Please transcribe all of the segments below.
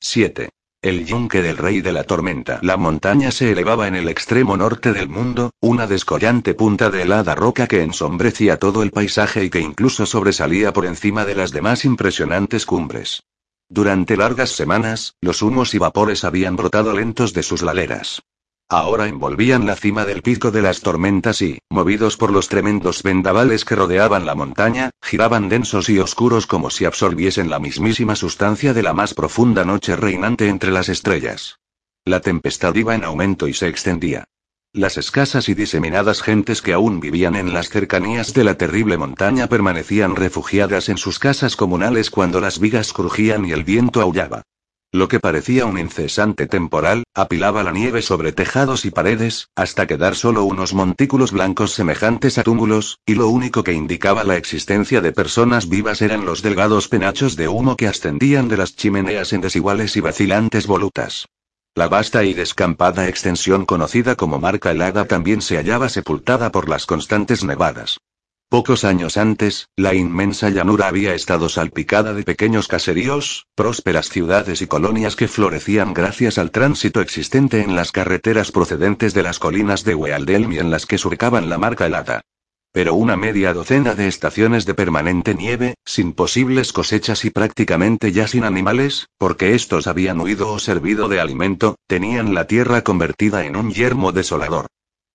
7. El yunque del rey de la tormenta. La montaña se elevaba en el extremo norte del mundo, una descollante punta de helada roca que ensombrecía todo el paisaje y que incluso sobresalía por encima de las demás impresionantes cumbres. Durante largas semanas, los humos y vapores habían brotado lentos de sus laderas. Ahora envolvían la cima del pico de las tormentas y, movidos por los tremendos vendavales que rodeaban la montaña, giraban densos y oscuros como si absorbiesen la mismísima sustancia de la más profunda noche reinante entre las estrellas. La tempestad iba en aumento y se extendía. Las escasas y diseminadas gentes que aún vivían en las cercanías de la terrible montaña permanecían refugiadas en sus casas comunales cuando las vigas crujían y el viento aullaba. Lo que parecía un incesante temporal, apilaba la nieve sobre tejados y paredes, hasta quedar solo unos montículos blancos semejantes a túmulos, y lo único que indicaba la existencia de personas vivas eran los delgados penachos de humo que ascendían de las chimeneas en desiguales y vacilantes volutas. La vasta y descampada extensión conocida como Marca Helada también se hallaba sepultada por las constantes nevadas. Pocos años antes, la inmensa llanura había estado salpicada de pequeños caseríos, prósperas ciudades y colonias que florecían gracias al tránsito existente en las carreteras procedentes de las colinas de Wealdelm y en las que surcaban la marca helada. Pero una media docena de estaciones de permanente nieve, sin posibles cosechas y prácticamente ya sin animales, porque estos habían huido o servido de alimento, tenían la tierra convertida en un yermo desolador.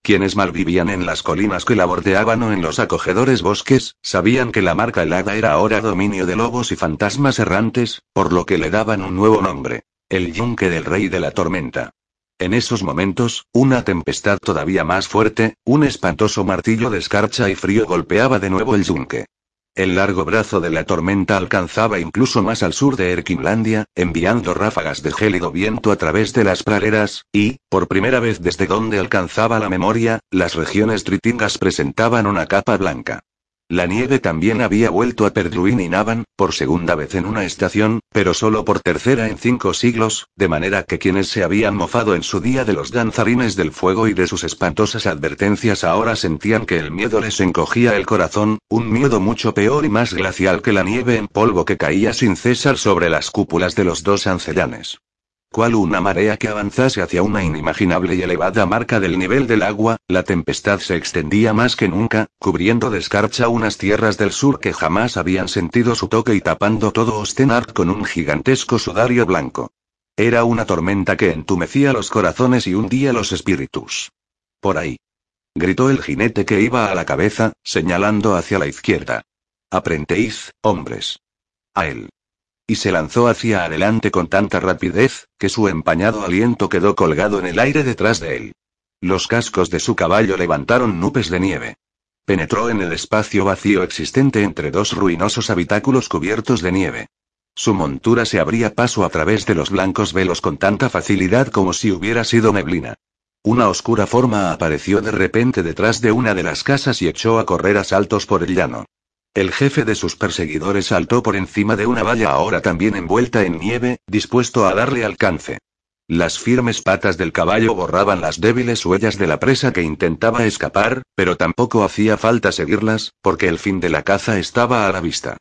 Quienes malvivían en las colinas que la bordeaban o en los acogedores bosques, sabían que la marca helada era ahora dominio de lobos y fantasmas errantes, por lo que le daban un nuevo nombre, el yunque del rey de la tormenta. En esos momentos, una tempestad todavía más fuerte, un espantoso martillo de escarcha y frío golpeaba de nuevo el yunque. El largo brazo de la tormenta alcanzaba incluso más al sur de Erkinlandia, enviando ráfagas de gélido viento a través de las praderas, y, por primera vez desde donde alcanzaba la memoria, las regiones tritingas presentaban una capa blanca. La nieve también había vuelto a Perdruin y Navan, por segunda vez en una estación, pero solo por tercera en cinco siglos, de manera que quienes se habían mofado en su día de los danzarines del fuego y de sus espantosas advertencias ahora sentían que el miedo les encogía el corazón, un miedo mucho peor y más glacial que la nieve en polvo que caía sin cesar sobre las cúpulas de los dos ancellanes cual una marea que avanzase hacia una inimaginable y elevada marca del nivel del agua, la tempestad se extendía más que nunca, cubriendo de escarcha unas tierras del sur que jamás habían sentido su toque y tapando todo Ostenart con un gigantesco sudario blanco. Era una tormenta que entumecía los corazones y hundía los espíritus. Por ahí. Gritó el jinete que iba a la cabeza, señalando hacia la izquierda. Aprentéis, hombres. A él y se lanzó hacia adelante con tanta rapidez, que su empañado aliento quedó colgado en el aire detrás de él. Los cascos de su caballo levantaron nubes de nieve. Penetró en el espacio vacío existente entre dos ruinosos habitáculos cubiertos de nieve. Su montura se abría paso a través de los blancos velos con tanta facilidad como si hubiera sido neblina. Una oscura forma apareció de repente detrás de una de las casas y echó a correr a saltos por el llano. El jefe de sus perseguidores saltó por encima de una valla ahora también envuelta en nieve, dispuesto a darle alcance. Las firmes patas del caballo borraban las débiles huellas de la presa que intentaba escapar, pero tampoco hacía falta seguirlas, porque el fin de la caza estaba a la vista.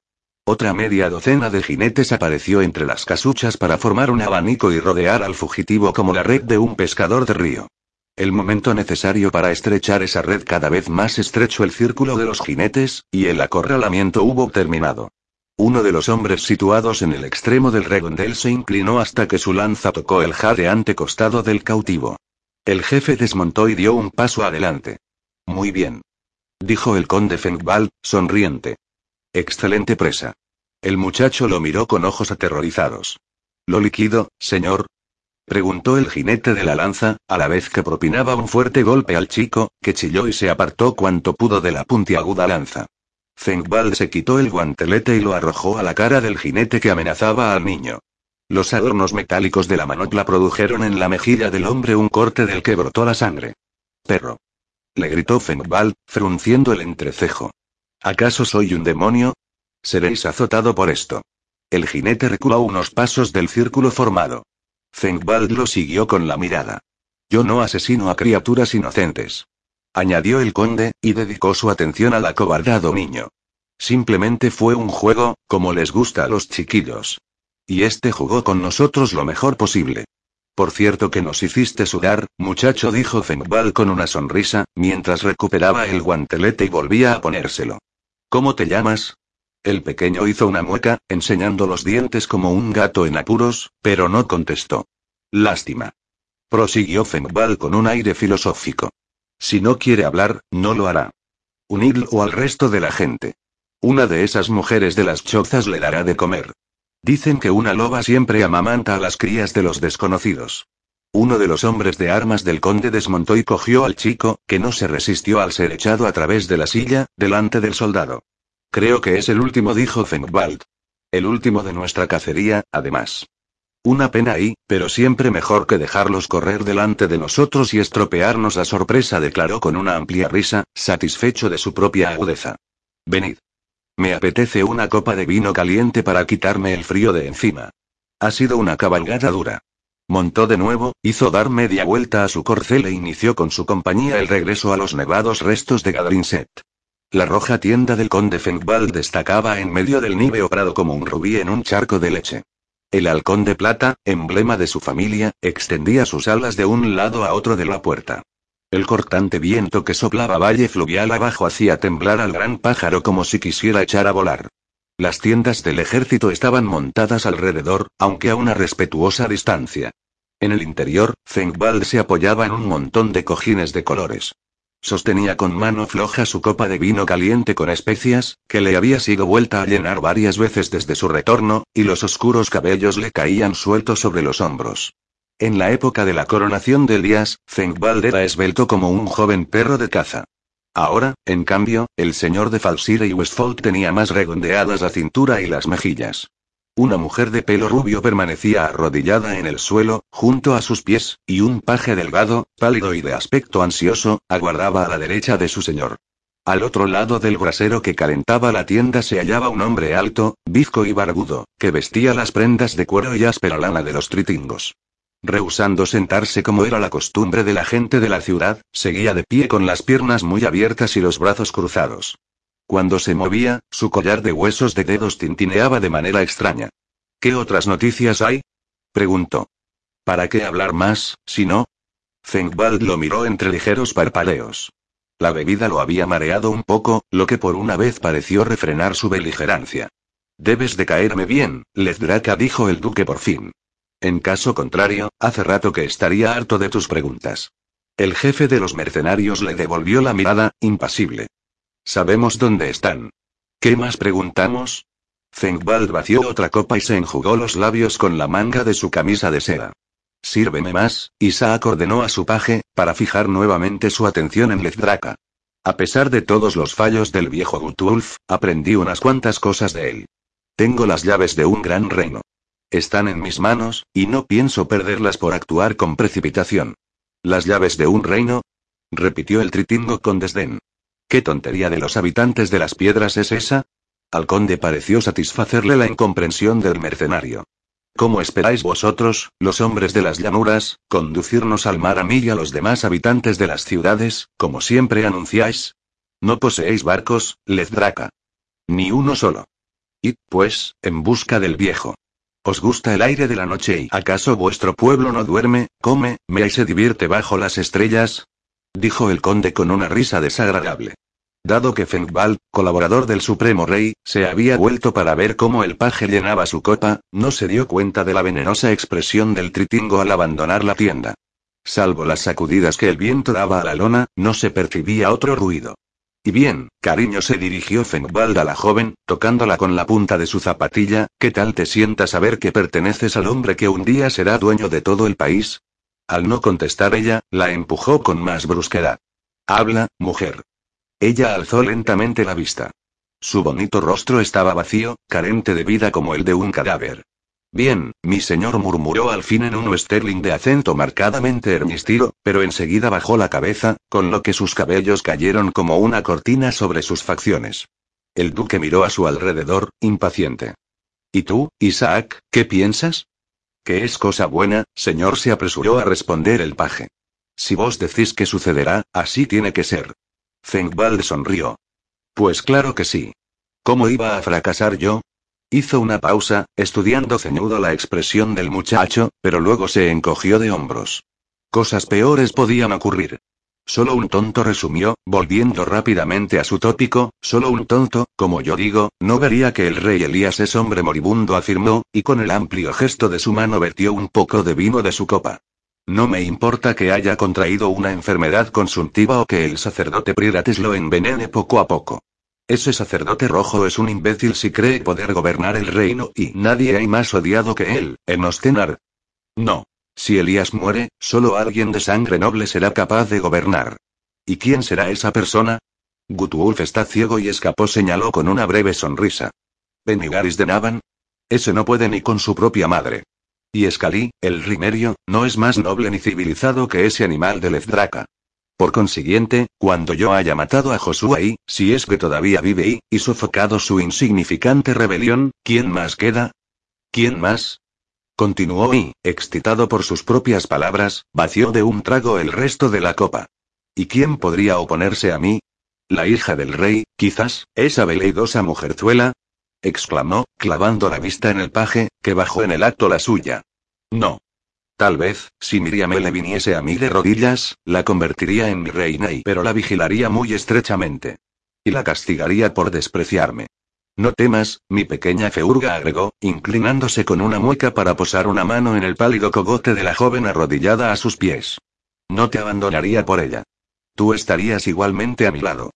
Otra media docena de jinetes apareció entre las casuchas para formar un abanico y rodear al fugitivo como la red de un pescador de río. El momento necesario para estrechar esa red cada vez más estrecho el círculo de los jinetes, y el acorralamiento hubo terminado. Uno de los hombres situados en el extremo del redondel se inclinó hasta que su lanza tocó el jadeante costado del cautivo. El jefe desmontó y dio un paso adelante. Muy bien. Dijo el conde Fengval, sonriente. Excelente presa. El muchacho lo miró con ojos aterrorizados. ¿Lo liquido, señor? Preguntó el jinete de la lanza, a la vez que propinaba un fuerte golpe al chico, que chilló y se apartó cuanto pudo de la puntiaguda lanza. Fengval se quitó el guantelete y lo arrojó a la cara del jinete que amenazaba al niño. Los adornos metálicos de la manopla produjeron en la mejilla del hombre un corte del que brotó la sangre. Perro. Le gritó Fengval, frunciendo el entrecejo. ¿Acaso soy un demonio? Seréis azotado por esto. El jinete reculó unos pasos del círculo formado. Fengvald lo siguió con la mirada. Yo no asesino a criaturas inocentes. Añadió el conde, y dedicó su atención al acobardado niño. Simplemente fue un juego, como les gusta a los chiquillos. Y este jugó con nosotros lo mejor posible. Por cierto que nos hiciste sudar, muchacho, dijo Fengbal con una sonrisa, mientras recuperaba el guantelete y volvía a ponérselo. ¿Cómo te llamas? El pequeño hizo una mueca, enseñando los dientes como un gato en apuros, pero no contestó. Lástima. Prosiguió Fengbal con un aire filosófico. Si no quiere hablar, no lo hará. Unidlo al resto de la gente. Una de esas mujeres de las chozas le dará de comer. Dicen que una loba siempre amamanta a las crías de los desconocidos. Uno de los hombres de armas del conde desmontó y cogió al chico, que no se resistió al ser echado a través de la silla, delante del soldado. Creo que es el último, dijo Fengbald. El último de nuestra cacería, además. Una pena ahí, pero siempre mejor que dejarlos correr delante de nosotros y estropearnos la sorpresa, declaró con una amplia risa, satisfecho de su propia agudeza. Venid. Me apetece una copa de vino caliente para quitarme el frío de encima. Ha sido una cabalgada dura. Montó de nuevo, hizo dar media vuelta a su corcel e inició con su compañía el regreso a los nevados restos de Gadrinset. La roja tienda del conde Fengbald destacaba en medio del níveo prado como un rubí en un charco de leche. El halcón de plata, emblema de su familia, extendía sus alas de un lado a otro de la puerta. El cortante viento que soplaba valle fluvial abajo hacía temblar al gran pájaro como si quisiera echar a volar. Las tiendas del ejército estaban montadas alrededor, aunque a una respetuosa distancia. En el interior, Fengbald se apoyaba en un montón de cojines de colores. Sostenía con mano floja su copa de vino caliente con especias, que le había sido vuelta a llenar varias veces desde su retorno, y los oscuros cabellos le caían sueltos sobre los hombros. En la época de la coronación de Elías, Fengbald era esbelto como un joven perro de caza. Ahora, en cambio, el señor de Falsire y Westfold tenía más redondeadas la cintura y las mejillas. Una mujer de pelo rubio permanecía arrodillada en el suelo, junto a sus pies, y un paje delgado, pálido y de aspecto ansioso, aguardaba a la derecha de su señor. Al otro lado del brasero que calentaba la tienda se hallaba un hombre alto, bizco y barbudo, que vestía las prendas de cuero y áspera lana de los tritingos. Rehusando sentarse como era la costumbre de la gente de la ciudad, seguía de pie con las piernas muy abiertas y los brazos cruzados. Cuando se movía, su collar de huesos de dedos tintineaba de manera extraña. ¿Qué otras noticias hay? preguntó. ¿Para qué hablar más, si no? Fengbald lo miró entre ligeros parpadeos. La bebida lo había mareado un poco, lo que por una vez pareció refrenar su beligerancia. Debes de caerme bien, Lezdraka dijo el duque por fin. En caso contrario, hace rato que estaría harto de tus preguntas. El jefe de los mercenarios le devolvió la mirada, impasible. Sabemos dónde están. ¿Qué más preguntamos? Fengbald vació otra copa y se enjugó los labios con la manga de su camisa de seda. Sírveme más, Isaac ordenó a su paje, para fijar nuevamente su atención en Lezdraka. A pesar de todos los fallos del viejo Gutulf, aprendí unas cuantas cosas de él. Tengo las llaves de un gran reino. Están en mis manos, y no pienso perderlas por actuar con precipitación. ¿Las llaves de un reino? repitió el tritingo con desdén. ¿Qué tontería de los habitantes de las piedras es esa? Al conde pareció satisfacerle la incomprensión del mercenario. ¿Cómo esperáis vosotros, los hombres de las llanuras, conducirnos al mar a mí y a los demás habitantes de las ciudades, como siempre anunciáis? No poseéis barcos, Lezdraka. Ni uno solo. Id, pues, en busca del viejo. ¿Os gusta el aire de la noche y acaso vuestro pueblo no duerme, come, mea y se divierte bajo las estrellas? Dijo el conde con una risa desagradable. Dado que Fengbal, colaborador del Supremo Rey, se había vuelto para ver cómo el paje llenaba su copa, no se dio cuenta de la venenosa expresión del tritingo al abandonar la tienda. Salvo las sacudidas que el viento daba a la lona, no se percibía otro ruido. Y bien, cariño, se dirigió Fengbald a la joven, tocándola con la punta de su zapatilla, ¿qué tal te sientas saber que perteneces al hombre que un día será dueño de todo el país? Al no contestar ella, la empujó con más brusquedad. Habla, mujer. Ella alzó lentamente la vista. Su bonito rostro estaba vacío, carente de vida como el de un cadáver. Bien, mi señor murmuró al fin en un sterling de acento marcadamente hermistiro, pero enseguida bajó la cabeza, con lo que sus cabellos cayeron como una cortina sobre sus facciones. El duque miró a su alrededor, impaciente. ¿Y tú, Isaac, qué piensas? Que es cosa buena, señor, se apresuró a responder el paje. Si vos decís que sucederá, así tiene que ser. Fengbald sonrió. Pues claro que sí. ¿Cómo iba a fracasar yo? Hizo una pausa, estudiando ceñudo la expresión del muchacho, pero luego se encogió de hombros. Cosas peores podían ocurrir. Solo un tonto resumió, volviendo rápidamente a su tópico, solo un tonto, como yo digo, no vería que el rey Elías es hombre moribundo, afirmó, y con el amplio gesto de su mano vertió un poco de vino de su copa. No me importa que haya contraído una enfermedad consuntiva o que el sacerdote Prirates lo envenene poco a poco. Ese sacerdote rojo es un imbécil si cree poder gobernar el reino y nadie hay más odiado que él, en Ostenar. No. Si Elías muere, solo alguien de sangre noble será capaz de gobernar. ¿Y quién será esa persona? Gutwulf está ciego y escapó, señaló con una breve sonrisa. ¿Benigaris de Navan? Ese no puede ni con su propia madre. Y Escalí, el rimerio, no es más noble ni civilizado que ese animal de Lezdraka. Por consiguiente, cuando yo haya matado a Josué y, si es que todavía vive y, y sofocado su insignificante rebelión, ¿quién más queda? ¿Quién más? Continuó y, excitado por sus propias palabras, vació de un trago el resto de la copa. ¿Y quién podría oponerse a mí? La hija del rey, quizás, esa veleidosa mujerzuela, exclamó, clavando la vista en el paje, que bajó en el acto la suya. No. Tal vez, si Miriam le viniese a mí de rodillas, la convertiría en mi reina y pero la vigilaría muy estrechamente. Y la castigaría por despreciarme. No temas, mi pequeña Feurga agregó, inclinándose con una mueca para posar una mano en el pálido cogote de la joven arrodillada a sus pies. No te abandonaría por ella. Tú estarías igualmente a mi lado.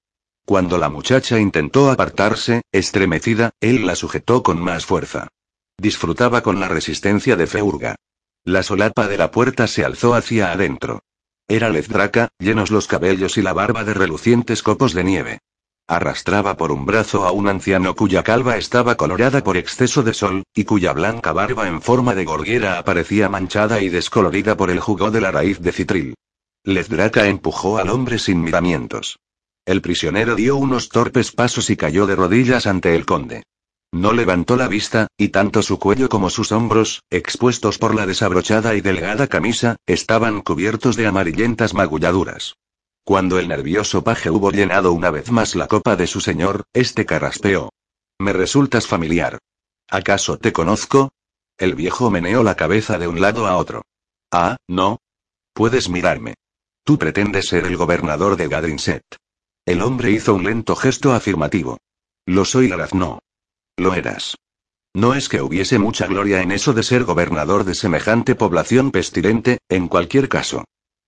Cuando la muchacha intentó apartarse, estremecida, él la sujetó con más fuerza. Disfrutaba con la resistencia de Feurga. La solapa de la puerta se alzó hacia adentro. Era Lezdraka, llenos los cabellos y la barba de relucientes copos de nieve. Arrastraba por un brazo a un anciano cuya calva estaba colorada por exceso de sol, y cuya blanca barba en forma de gorguera aparecía manchada y descolorida por el jugo de la raíz de citril. Lezdraka empujó al hombre sin miramientos. El prisionero dio unos torpes pasos y cayó de rodillas ante el conde. No levantó la vista, y tanto su cuello como sus hombros, expuestos por la desabrochada y delgada camisa, estaban cubiertos de amarillentas magulladuras. Cuando el nervioso paje hubo llenado una vez más la copa de su señor, este carraspeó. Me resultas familiar. ¿Acaso te conozco? El viejo meneó la cabeza de un lado a otro. Ah, no. Puedes mirarme. Tú pretendes ser el gobernador de Gadrinset. El hombre hizo un lento gesto afirmativo. Lo soy, no. Lo eras. No es que hubiese mucha gloria en eso de ser gobernador de semejante población pestilente, en cualquier caso.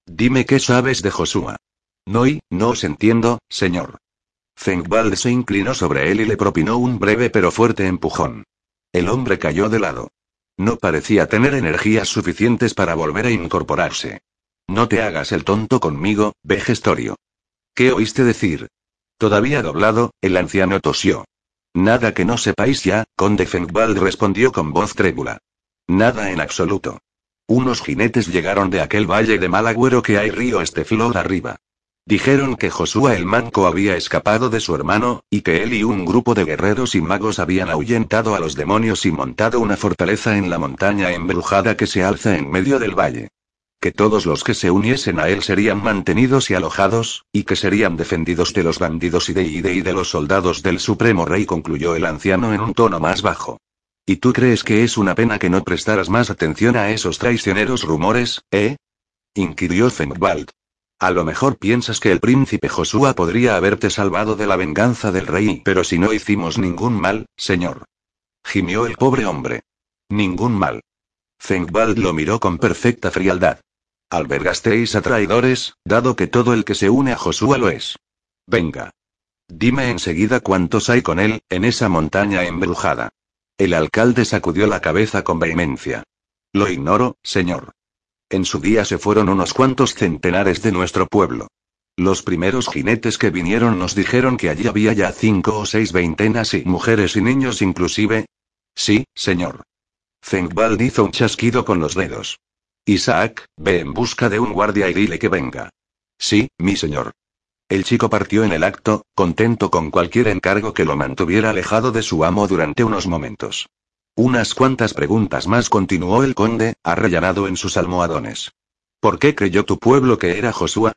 Dime qué sabes de Josúa. No y, no os entiendo, señor. Fengwald se inclinó sobre él y le propinó un breve pero fuerte empujón. El hombre cayó de lado. No parecía tener energías suficientes para volver a incorporarse. No te hagas el tonto conmigo, vejestorio. ¿Qué oíste decir? Todavía doblado, el anciano tosió. Nada que no sepáis ya, conde Fengwald respondió con voz trébula. Nada en absoluto. Unos jinetes llegaron de aquel valle de mal agüero que hay río Esteflor arriba. Dijeron que Josué el Manco había escapado de su hermano, y que él y un grupo de guerreros y magos habían ahuyentado a los demonios y montado una fortaleza en la montaña embrujada que se alza en medio del valle que todos los que se uniesen a él serían mantenidos y alojados, y que serían defendidos de los bandidos y de, y de, de los soldados del Supremo Rey, concluyó el anciano en un tono más bajo. ¿Y tú crees que es una pena que no prestaras más atención a esos traicioneros rumores, eh? inquirió Fengwald. A lo mejor piensas que el príncipe Joshua podría haberte salvado de la venganza del rey, pero si no hicimos ningún mal, señor. Gimió el pobre hombre. Ningún mal. Fengwald lo miró con perfecta frialdad. Albergasteis a traidores, dado que todo el que se une a Josué lo es. Venga. Dime enseguida cuántos hay con él, en esa montaña embrujada. El alcalde sacudió la cabeza con vehemencia. Lo ignoro, señor. En su día se fueron unos cuantos centenares de nuestro pueblo. Los primeros jinetes que vinieron nos dijeron que allí había ya cinco o seis veintenas y mujeres y niños inclusive. Sí, señor. Fengwald hizo un chasquido con los dedos. Isaac, ve en busca de un guardia y dile que venga. Sí, mi señor. El chico partió en el acto, contento con cualquier encargo que lo mantuviera alejado de su amo durante unos momentos. Unas cuantas preguntas más continuó el conde, arrellanado en sus almohadones. ¿Por qué creyó tu pueblo que era Josué?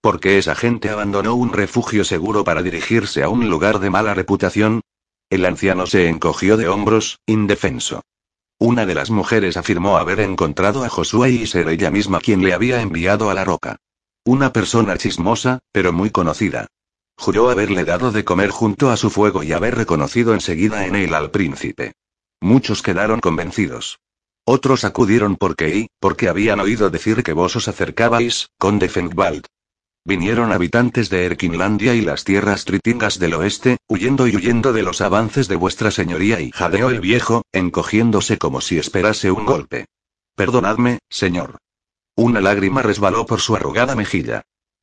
¿Por qué esa gente abandonó un refugio seguro para dirigirse a un lugar de mala reputación? El anciano se encogió de hombros, indefenso. Una de las mujeres afirmó haber encontrado a Josué y ser ella misma quien le había enviado a la roca. Una persona chismosa, pero muy conocida. Juró haberle dado de comer junto a su fuego y haber reconocido enseguida en él al príncipe. Muchos quedaron convencidos. Otros acudieron porque y, porque habían oído decir que vos os acercabais, conde Fengwald. Vinieron habitantes de Erkinlandia y las tierras tritingas del oeste, huyendo y huyendo de los avances de vuestra señoría y jadeó el viejo, encogiéndose como si esperase un golpe. Perdonadme, señor. Una lágrima resbaló por su arrugada mejilla.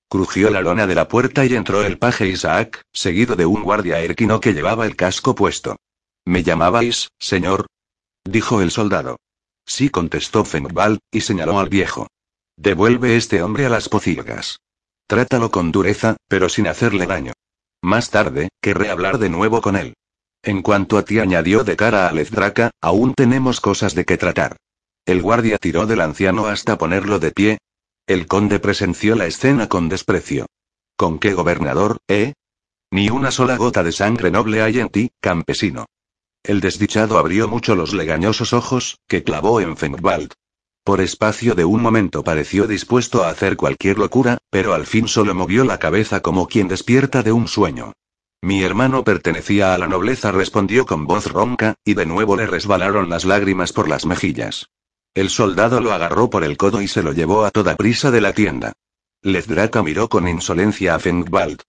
Crujió la lona de la puerta y entró el paje Isaac, seguido de un guardia erquino que llevaba el casco puesto. ¿Me llamabais, señor? dijo el soldado. Sí, contestó Fenwald, y señaló al viejo. Devuelve este hombre a las pocilgas. Trátalo con dureza, pero sin hacerle daño. Más tarde, querré hablar de nuevo con él. En cuanto a ti añadió de cara a Lezdraka, aún tenemos cosas de que tratar. El guardia tiró del anciano hasta ponerlo de pie. El conde presenció la escena con desprecio. ¿Con qué gobernador, eh? Ni una sola gota de sangre noble hay en ti, campesino. El desdichado abrió mucho los legañosos ojos, que clavó en Fenwald. Por espacio de un momento pareció dispuesto a hacer cualquier locura, pero al fin solo movió la cabeza como quien despierta de un sueño. Mi hermano pertenecía a la nobleza, respondió con voz ronca, y de nuevo le resbalaron las lágrimas por las mejillas. El soldado lo agarró por el codo y se lo llevó a toda prisa de la tienda. Lezdraka miró con insolencia a Fengwald.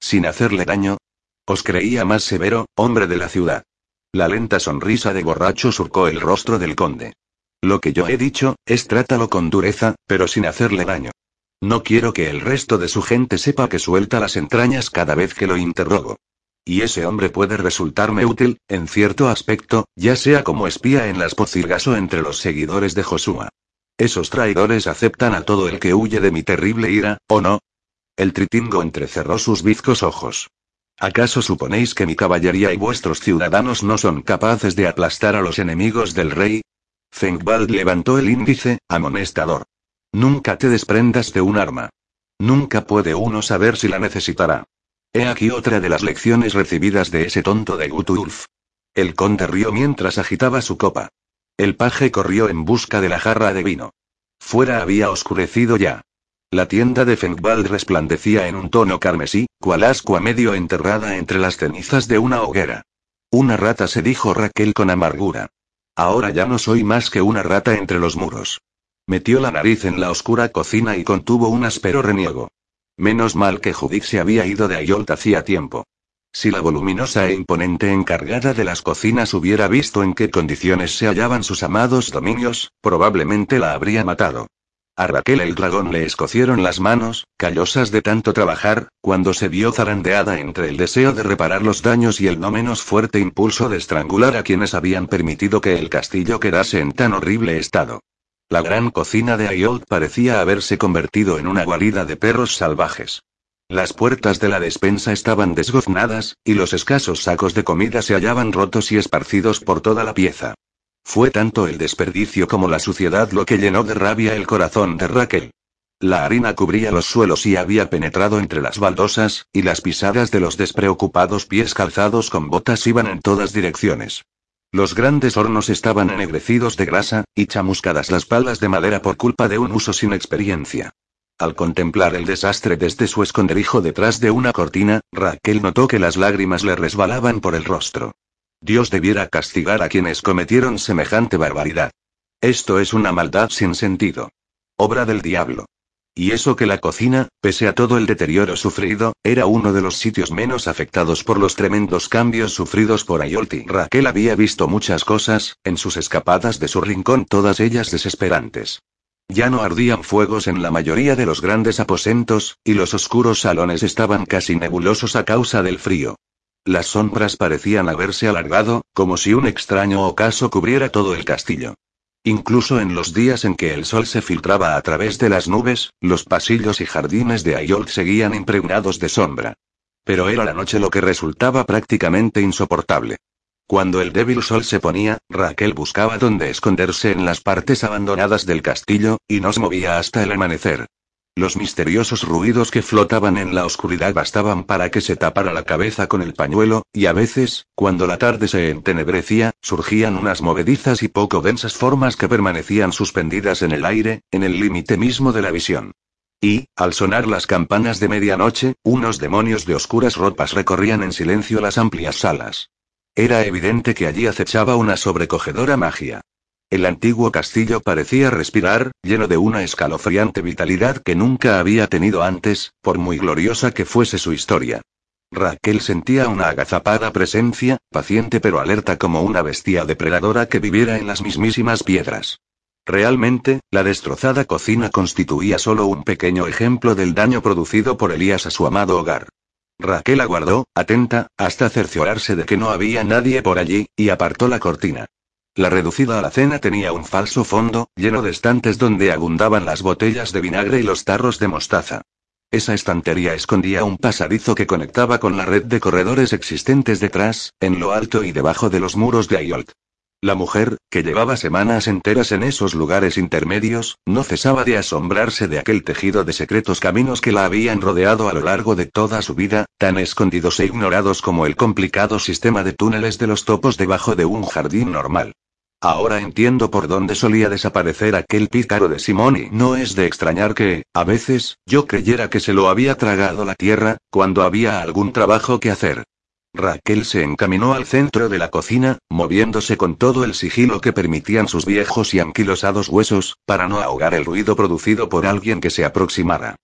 Sin hacerle daño. Os creía más severo, hombre de la ciudad. La lenta sonrisa de borracho surcó el rostro del conde. Lo que yo he dicho, es trátalo con dureza, pero sin hacerle daño. No quiero que el resto de su gente sepa que suelta las entrañas cada vez que lo interrogo. Y ese hombre puede resultarme útil, en cierto aspecto, ya sea como espía en las pocilgas o entre los seguidores de Josué. Esos traidores aceptan a todo el que huye de mi terrible ira, ¿o no? El tritingo entrecerró sus bizcos ojos. ¿Acaso suponéis que mi caballería y vuestros ciudadanos no son capaces de aplastar a los enemigos del rey? Fengwald levantó el índice, amonestador. Nunca te desprendas de un arma. Nunca puede uno saber si la necesitará. He aquí otra de las lecciones recibidas de ese tonto de Gutulf. El conde rió mientras agitaba su copa. El paje corrió en busca de la jarra de vino. Fuera había oscurecido ya. La tienda de Fengwald resplandecía en un tono carmesí, cual ascua medio enterrada entre las cenizas de una hoguera. Una rata se dijo Raquel con amargura. Ahora ya no soy más que una rata entre los muros. Metió la nariz en la oscura cocina y contuvo un áspero reniego. Menos mal que Judith se había ido de Ayolt hacía tiempo. Si la voluminosa e imponente encargada de las cocinas hubiera visto en qué condiciones se hallaban sus amados dominios, probablemente la habría matado. A Raquel el dragón le escocieron las manos, callosas de tanto trabajar, cuando se vio zarandeada entre el deseo de reparar los daños y el no menos fuerte impulso de estrangular a quienes habían permitido que el castillo quedase en tan horrible estado. La gran cocina de Ayolt parecía haberse convertido en una guarida de perros salvajes. Las puertas de la despensa estaban desgoznadas, y los escasos sacos de comida se hallaban rotos y esparcidos por toda la pieza. Fue tanto el desperdicio como la suciedad lo que llenó de rabia el corazón de Raquel. La harina cubría los suelos y había penetrado entre las baldosas, y las pisadas de los despreocupados pies calzados con botas iban en todas direcciones. Los grandes hornos estaban ennegrecidos de grasa, y chamuscadas las palas de madera por culpa de un uso sin experiencia. Al contemplar el desastre desde su esconderijo detrás de una cortina, Raquel notó que las lágrimas le resbalaban por el rostro. Dios debiera castigar a quienes cometieron semejante barbaridad. Esto es una maldad sin sentido. Obra del diablo. Y eso que la cocina, pese a todo el deterioro sufrido, era uno de los sitios menos afectados por los tremendos cambios sufridos por Ayolti. Raquel había visto muchas cosas, en sus escapadas de su rincón, todas ellas desesperantes. Ya no ardían fuegos en la mayoría de los grandes aposentos, y los oscuros salones estaban casi nebulosos a causa del frío. Las sombras parecían haberse alargado, como si un extraño ocaso cubriera todo el castillo. Incluso en los días en que el sol se filtraba a través de las nubes, los pasillos y jardines de Ayolt seguían impregnados de sombra. Pero era la noche lo que resultaba prácticamente insoportable. Cuando el débil sol se ponía, Raquel buscaba dónde esconderse en las partes abandonadas del castillo, y nos movía hasta el amanecer. Los misteriosos ruidos que flotaban en la oscuridad bastaban para que se tapara la cabeza con el pañuelo, y a veces, cuando la tarde se entenebrecía, surgían unas movedizas y poco densas formas que permanecían suspendidas en el aire, en el límite mismo de la visión. Y, al sonar las campanas de medianoche, unos demonios de oscuras ropas recorrían en silencio las amplias salas. Era evidente que allí acechaba una sobrecogedora magia. El antiguo castillo parecía respirar, lleno de una escalofriante vitalidad que nunca había tenido antes, por muy gloriosa que fuese su historia. Raquel sentía una agazapada presencia, paciente pero alerta como una bestia depredadora que viviera en las mismísimas piedras. Realmente, la destrozada cocina constituía solo un pequeño ejemplo del daño producido por Elías a su amado hogar. Raquel aguardó, atenta, hasta cerciorarse de que no había nadie por allí, y apartó la cortina. La reducida alacena tenía un falso fondo, lleno de estantes donde abundaban las botellas de vinagre y los tarros de mostaza. Esa estantería escondía un pasadizo que conectaba con la red de corredores existentes detrás, en lo alto y debajo de los muros de Ayolt. La mujer, que llevaba semanas enteras en esos lugares intermedios, no cesaba de asombrarse de aquel tejido de secretos caminos que la habían rodeado a lo largo de toda su vida, tan escondidos e ignorados como el complicado sistema de túneles de los topos debajo de un jardín normal. Ahora entiendo por dónde solía desaparecer aquel pícaro de Simone. No es de extrañar que, a veces, yo creyera que se lo había tragado la tierra, cuando había algún trabajo que hacer. Raquel se encaminó al centro de la cocina, moviéndose con todo el sigilo que permitían sus viejos y anquilosados huesos, para no ahogar el ruido producido por alguien que se aproximara.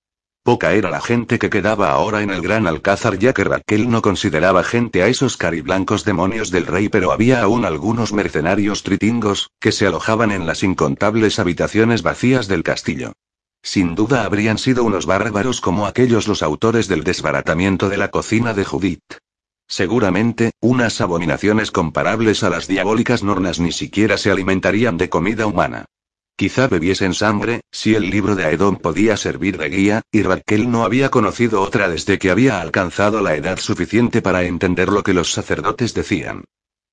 Poca era la gente que quedaba ahora en el gran alcázar ya que Raquel no consideraba gente a esos cariblancos demonios del rey pero había aún algunos mercenarios tritingos, que se alojaban en las incontables habitaciones vacías del castillo. Sin duda habrían sido unos bárbaros como aquellos los autores del desbaratamiento de la cocina de Judith. Seguramente, unas abominaciones comparables a las diabólicas nornas ni siquiera se alimentarían de comida humana. Quizá bebiesen sangre, si el libro de Aedon podía servir de guía, y Raquel no había conocido otra desde que había alcanzado la edad suficiente para entender lo que los sacerdotes decían.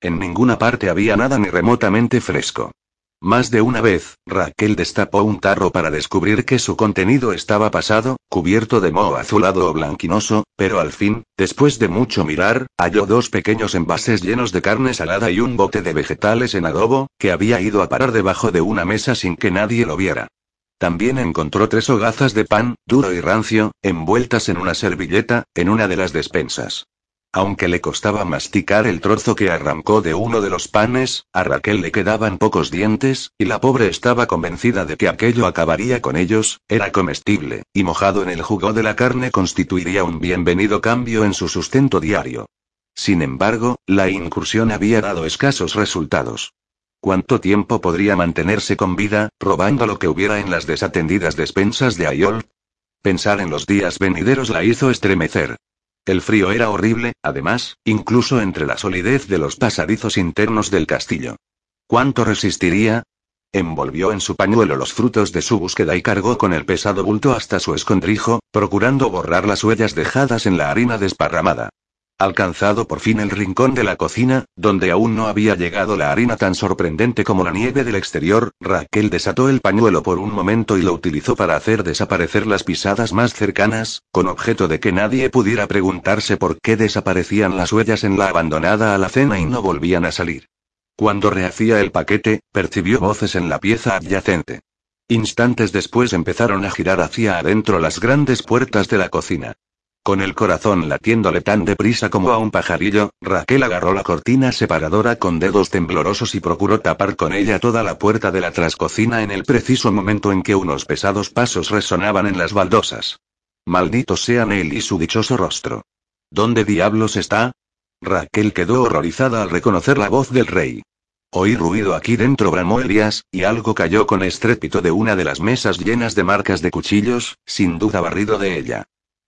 En ninguna parte había nada ni remotamente fresco. Más de una vez, Raquel destapó un tarro para descubrir que su contenido estaba pasado, cubierto de moho azulado o blanquinoso, pero al fin, después de mucho mirar, halló dos pequeños envases llenos de carne salada y un bote de vegetales en adobo, que había ido a parar debajo de una mesa sin que nadie lo viera. También encontró tres hogazas de pan, duro y rancio, envueltas en una servilleta, en una de las despensas. Aunque le costaba masticar el trozo que arrancó de uno de los panes, a Raquel le quedaban pocos dientes, y la pobre estaba convencida de que aquello acabaría con ellos, era comestible, y mojado en el jugo de la carne constituiría un bienvenido cambio en su sustento diario. Sin embargo, la incursión había dado escasos resultados. ¿Cuánto tiempo podría mantenerse con vida, robando lo que hubiera en las desatendidas despensas de Ayol? Pensar en los días venideros la hizo estremecer. El frío era horrible, además, incluso entre la solidez de los pasadizos internos del castillo. ¿Cuánto resistiría? Envolvió en su pañuelo los frutos de su búsqueda y cargó con el pesado bulto hasta su escondrijo, procurando borrar las huellas dejadas en la harina desparramada. Alcanzado por fin el rincón de la cocina, donde aún no había llegado la harina tan sorprendente como la nieve del exterior, Raquel desató el pañuelo por un momento y lo utilizó para hacer desaparecer las pisadas más cercanas, con objeto de que nadie pudiera preguntarse por qué desaparecían las huellas en la abandonada alacena y no volvían a salir. Cuando rehacía el paquete, percibió voces en la pieza adyacente. Instantes después empezaron a girar hacia adentro las grandes puertas de la cocina. Con el corazón latiéndole tan deprisa como a un pajarillo, Raquel agarró la cortina separadora con dedos temblorosos y procuró tapar con ella toda la puerta de la trascocina en el preciso momento en que unos pesados pasos resonaban en las baldosas. Malditos sean él y su dichoso rostro. ¿Dónde diablos está? Raquel quedó horrorizada al reconocer la voz del rey. Oí ruido aquí dentro, bramó Elías, y algo cayó con estrépito de una de las mesas llenas de marcas de cuchillos, sin duda barrido de ella.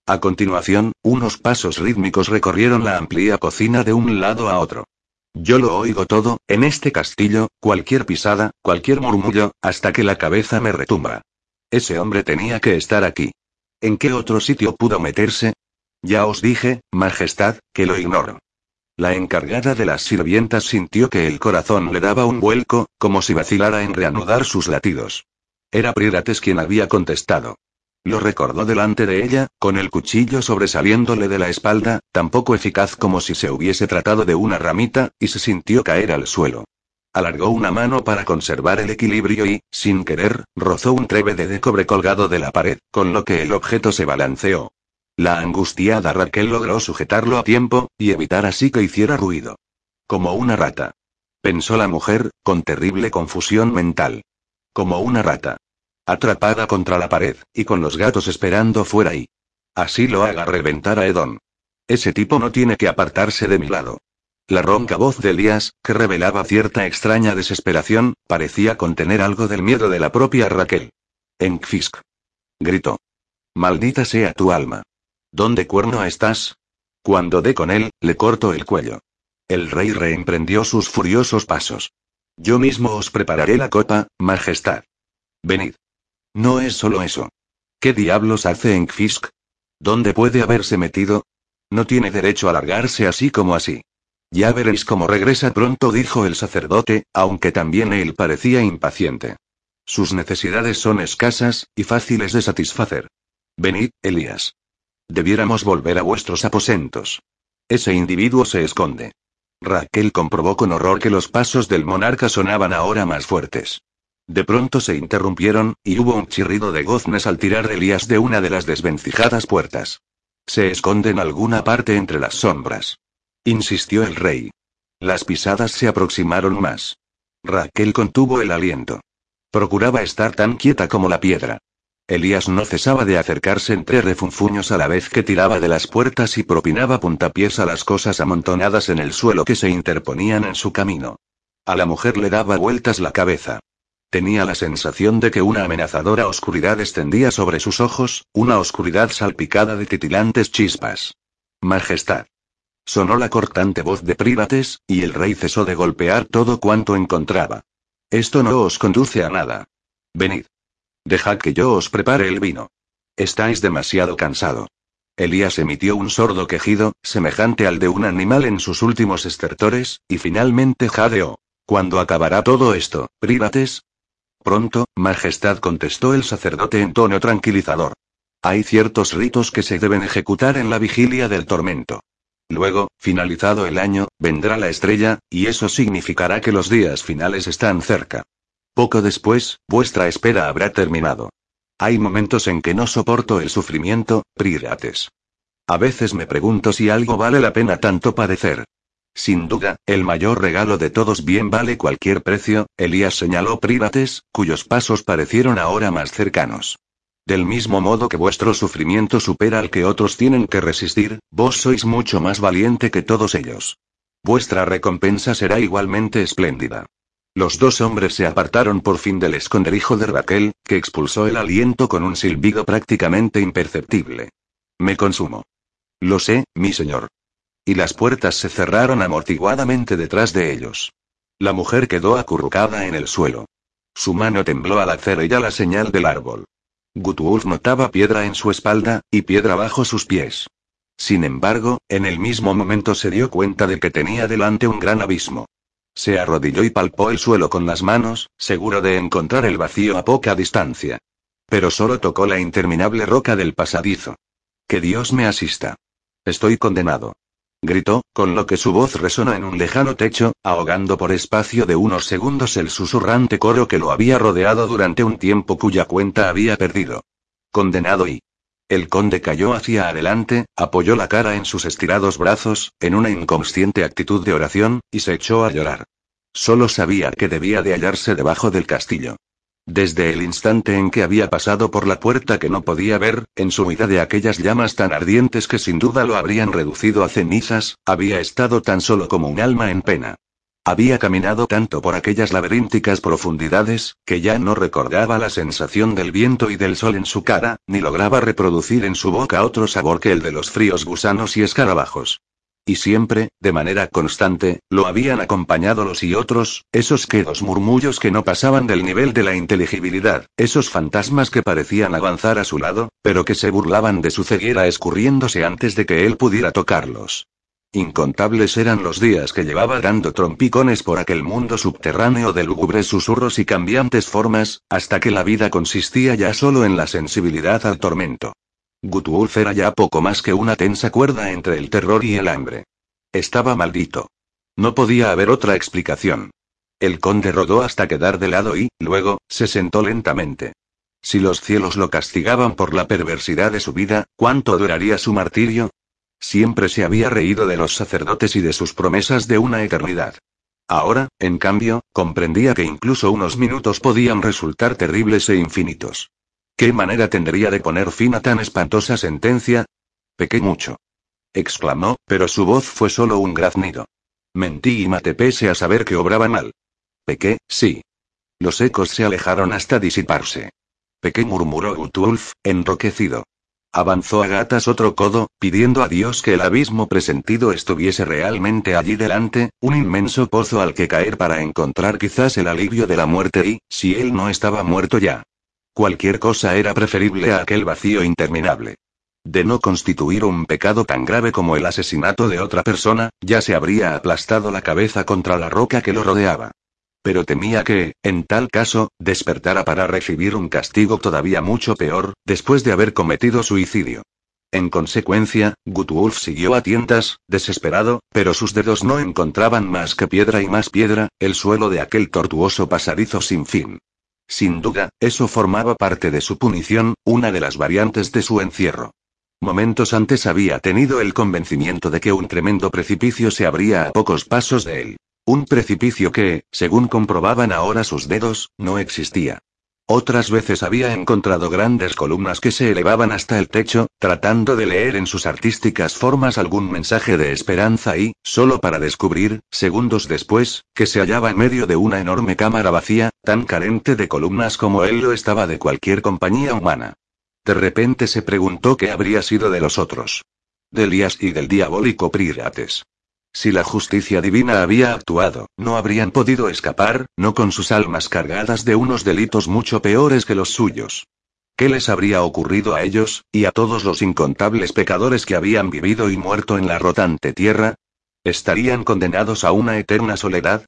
A continuación, unos pasos rítmicos recorrieron la amplia cocina de un lado a otro. Yo lo oigo todo, en este castillo, cualquier pisada, cualquier murmullo, hasta que la cabeza me retumba. Ese hombre tenía que estar aquí. ¿En qué otro sitio pudo meterse? Ya os dije, Majestad, que lo ignoro. La encargada de las sirvientas sintió que el corazón le daba un vuelco, como si vacilara en reanudar sus latidos. Era Prirates quien había contestado. Lo recordó delante de ella, con el cuchillo sobresaliéndole de la espalda, tan poco eficaz como si se hubiese tratado de una ramita, y se sintió caer al suelo. Alargó una mano para conservar el equilibrio y, sin querer, rozó un trébede de cobre colgado de la pared, con lo que el objeto se balanceó. La angustiada Raquel logró sujetarlo a tiempo, y evitar así que hiciera ruido. Como una rata. Pensó la mujer, con terrible confusión mental. Como una rata atrapada contra la pared, y con los gatos esperando fuera y. Así lo haga reventar a Edon. Ese tipo no tiene que apartarse de mi lado. La ronca voz de Elías, que revelaba cierta extraña desesperación, parecía contener algo del miedo de la propia Raquel. Enkfisk. Gritó. Maldita sea tu alma. ¿Dónde cuerno estás? Cuando dé con él, le corto el cuello. El rey reemprendió sus furiosos pasos. Yo mismo os prepararé la copa, majestad. Venid. No es solo eso. ¿Qué diablos hace en Fisk? ¿Dónde puede haberse metido? No tiene derecho a largarse así como así. Ya veréis cómo regresa pronto, dijo el sacerdote, aunque también él parecía impaciente. Sus necesidades son escasas, y fáciles de satisfacer. Venid, Elías. Debiéramos volver a vuestros aposentos. Ese individuo se esconde. Raquel comprobó con horror que los pasos del monarca sonaban ahora más fuertes. De pronto se interrumpieron, y hubo un chirrido de goznes al tirar Elías de una de las desvencijadas puertas. Se esconde en alguna parte entre las sombras. Insistió el rey. Las pisadas se aproximaron más. Raquel contuvo el aliento. Procuraba estar tan quieta como la piedra. Elías no cesaba de acercarse entre refunfuños a la vez que tiraba de las puertas y propinaba puntapiés a las cosas amontonadas en el suelo que se interponían en su camino. A la mujer le daba vueltas la cabeza. Tenía la sensación de que una amenazadora oscuridad extendía sobre sus ojos, una oscuridad salpicada de titilantes chispas. Majestad. Sonó la cortante voz de Prívates, y el rey cesó de golpear todo cuanto encontraba. Esto no os conduce a nada. Venid. Dejad que yo os prepare el vino. Estáis demasiado cansado. Elías emitió un sordo quejido, semejante al de un animal en sus últimos estertores, y finalmente jadeó. Cuando acabará todo esto, Prívates? Pronto, Majestad contestó el sacerdote en tono tranquilizador. Hay ciertos ritos que se deben ejecutar en la vigilia del tormento. Luego, finalizado el año, vendrá la estrella, y eso significará que los días finales están cerca. Poco después, vuestra espera habrá terminado. Hay momentos en que no soporto el sufrimiento, Prirates. A veces me pregunto si algo vale la pena tanto padecer. Sin duda, el mayor regalo de todos bien vale cualquier precio, Elías señaló Prívates, cuyos pasos parecieron ahora más cercanos. Del mismo modo que vuestro sufrimiento supera al que otros tienen que resistir, vos sois mucho más valiente que todos ellos. Vuestra recompensa será igualmente espléndida. Los dos hombres se apartaron por fin del esconderijo de Raquel, que expulsó el aliento con un silbido prácticamente imperceptible. Me consumo. Lo sé, mi señor y las puertas se cerraron amortiguadamente detrás de ellos. La mujer quedó acurrucada en el suelo. Su mano tembló al hacer ella la señal del árbol. Gutwulf notaba piedra en su espalda, y piedra bajo sus pies. Sin embargo, en el mismo momento se dio cuenta de que tenía delante un gran abismo. Se arrodilló y palpó el suelo con las manos, seguro de encontrar el vacío a poca distancia. Pero solo tocó la interminable roca del pasadizo. Que Dios me asista. Estoy condenado gritó, con lo que su voz resonó en un lejano techo, ahogando por espacio de unos segundos el susurrante coro que lo había rodeado durante un tiempo cuya cuenta había perdido. Condenado y... El conde cayó hacia adelante, apoyó la cara en sus estirados brazos, en una inconsciente actitud de oración, y se echó a llorar. Solo sabía que debía de hallarse debajo del castillo. Desde el instante en que había pasado por la puerta que no podía ver, en su huida de aquellas llamas tan ardientes que sin duda lo habrían reducido a cenizas, había estado tan solo como un alma en pena. Había caminado tanto por aquellas laberínticas profundidades, que ya no recordaba la sensación del viento y del sol en su cara, ni lograba reproducir en su boca otro sabor que el de los fríos gusanos y escarabajos. Y siempre, de manera constante, lo habían acompañado los y otros, esos quedos murmullos que no pasaban del nivel de la inteligibilidad, esos fantasmas que parecían avanzar a su lado, pero que se burlaban de su ceguera escurriéndose antes de que él pudiera tocarlos. Incontables eran los días que llevaba dando trompicones por aquel mundo subterráneo de lúgubres susurros y cambiantes formas, hasta que la vida consistía ya solo en la sensibilidad al tormento. Gutwulf era ya poco más que una tensa cuerda entre el terror y el hambre. Estaba maldito. No podía haber otra explicación. El conde rodó hasta quedar de lado y, luego, se sentó lentamente. Si los cielos lo castigaban por la perversidad de su vida, ¿cuánto duraría su martirio? Siempre se había reído de los sacerdotes y de sus promesas de una eternidad. Ahora, en cambio, comprendía que incluso unos minutos podían resultar terribles e infinitos. ¿Qué manera tendría de poner fin a tan espantosa sentencia? Pequé mucho. exclamó, pero su voz fue solo un graznido. Mentí y maté pese a saber que obraba mal. Pequé, sí. Los ecos se alejaron hasta disiparse. Pequé murmuró Gutulf, enroquecido. Avanzó a gatas otro codo, pidiendo a Dios que el abismo presentido estuviese realmente allí delante, un inmenso pozo al que caer para encontrar quizás el alivio de la muerte y, si él no estaba muerto ya. Cualquier cosa era preferible a aquel vacío interminable. De no constituir un pecado tan grave como el asesinato de otra persona, ya se habría aplastado la cabeza contra la roca que lo rodeaba pero temía que, en tal caso, despertara para recibir un castigo todavía mucho peor, después de haber cometido suicidio. En consecuencia, Gutwulf siguió a tientas, desesperado, pero sus dedos no encontraban más que piedra y más piedra, el suelo de aquel tortuoso pasadizo sin fin. Sin duda, eso formaba parte de su punición, una de las variantes de su encierro. Momentos antes había tenido el convencimiento de que un tremendo precipicio se abría a pocos pasos de él. Un precipicio que, según comprobaban ahora sus dedos, no existía. Otras veces había encontrado grandes columnas que se elevaban hasta el techo, tratando de leer en sus artísticas formas algún mensaje de esperanza y, solo para descubrir, segundos después, que se hallaba en medio de una enorme cámara vacía, tan carente de columnas como él lo estaba de cualquier compañía humana. De repente se preguntó qué habría sido de los otros. De Elías y del diabólico Prirates. Si la justicia divina había actuado, no habrían podido escapar, no con sus almas cargadas de unos delitos mucho peores que los suyos. ¿Qué les habría ocurrido a ellos, y a todos los incontables pecadores que habían vivido y muerto en la rotante tierra? ¿Estarían condenados a una eterna soledad?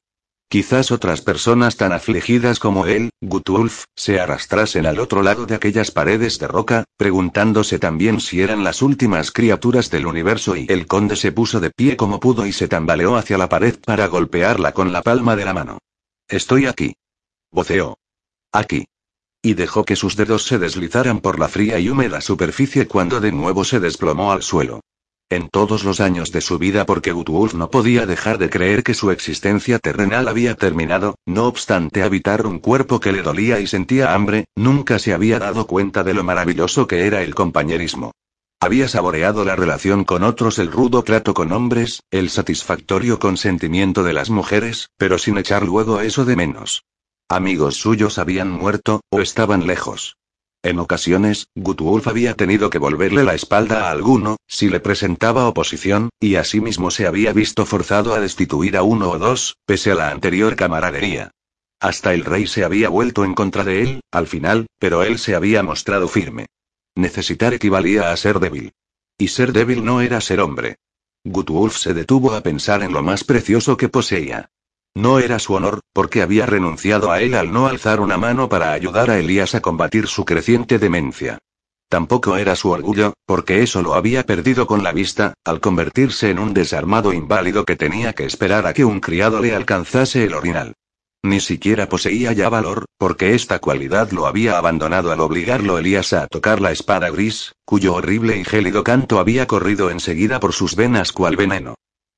Quizás otras personas tan afligidas como él, Gutulf, se arrastrasen al otro lado de aquellas paredes de roca, preguntándose también si eran las últimas criaturas del universo y el conde se puso de pie como pudo y se tambaleó hacia la pared para golpearla con la palma de la mano. Estoy aquí. Voceó. Aquí. Y dejó que sus dedos se deslizaran por la fría y húmeda superficie cuando de nuevo se desplomó al suelo en todos los años de su vida porque Gutwulf no podía dejar de creer que su existencia terrenal había terminado, no obstante habitar un cuerpo que le dolía y sentía hambre, nunca se había dado cuenta de lo maravilloso que era el compañerismo. Había saboreado la relación con otros, el rudo trato con hombres, el satisfactorio consentimiento de las mujeres, pero sin echar luego eso de menos. Amigos suyos habían muerto, o estaban lejos. En ocasiones, Gutwulf había tenido que volverle la espalda a alguno, si le presentaba oposición, y asimismo se había visto forzado a destituir a uno o dos, pese a la anterior camaradería. Hasta el rey se había vuelto en contra de él, al final, pero él se había mostrado firme. Necesitar equivalía a ser débil. Y ser débil no era ser hombre. Gutwulf se detuvo a pensar en lo más precioso que poseía. No era su honor, porque había renunciado a él al no alzar una mano para ayudar a Elías a combatir su creciente demencia. Tampoco era su orgullo, porque eso lo había perdido con la vista, al convertirse en un desarmado inválido que tenía que esperar a que un criado le alcanzase el orinal. Ni siquiera poseía ya valor, porque esta cualidad lo había abandonado al obligarlo Elías a tocar la espada gris, cuyo horrible y gélido canto había corrido enseguida por sus venas cual veneno.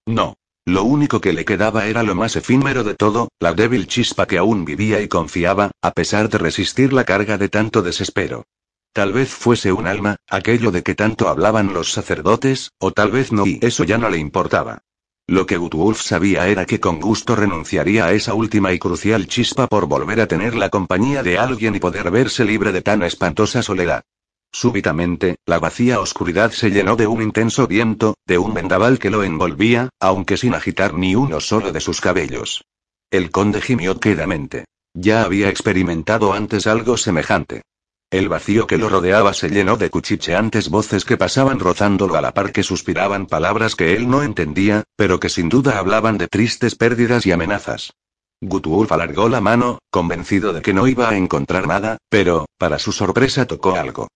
No. Lo único que le quedaba era lo más efímero de todo, la débil chispa que aún vivía y confiaba, a pesar de resistir la carga de tanto desespero. Tal vez fuese un alma, aquello de que tanto hablaban los sacerdotes, o tal vez no y eso ya no le importaba. Lo que Gutwulf sabía era que con gusto renunciaría a esa última y crucial chispa por volver a tener la compañía de alguien y poder verse libre de tan espantosa soledad. Súbitamente, la vacía oscuridad se llenó de un intenso viento, de un vendaval que lo envolvía, aunque sin agitar ni uno solo de sus cabellos. El conde gimió quedamente. Ya había experimentado antes algo semejante. El vacío que lo rodeaba se llenó de cuchicheantes voces que pasaban rozándolo a la par que suspiraban palabras que él no entendía, pero que sin duda hablaban de tristes pérdidas y amenazas. Gutwulf alargó la mano, convencido de que no iba a encontrar nada, pero, para su sorpresa tocó algo.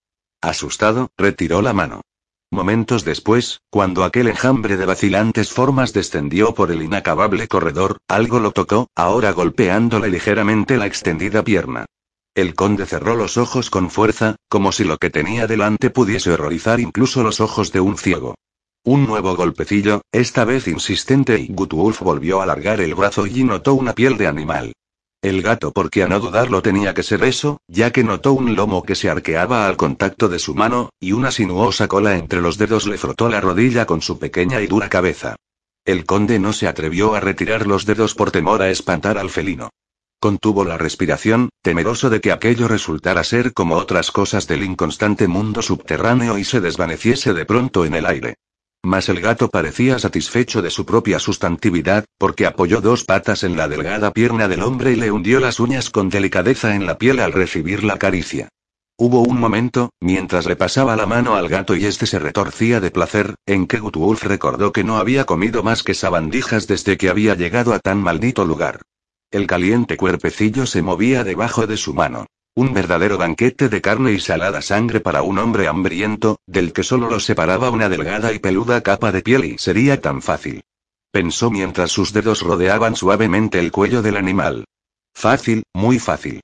Asustado, retiró la mano. Momentos después, cuando aquel enjambre de vacilantes formas descendió por el inacabable corredor, algo lo tocó, ahora golpeándole ligeramente la extendida pierna. El conde cerró los ojos con fuerza, como si lo que tenía delante pudiese horrorizar incluso los ojos de un ciego. Un nuevo golpecillo, esta vez insistente y Gutwulf volvió a alargar el brazo y notó una piel de animal. El gato, porque a no dudarlo tenía que ser eso, ya que notó un lomo que se arqueaba al contacto de su mano, y una sinuosa cola entre los dedos le frotó la rodilla con su pequeña y dura cabeza. El conde no se atrevió a retirar los dedos por temor a espantar al felino. Contuvo la respiración, temeroso de que aquello resultara ser como otras cosas del inconstante mundo subterráneo y se desvaneciese de pronto en el aire. Mas el gato parecía satisfecho de su propia sustantividad, porque apoyó dos patas en la delgada pierna del hombre y le hundió las uñas con delicadeza en la piel al recibir la caricia. Hubo un momento, mientras le pasaba la mano al gato y este se retorcía de placer, en que Gutwulf recordó que no había comido más que sabandijas desde que había llegado a tan maldito lugar. El caliente cuerpecillo se movía debajo de su mano. Un verdadero banquete de carne y salada sangre para un hombre hambriento, del que solo lo separaba una delgada y peluda capa de piel y sería tan fácil. Pensó mientras sus dedos rodeaban suavemente el cuello del animal. Fácil, muy fácil.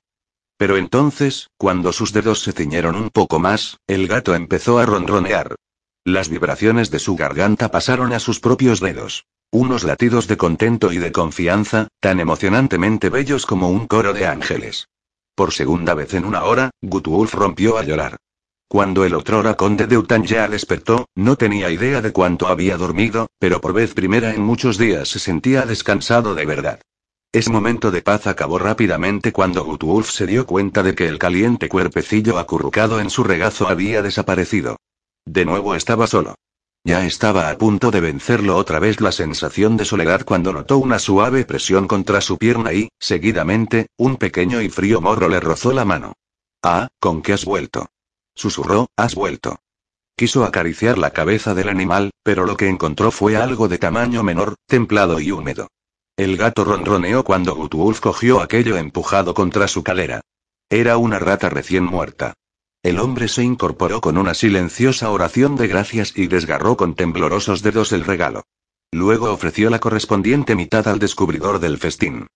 Pero entonces, cuando sus dedos se ciñeron un poco más, el gato empezó a ronronear. Las vibraciones de su garganta pasaron a sus propios dedos. Unos latidos de contento y de confianza, tan emocionantemente bellos como un coro de ángeles. Por segunda vez en una hora, Gutwulf rompió a llorar. Cuando el otrora conde de ya despertó, no tenía idea de cuánto había dormido, pero por vez primera en muchos días se sentía descansado de verdad. Ese momento de paz acabó rápidamente cuando Gutwulf se dio cuenta de que el caliente cuerpecillo acurrucado en su regazo había desaparecido. De nuevo estaba solo. Ya estaba a punto de vencerlo otra vez la sensación de soledad cuando notó una suave presión contra su pierna y, seguidamente, un pequeño y frío morro le rozó la mano. Ah, ¿con qué has vuelto? Susurró, has vuelto. Quiso acariciar la cabeza del animal, pero lo que encontró fue algo de tamaño menor, templado y húmedo. El gato ronroneó cuando Gutwulf cogió aquello empujado contra su cadera. Era una rata recién muerta. El hombre se incorporó con una silenciosa oración de gracias y desgarró con temblorosos dedos el regalo. Luego ofreció la correspondiente mitad al descubridor del festín.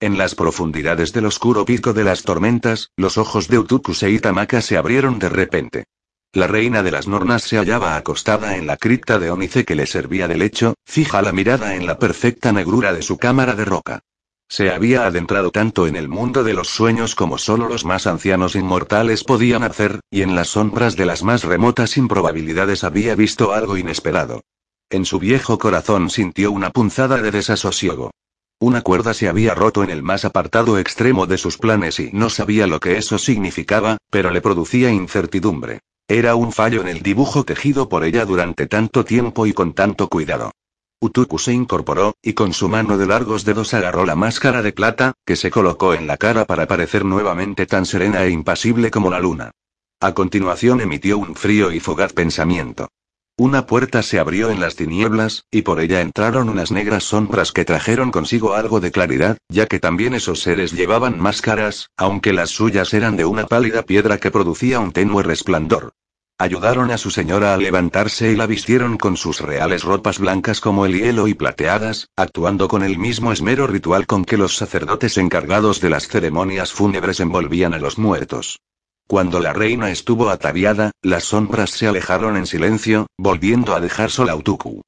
En las profundidades del oscuro pico de las tormentas, los ojos de Utukus y Tamaka se abrieron de repente. La reina de las Nornas se hallaba acostada en la cripta de ónice que le servía de lecho, fija la mirada en la perfecta negrura de su cámara de roca. Se había adentrado tanto en el mundo de los sueños como solo los más ancianos inmortales podían hacer, y en las sombras de las más remotas improbabilidades había visto algo inesperado. En su viejo corazón sintió una punzada de desasosiego. Una cuerda se había roto en el más apartado extremo de sus planes y no sabía lo que eso significaba, pero le producía incertidumbre. Era un fallo en el dibujo tejido por ella durante tanto tiempo y con tanto cuidado. Utuku se incorporó, y con su mano de largos dedos agarró la máscara de plata, que se colocó en la cara para parecer nuevamente tan serena e impasible como la luna. A continuación emitió un frío y fugaz pensamiento. Una puerta se abrió en las tinieblas, y por ella entraron unas negras sombras que trajeron consigo algo de claridad, ya que también esos seres llevaban máscaras, aunque las suyas eran de una pálida piedra que producía un tenue resplandor. Ayudaron a su señora a levantarse y la vistieron con sus reales ropas blancas como el hielo y plateadas, actuando con el mismo esmero ritual con que los sacerdotes encargados de las ceremonias fúnebres envolvían a los muertos. Cuando la reina estuvo ataviada, las sombras se alejaron en silencio, volviendo a dejar sola a Utuku.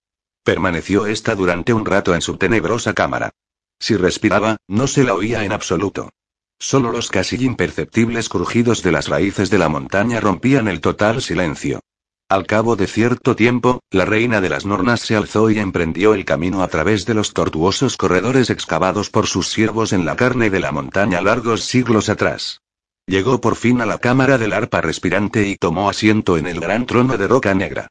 Permaneció esta durante un rato en su tenebrosa cámara. Si respiraba, no se la oía en absoluto. Solo los casi imperceptibles crujidos de las raíces de la montaña rompían el total silencio. Al cabo de cierto tiempo, la reina de las Nornas se alzó y emprendió el camino a través de los tortuosos corredores excavados por sus siervos en la carne de la montaña largos siglos atrás. Llegó por fin a la cámara del arpa respirante y tomó asiento en el gran trono de roca negra.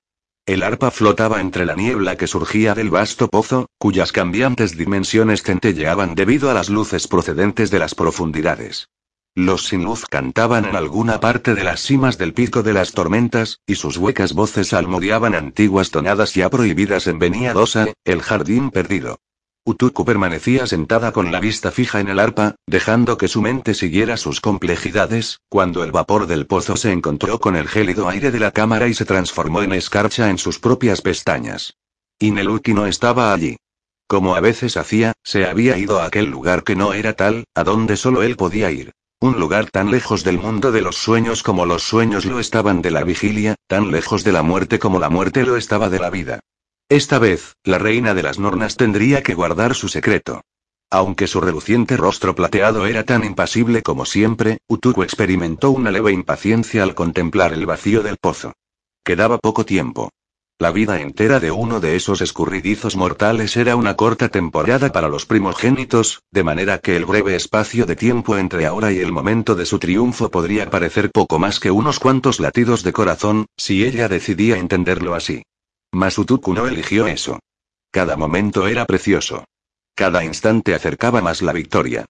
El arpa flotaba entre la niebla que surgía del vasto pozo, cuyas cambiantes dimensiones centelleaban debido a las luces procedentes de las profundidades. Los sin luz cantaban en alguna parte de las cimas del pico de las tormentas, y sus huecas voces almodeaban antiguas tonadas ya prohibidas en Beniadosa, el jardín perdido. Utuku permanecía sentada con la vista fija en el arpa, dejando que su mente siguiera sus complejidades, cuando el vapor del pozo se encontró con el gélido aire de la cámara y se transformó en escarcha en sus propias pestañas. Ineluki no estaba allí. Como a veces hacía, se había ido a aquel lugar que no era tal, a donde solo él podía ir. Un lugar tan lejos del mundo de los sueños como los sueños lo estaban de la vigilia, tan lejos de la muerte como la muerte lo estaba de la vida. Esta vez, la reina de las nornas tendría que guardar su secreto. Aunque su reluciente rostro plateado era tan impasible como siempre, Utuku experimentó una leve impaciencia al contemplar el vacío del pozo. Quedaba poco tiempo. La vida entera de uno de esos escurridizos mortales era una corta temporada para los primogénitos, de manera que el breve espacio de tiempo entre ahora y el momento de su triunfo podría parecer poco más que unos cuantos latidos de corazón, si ella decidía entenderlo así. Mas Utuku no eligió eso. Cada momento era precioso. Cada instante acercaba más la victoria.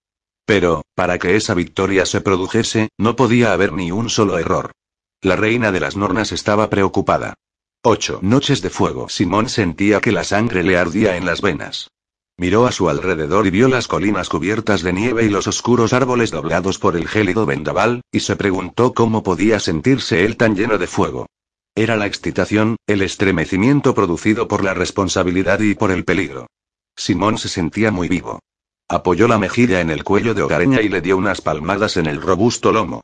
Pero, para que esa victoria se produjese, no podía haber ni un solo error. La reina de las nornas estaba preocupada. Ocho noches de fuego. Simón sentía que la sangre le ardía en las venas. Miró a su alrededor y vio las colinas cubiertas de nieve y los oscuros árboles doblados por el gélido vendaval, y se preguntó cómo podía sentirse él tan lleno de fuego. Era la excitación, el estremecimiento producido por la responsabilidad y por el peligro. Simón se sentía muy vivo. Apoyó la mejilla en el cuello de Hogareña y le dio unas palmadas en el robusto lomo.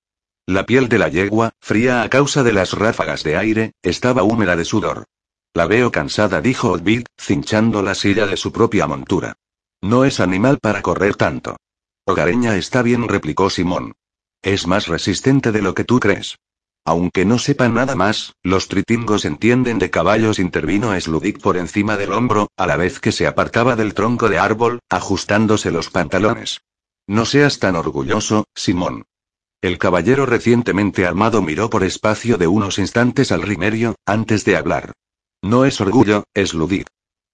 La piel de la yegua, fría a causa de las ráfagas de aire, estaba húmeda de sudor. La veo cansada, dijo Odvid, cinchando la silla de su propia montura. No es animal para correr tanto. Hogareña está bien, replicó Simón. Es más resistente de lo que tú crees. Aunque no sepan nada más, los tritingos entienden de caballos, intervino Sludik por encima del hombro, a la vez que se apartaba del tronco de árbol, ajustándose los pantalones. No seas tan orgulloso, Simón. El caballero recientemente armado miró por espacio de unos instantes al rimerio, antes de hablar. No es orgullo, es.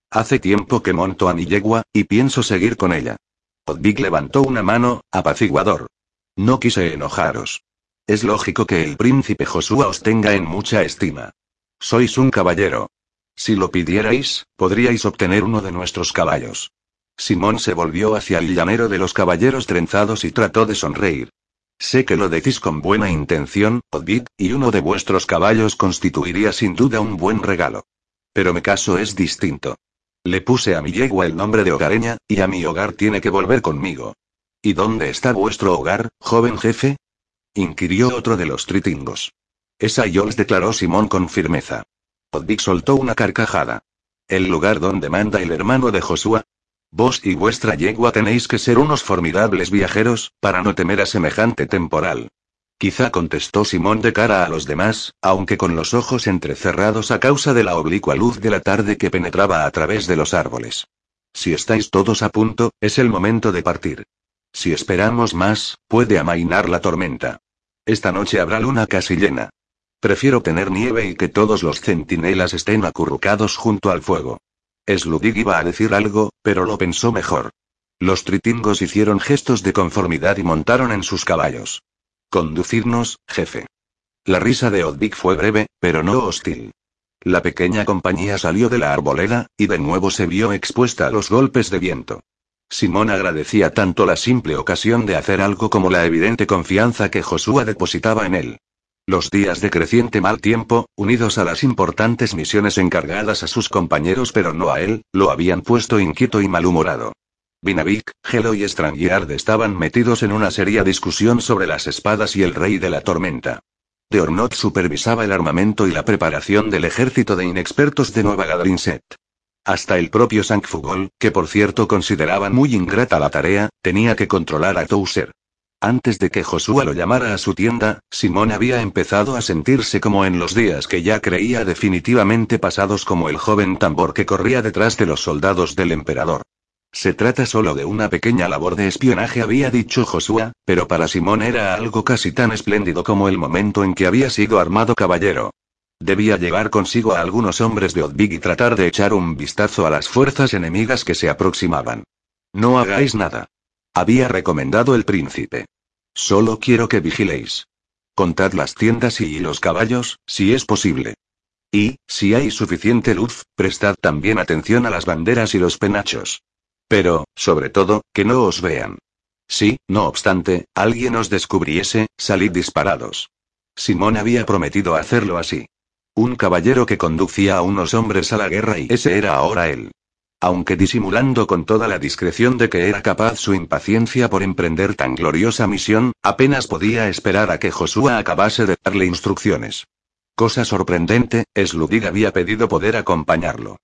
Hace tiempo que monto a mi yegua, y pienso seguir con ella. Odvig levantó una mano, apaciguador. No quise enojaros. Es lógico que el príncipe Josué os tenga en mucha estima. Sois un caballero. Si lo pidierais, podríais obtener uno de nuestros caballos. Simón se volvió hacia el llanero de los caballeros trenzados y trató de sonreír. Sé que lo decís con buena intención, Odvid, y uno de vuestros caballos constituiría sin duda un buen regalo. Pero mi caso es distinto. Le puse a mi yegua el nombre de hogareña, y a mi hogar tiene que volver conmigo. ¿Y dónde está vuestro hogar, joven jefe? Inquirió otro de los tritingos. Esa Yols declaró Simón con firmeza. Odvid soltó una carcajada. ¿El lugar donde manda el hermano de Josué? Vos y vuestra yegua tenéis que ser unos formidables viajeros, para no temer a semejante temporal. Quizá contestó Simón de cara a los demás, aunque con los ojos entrecerrados a causa de la oblicua luz de la tarde que penetraba a través de los árboles. Si estáis todos a punto, es el momento de partir. Si esperamos más, puede amainar la tormenta. Esta noche habrá luna casi llena. Prefiero tener nieve y que todos los centinelas estén acurrucados junto al fuego. Sludig iba a decir algo, pero lo pensó mejor. Los tritingos hicieron gestos de conformidad y montaron en sus caballos. Conducirnos, jefe. La risa de Odvik fue breve, pero no hostil. La pequeña compañía salió de la arboleda, y de nuevo se vio expuesta a los golpes de viento. Simón agradecía tanto la simple ocasión de hacer algo como la evidente confianza que Josué depositaba en él. Los días de creciente mal tiempo, unidos a las importantes misiones encargadas a sus compañeros pero no a él, lo habían puesto inquieto y malhumorado. Vinavik, Gelo y Strangiard estaban metidos en una seria discusión sobre las espadas y el rey de la tormenta. Deornot supervisaba el armamento y la preparación del ejército de inexpertos de Nueva Gadrinset. Hasta el propio Sankfugol, que por cierto consideraban muy ingrata la tarea, tenía que controlar a Touser. Antes de que Josué lo llamara a su tienda, Simón había empezado a sentirse como en los días que ya creía definitivamente pasados como el joven tambor que corría detrás de los soldados del emperador. Se trata solo de una pequeña labor de espionaje, había dicho Josué, pero para Simón era algo casi tan espléndido como el momento en que había sido armado caballero. Debía llevar consigo a algunos hombres de Odvig y tratar de echar un vistazo a las fuerzas enemigas que se aproximaban. No hagáis nada. Había recomendado el príncipe. Solo quiero que vigiléis. Contad las tiendas y los caballos, si es posible. Y, si hay suficiente luz, prestad también atención a las banderas y los penachos. Pero, sobre todo, que no os vean. Si, no obstante, alguien os descubriese, salid disparados. Simón había prometido hacerlo así. Un caballero que conducía a unos hombres a la guerra y ese era ahora él. Aunque disimulando con toda la discreción de que era capaz su impaciencia por emprender tan gloriosa misión, apenas podía esperar a que Josué acabase de darle instrucciones. Cosa sorprendente, Sludig había pedido poder acompañarlo.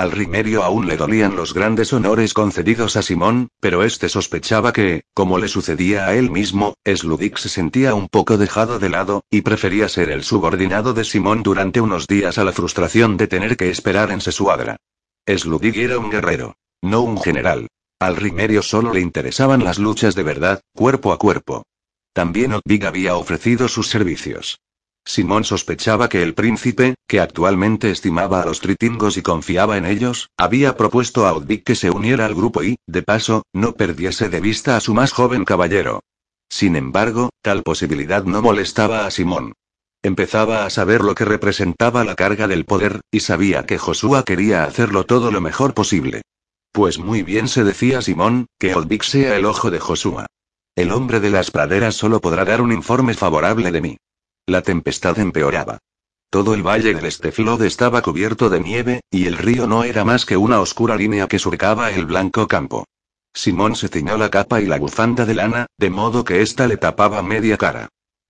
Al Rimerio aún le dolían los grandes honores concedidos a Simón, pero este sospechaba que, como le sucedía a él mismo, Sludig se sentía un poco dejado de lado, y prefería ser el subordinado de Simón durante unos días a la frustración de tener que esperar en Sesuadra. Sludig era un guerrero, no un general. Al Rimerio solo le interesaban las luchas de verdad, cuerpo a cuerpo. También Odvig había ofrecido sus servicios. Simón sospechaba que el príncipe, que actualmente estimaba a los tritingos y confiaba en ellos, había propuesto a Odvik que se uniera al grupo y, de paso, no perdiese de vista a su más joven caballero. Sin embargo, tal posibilidad no molestaba a Simón. Empezaba a saber lo que representaba la carga del poder, y sabía que Josué quería hacerlo todo lo mejor posible. Pues muy bien se decía Simón, que Odvik sea el ojo de Josué. El hombre de las praderas solo podrá dar un informe favorable de mí. La tempestad empeoraba. Todo el valle del Esteflod estaba cubierto de nieve, y el río no era más que una oscura línea que surcaba el blanco campo. Simón se ciñó la capa y la bufanda de lana, de modo que ésta le tapaba media cara.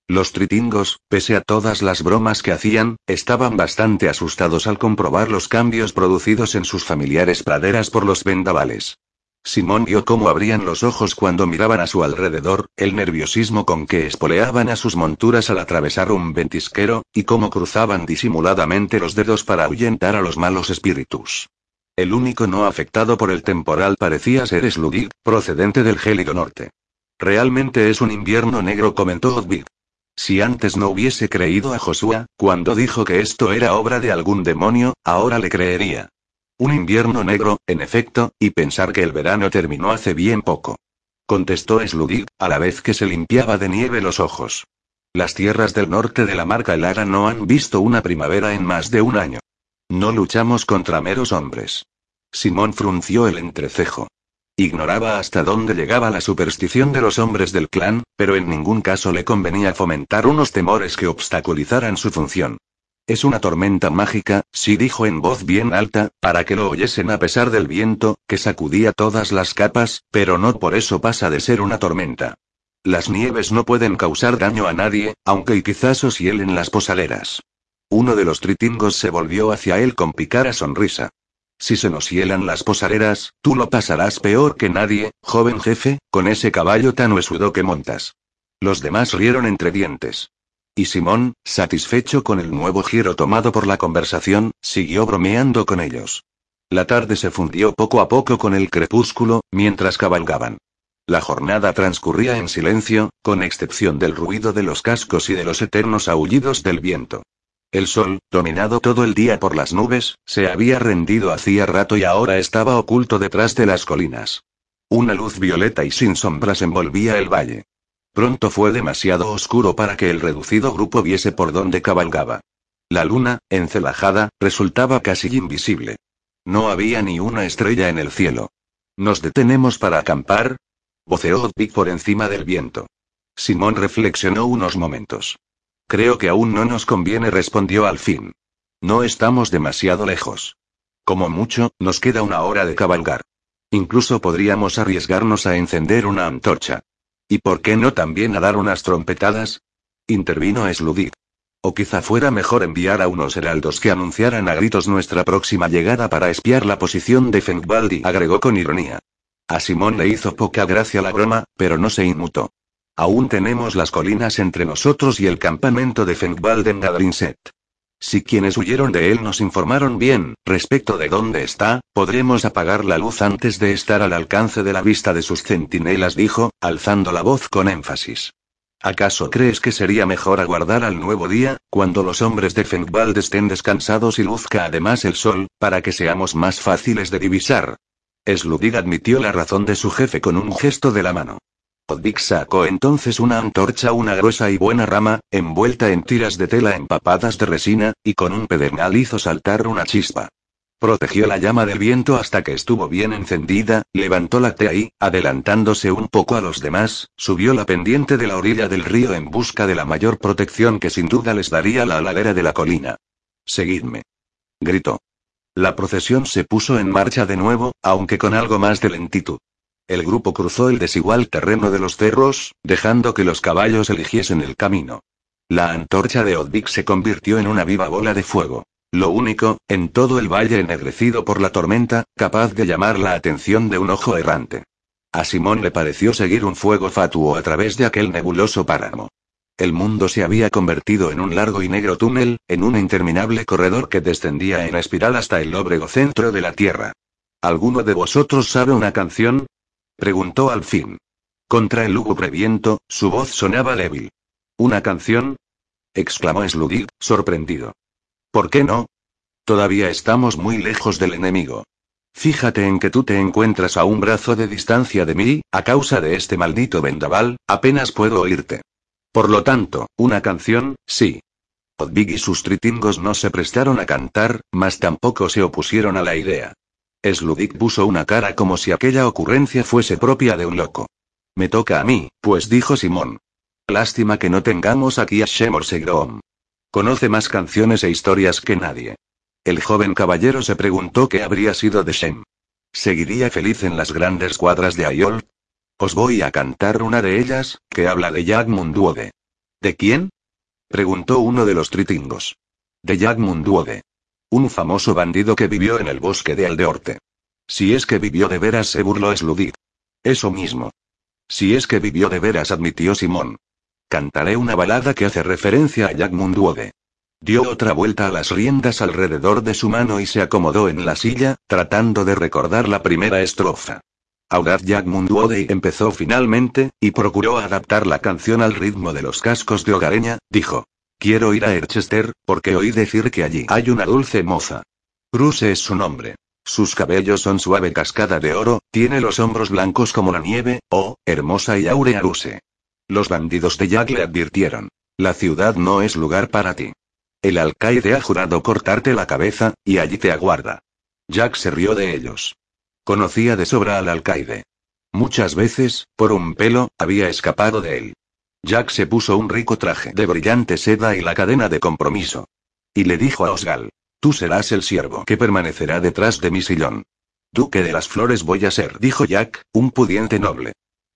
Los tritingos, pese a todas las bromas que hacían, estaban bastante asustados al comprobar los cambios producidos en sus familiares praderas por los vendavales. Simón vio cómo abrían los ojos cuando miraban a su alrededor, el nerviosismo con que espoleaban a sus monturas al atravesar un ventisquero, y cómo cruzaban disimuladamente los dedos para ahuyentar a los malos espíritus. El único no afectado por el temporal parecía ser Sludid, procedente del gélido norte. Realmente es un invierno negro, comentó Odvid. Si antes no hubiese creído a Josué, cuando dijo que esto era obra de algún demonio, ahora le creería. Un invierno negro, en efecto, y pensar que el verano terminó hace bien poco. Contestó Sludig, a la vez que se limpiaba de nieve los ojos. Las tierras del norte de la marca Elara no han visto una primavera en más de un año. No luchamos contra meros hombres. Simón frunció el entrecejo. Ignoraba hasta dónde llegaba la superstición de los hombres del clan, pero en ningún caso le convenía fomentar unos temores que obstaculizaran su función. Es una tormenta mágica, sí dijo en voz bien alta, para que lo oyesen a pesar del viento, que sacudía todas las capas, pero no por eso pasa de ser una tormenta. Las nieves no pueden causar daño a nadie, aunque quizás os hielen las posaderas. Uno de los tritingos se volvió hacia él con picara sonrisa. Si se nos hielan las posaderas, tú lo pasarás peor que nadie, joven jefe, con ese caballo tan huesudo que montas. Los demás rieron entre dientes. Y Simón, satisfecho con el nuevo giro tomado por la conversación, siguió bromeando con ellos. La tarde se fundió poco a poco con el crepúsculo, mientras cabalgaban. La jornada transcurría en silencio, con excepción del ruido de los cascos y de los eternos aullidos del viento. El sol, dominado todo el día por las nubes, se había rendido hacía rato y ahora estaba oculto detrás de las colinas. Una luz violeta y sin sombras envolvía el valle. Pronto fue demasiado oscuro para que el reducido grupo viese por dónde cabalgaba. La luna, encelajada, resultaba casi invisible. No había ni una estrella en el cielo. ¿Nos detenemos para acampar? Voceó Odvik por encima del viento. Simón reflexionó unos momentos. Creo que aún no nos conviene, respondió al fin. No estamos demasiado lejos. Como mucho, nos queda una hora de cabalgar. Incluso podríamos arriesgarnos a encender una antorcha. ¿Y por qué no también a dar unas trompetadas? Intervino Sludit. O quizá fuera mejor enviar a unos heraldos que anunciaran a gritos nuestra próxima llegada para espiar la posición de Fengbaldi, agregó con ironía. A Simón le hizo poca gracia la broma, pero no se inmutó. Aún tenemos las colinas entre nosotros y el campamento de Fengvald en Gadrinset. Si quienes huyeron de él nos informaron bien, respecto de dónde está, podremos apagar la luz antes de estar al alcance de la vista de sus centinelas, dijo, alzando la voz con énfasis. ¿Acaso crees que sería mejor aguardar al nuevo día, cuando los hombres de Fengvald estén descansados y luzca además el sol, para que seamos más fáciles de divisar? Sludid admitió la razón de su jefe con un gesto de la mano. Odvik sacó entonces una antorcha, una gruesa y buena rama, envuelta en tiras de tela empapadas de resina, y con un pedernal hizo saltar una chispa. Protegió la llama del viento hasta que estuvo bien encendida, levantó la tea y, adelantándose un poco a los demás, subió la pendiente de la orilla del río en busca de la mayor protección que sin duda les daría la ladera de la colina. Seguidme. Gritó. La procesión se puso en marcha de nuevo, aunque con algo más de lentitud. El grupo cruzó el desigual terreno de los cerros, dejando que los caballos eligiesen el camino. La antorcha de Odvik se convirtió en una viva bola de fuego. Lo único, en todo el valle ennegrecido por la tormenta, capaz de llamar la atención de un ojo errante. A Simón le pareció seguir un fuego fatuo a través de aquel nebuloso páramo. El mundo se había convertido en un largo y negro túnel, en un interminable corredor que descendía en espiral hasta el lóbrego centro de la tierra. ¿Alguno de vosotros sabe una canción? Preguntó al fin. Contra el lúgubre viento, su voz sonaba débil. ¿Una canción? exclamó Sludig, sorprendido. ¿Por qué no? Todavía estamos muy lejos del enemigo. Fíjate en que tú te encuentras a un brazo de distancia de mí, a causa de este maldito vendaval, apenas puedo oírte. Por lo tanto, una canción, sí. Odvig y sus tritingos no se prestaron a cantar, mas tampoco se opusieron a la idea. Sludik puso una cara como si aquella ocurrencia fuese propia de un loco. Me toca a mí, pues dijo Simón. Lástima que no tengamos aquí a Shemor Segrom. Conoce más canciones e historias que nadie. El joven caballero se preguntó qué habría sido de Shem. ¿Seguiría feliz en las grandes cuadras de Ayol? Os voy a cantar una de ellas, que habla de Yagmunduode. ¿De quién? preguntó uno de los tritingos. De Yagmunduode. Un famoso bandido que vivió en el bosque de Aldeorte. Si es que vivió de veras, se burló Sludit. Eso mismo. Si es que vivió de veras, admitió Simón. Cantaré una balada que hace referencia a Jack Munduode. Dio otra vuelta a las riendas alrededor de su mano y se acomodó en la silla, tratando de recordar la primera estrofa. Audaz Jack Munduode empezó finalmente, y procuró adaptar la canción al ritmo de los cascos de hogareña, dijo. Quiero ir a Erchester, porque oí decir que allí hay una dulce moza. Bruce es su nombre. Sus cabellos son suave cascada de oro, tiene los hombros blancos como la nieve, oh, hermosa y áurea Bruce. Los bandidos de Jack le advirtieron. La ciudad no es lugar para ti. El alcaide ha jurado cortarte la cabeza, y allí te aguarda. Jack se rió de ellos. Conocía de sobra al alcaide. Muchas veces, por un pelo, había escapado de él. Jack se puso un rico traje de brillante seda y la cadena de compromiso. Y le dijo a Osgal. Tú serás el siervo que permanecerá detrás de mi sillón. Duque de las flores voy a ser, dijo Jack, un pudiente noble.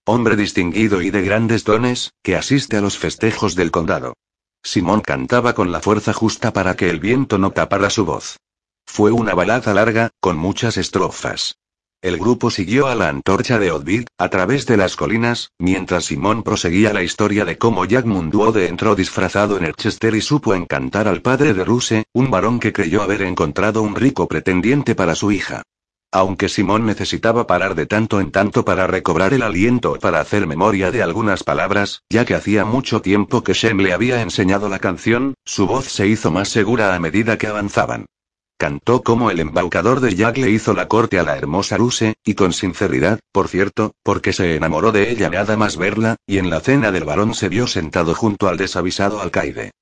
Hombre distinguido y de grandes dones, que asiste a los festejos del condado. Simón cantaba con la fuerza justa para que el viento no tapara su voz. Fue una balada larga, con muchas estrofas. El grupo siguió a la antorcha de Odvid, a través de las colinas, mientras Simón proseguía la historia de cómo Jack Munduode entró disfrazado en Erchester y supo encantar al padre de Ruse, un varón que creyó haber encontrado un rico pretendiente para su hija. Aunque Simón necesitaba parar de tanto en tanto para recobrar el aliento para hacer memoria de algunas palabras, ya que hacía mucho tiempo que Shem le había enseñado la canción, su voz se hizo más segura a medida que avanzaban. Cantó como el embaucador de Jack le hizo la corte a la hermosa Ruse, y con sinceridad, por cierto, porque se enamoró de ella nada más verla, y en la cena del varón se vio sentado junto al desavisado alcaide.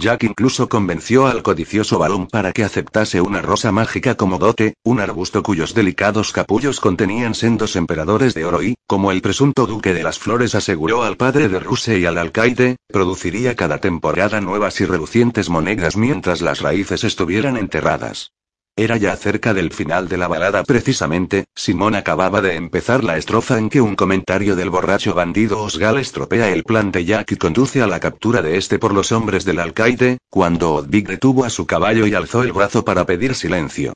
Jack incluso convenció al codicioso balón para que aceptase una rosa mágica como dote, un arbusto cuyos delicados capullos contenían sendos emperadores de oro y, como el presunto duque de las flores aseguró al padre de Ruse y al alcaide, produciría cada temporada nuevas y relucientes monedas mientras las raíces estuvieran enterradas. Era ya cerca del final de la balada precisamente, Simón acababa de empezar la estrofa en que un comentario del borracho bandido Osgal estropea el plan de Jack y conduce a la captura de este por los hombres del alcaide, cuando Odvig detuvo a su caballo y alzó el brazo para pedir silencio.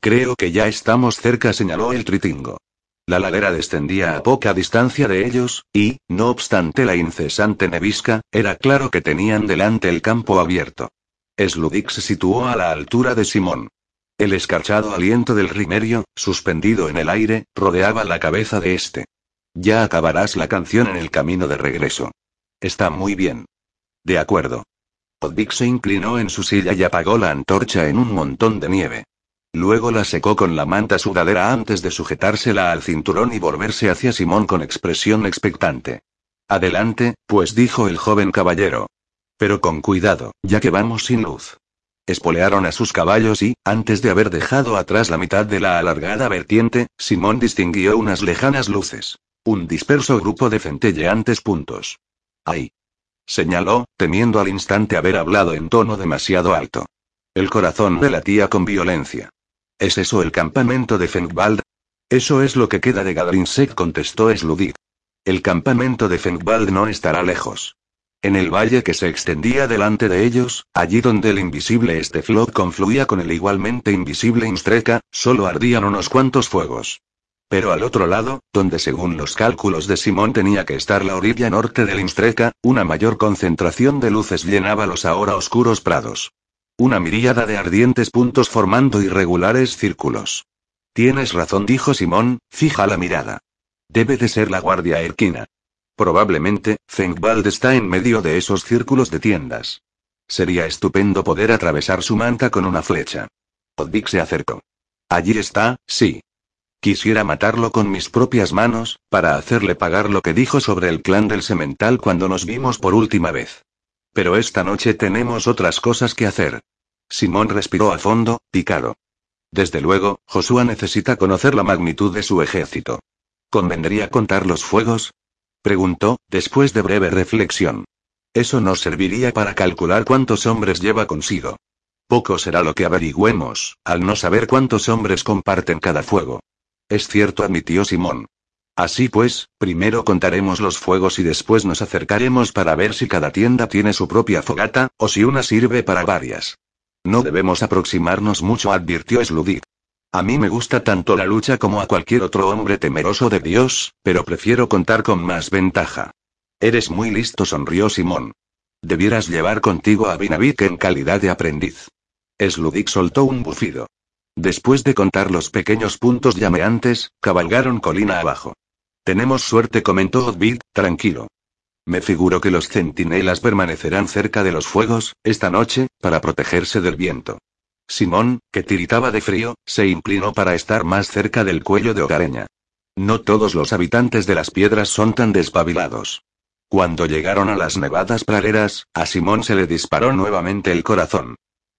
Creo que ya estamos cerca, señaló el tritingo. La ladera descendía a poca distancia de ellos, y, no obstante la incesante nevisca, era claro que tenían delante el campo abierto. Sludik se situó a la altura de Simón. El escarchado aliento del rimerio, suspendido en el aire, rodeaba la cabeza de este. Ya acabarás la canción en el camino de regreso. Está muy bien. De acuerdo. Odvik se inclinó en su silla y apagó la antorcha en un montón de nieve. Luego la secó con la manta sudadera antes de sujetársela al cinturón y volverse hacia Simón con expresión expectante. Adelante, pues dijo el joven caballero. Pero con cuidado, ya que vamos sin luz. Espolearon a sus caballos y, antes de haber dejado atrás la mitad de la alargada vertiente, Simón distinguió unas lejanas luces. Un disperso grupo de centelleantes puntos. ¡Ay! señaló, temiendo al instante haber hablado en tono demasiado alto. El corazón le latía con violencia. ¿Es eso el campamento de Fengvald? Eso es lo que queda de Gadrinsek, contestó Sludig. El campamento de Fengvald no estará lejos. En el valle que se extendía delante de ellos, allí donde el invisible Esteflot confluía con el igualmente invisible Instreka, solo ardían unos cuantos fuegos. Pero al otro lado, donde según los cálculos de Simón tenía que estar la orilla norte del Instreka, una mayor concentración de luces llenaba los ahora oscuros prados. Una miríada de ardientes puntos formando irregulares círculos. Tienes razón, dijo Simón, fija la mirada. Debe de ser la guardia erquina. Probablemente, Fengvald está en medio de esos círculos de tiendas. Sería estupendo poder atravesar su manta con una flecha. Odvik se acercó. Allí está, sí. Quisiera matarlo con mis propias manos, para hacerle pagar lo que dijo sobre el clan del semental cuando nos vimos por última vez. Pero esta noche tenemos otras cosas que hacer. Simón respiró a fondo, picado. Desde luego, Josué necesita conocer la magnitud de su ejército. ¿Convendría contar los fuegos? Preguntó, después de breve reflexión. Eso nos serviría para calcular cuántos hombres lleva consigo. Poco será lo que averigüemos, al no saber cuántos hombres comparten cada fuego. Es cierto, admitió Simón. Así pues, primero contaremos los fuegos y después nos acercaremos para ver si cada tienda tiene su propia fogata, o si una sirve para varias. No debemos aproximarnos mucho, advirtió Sludit. A mí me gusta tanto la lucha como a cualquier otro hombre temeroso de Dios, pero prefiero contar con más ventaja. Eres muy listo, sonrió Simón. Debieras llevar contigo a Binavik en calidad de aprendiz. Sludik soltó un bufido. Después de contar los pequeños puntos llameantes, cabalgaron colina abajo. Tenemos suerte, comentó Odvid, tranquilo. Me figuro que los centinelas permanecerán cerca de los fuegos, esta noche, para protegerse del viento. Simón, que tiritaba de frío, se inclinó para estar más cerca del cuello de Hogareña. No todos los habitantes de las piedras son tan despabilados. Cuando llegaron a las nevadas praderas, a Simón se le disparó nuevamente el corazón.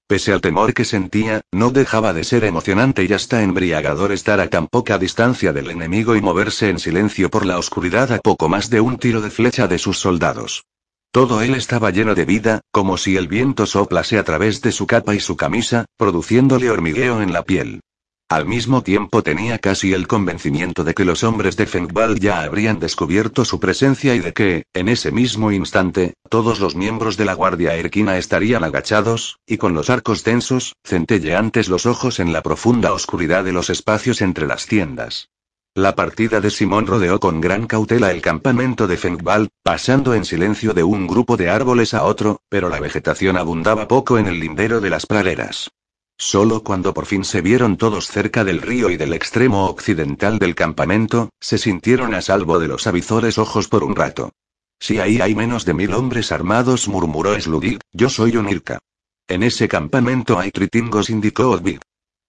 Pese al temor que sentía, no dejaba de ser emocionante y hasta embriagador estar a tan poca distancia del enemigo y moverse en silencio por la oscuridad a poco más de un tiro de flecha de sus soldados. Todo él estaba lleno de vida, como si el viento soplase a través de su capa y su camisa, produciéndole hormigueo en la piel. Al mismo tiempo tenía casi el convencimiento de que los hombres de Fengval ya habrían descubierto su presencia y de que, en ese mismo instante, todos los miembros de la Guardia Erquina estarían agachados, y con los arcos tensos, centelleantes los ojos en la profunda oscuridad de los espacios entre las tiendas. La partida de Simón rodeó con gran cautela el campamento de Fengval, pasando en silencio de un grupo de árboles a otro, pero la vegetación abundaba poco en el lindero de las praderas. Solo cuando por fin se vieron todos cerca del río y del extremo occidental del campamento, se sintieron a salvo de los avizores ojos por un rato. Si ahí hay menos de mil hombres armados, murmuró Sludig, yo soy un Irka. En ese campamento hay tritingos, indicó Odvid.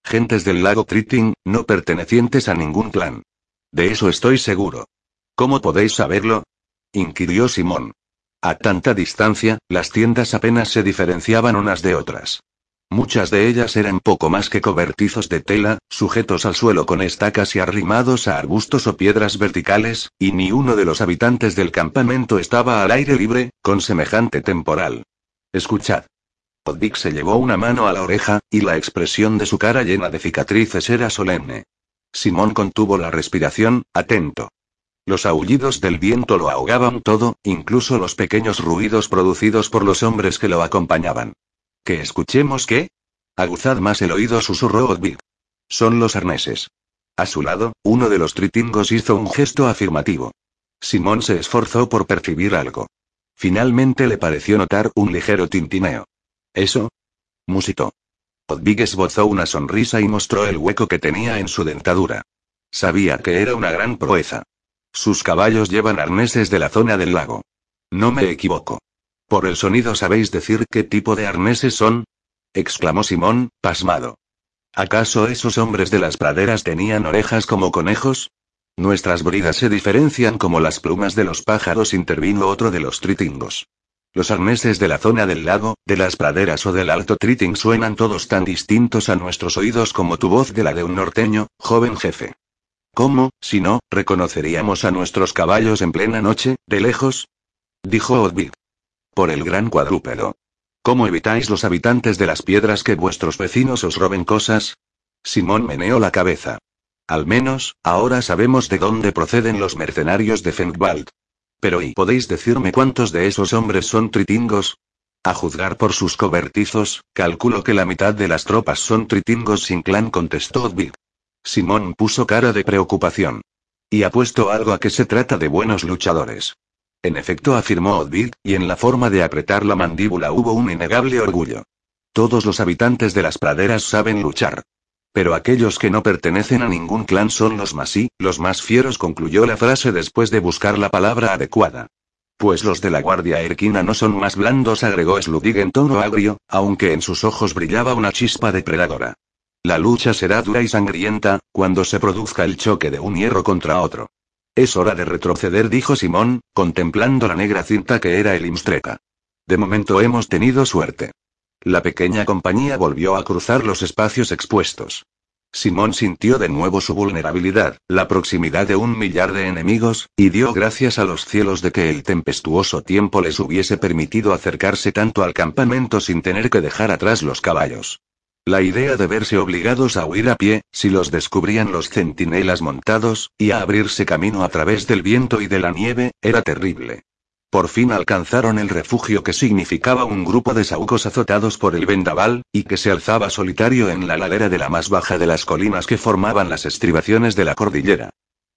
Gentes del lago Triting, no pertenecientes a ningún clan. De eso estoy seguro. ¿Cómo podéis saberlo? inquirió Simón. A tanta distancia, las tiendas apenas se diferenciaban unas de otras. Muchas de ellas eran poco más que cobertizos de tela, sujetos al suelo con estacas y arrimados a arbustos o piedras verticales, y ni uno de los habitantes del campamento estaba al aire libre, con semejante temporal. Escuchad. Oddick se llevó una mano a la oreja, y la expresión de su cara llena de cicatrices era solemne. Simón contuvo la respiración, atento. Los aullidos del viento lo ahogaban todo, incluso los pequeños ruidos producidos por los hombres que lo acompañaban. ¿Que escuchemos qué? Aguzad más el oído, susurró Odvid. Son los arneses. A su lado, uno de los tritingos hizo un gesto afirmativo. Simón se esforzó por percibir algo. Finalmente le pareció notar un ligero tintineo. ¿Eso? Musitó. Odvig esbozó una sonrisa y mostró el hueco que tenía en su dentadura. Sabía que era una gran proeza. Sus caballos llevan arneses de la zona del lago. No me equivoco. ¿Por el sonido sabéis decir qué tipo de arneses son? exclamó Simón, pasmado. ¿Acaso esos hombres de las praderas tenían orejas como conejos? Nuestras bridas se diferencian como las plumas de los pájaros, intervino otro de los tritingos. Los arneses de la zona del lago, de las praderas o del Alto Triting suenan todos tan distintos a nuestros oídos como tu voz de la de un norteño, joven jefe. ¿Cómo, si no, reconoceríamos a nuestros caballos en plena noche, de lejos? Dijo Odvid. Por el gran cuadrúpedo. ¿Cómo evitáis los habitantes de las piedras que vuestros vecinos os roben cosas? Simón meneó la cabeza. Al menos, ahora sabemos de dónde proceden los mercenarios de Fengwald. Pero ¿y podéis decirme cuántos de esos hombres son tritingos? A juzgar por sus cobertizos, calculo que la mitad de las tropas son tritingos sin clan, contestó Odvig. Simón puso cara de preocupación. Y apuesto algo a que se trata de buenos luchadores. En efecto, afirmó Odvig, y en la forma de apretar la mandíbula hubo un innegable orgullo. Todos los habitantes de las praderas saben luchar. Pero aquellos que no pertenecen a ningún clan son los más y, los más fieros, concluyó la frase después de buscar la palabra adecuada. Pues los de la Guardia Erquina no son más blandos, agregó Sludig en tono agrio, aunque en sus ojos brillaba una chispa depredadora. La lucha será dura y sangrienta, cuando se produzca el choque de un hierro contra otro. Es hora de retroceder, dijo Simón, contemplando la negra cinta que era el Imstreca. De momento hemos tenido suerte. La pequeña compañía volvió a cruzar los espacios expuestos. Simón sintió de nuevo su vulnerabilidad, la proximidad de un millar de enemigos, y dio gracias a los cielos de que el tempestuoso tiempo les hubiese permitido acercarse tanto al campamento sin tener que dejar atrás los caballos. La idea de verse obligados a huir a pie, si los descubrían los centinelas montados, y a abrirse camino a través del viento y de la nieve, era terrible. Por fin alcanzaron el refugio que significaba un grupo de saúcos azotados por el vendaval, y que se alzaba solitario en la ladera de la más baja de las colinas que formaban las estribaciones de la cordillera.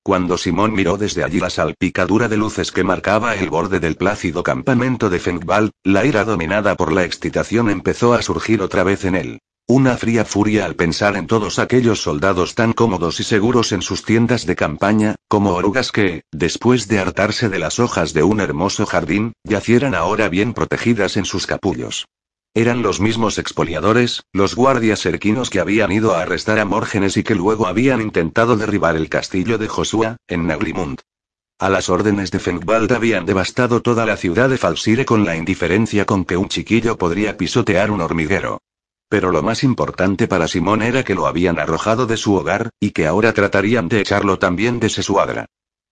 Cuando Simón miró desde allí la salpicadura de luces que marcaba el borde del plácido campamento de Fengval, la ira dominada por la excitación empezó a surgir otra vez en él. Una fría furia al pensar en todos aquellos soldados tan cómodos y seguros en sus tiendas de campaña, como orugas que, después de hartarse de las hojas de un hermoso jardín, yacieran ahora bien protegidas en sus capullos. Eran los mismos expoliadores, los guardias erquinos que habían ido a arrestar a Mórgenes y que luego habían intentado derribar el castillo de Josué, en Naglimund. A las órdenes de Fengwald habían devastado toda la ciudad de Falsire con la indiferencia con que un chiquillo podría pisotear un hormiguero. Pero lo más importante para Simón era que lo habían arrojado de su hogar, y que ahora tratarían de echarlo también de Sesuagra.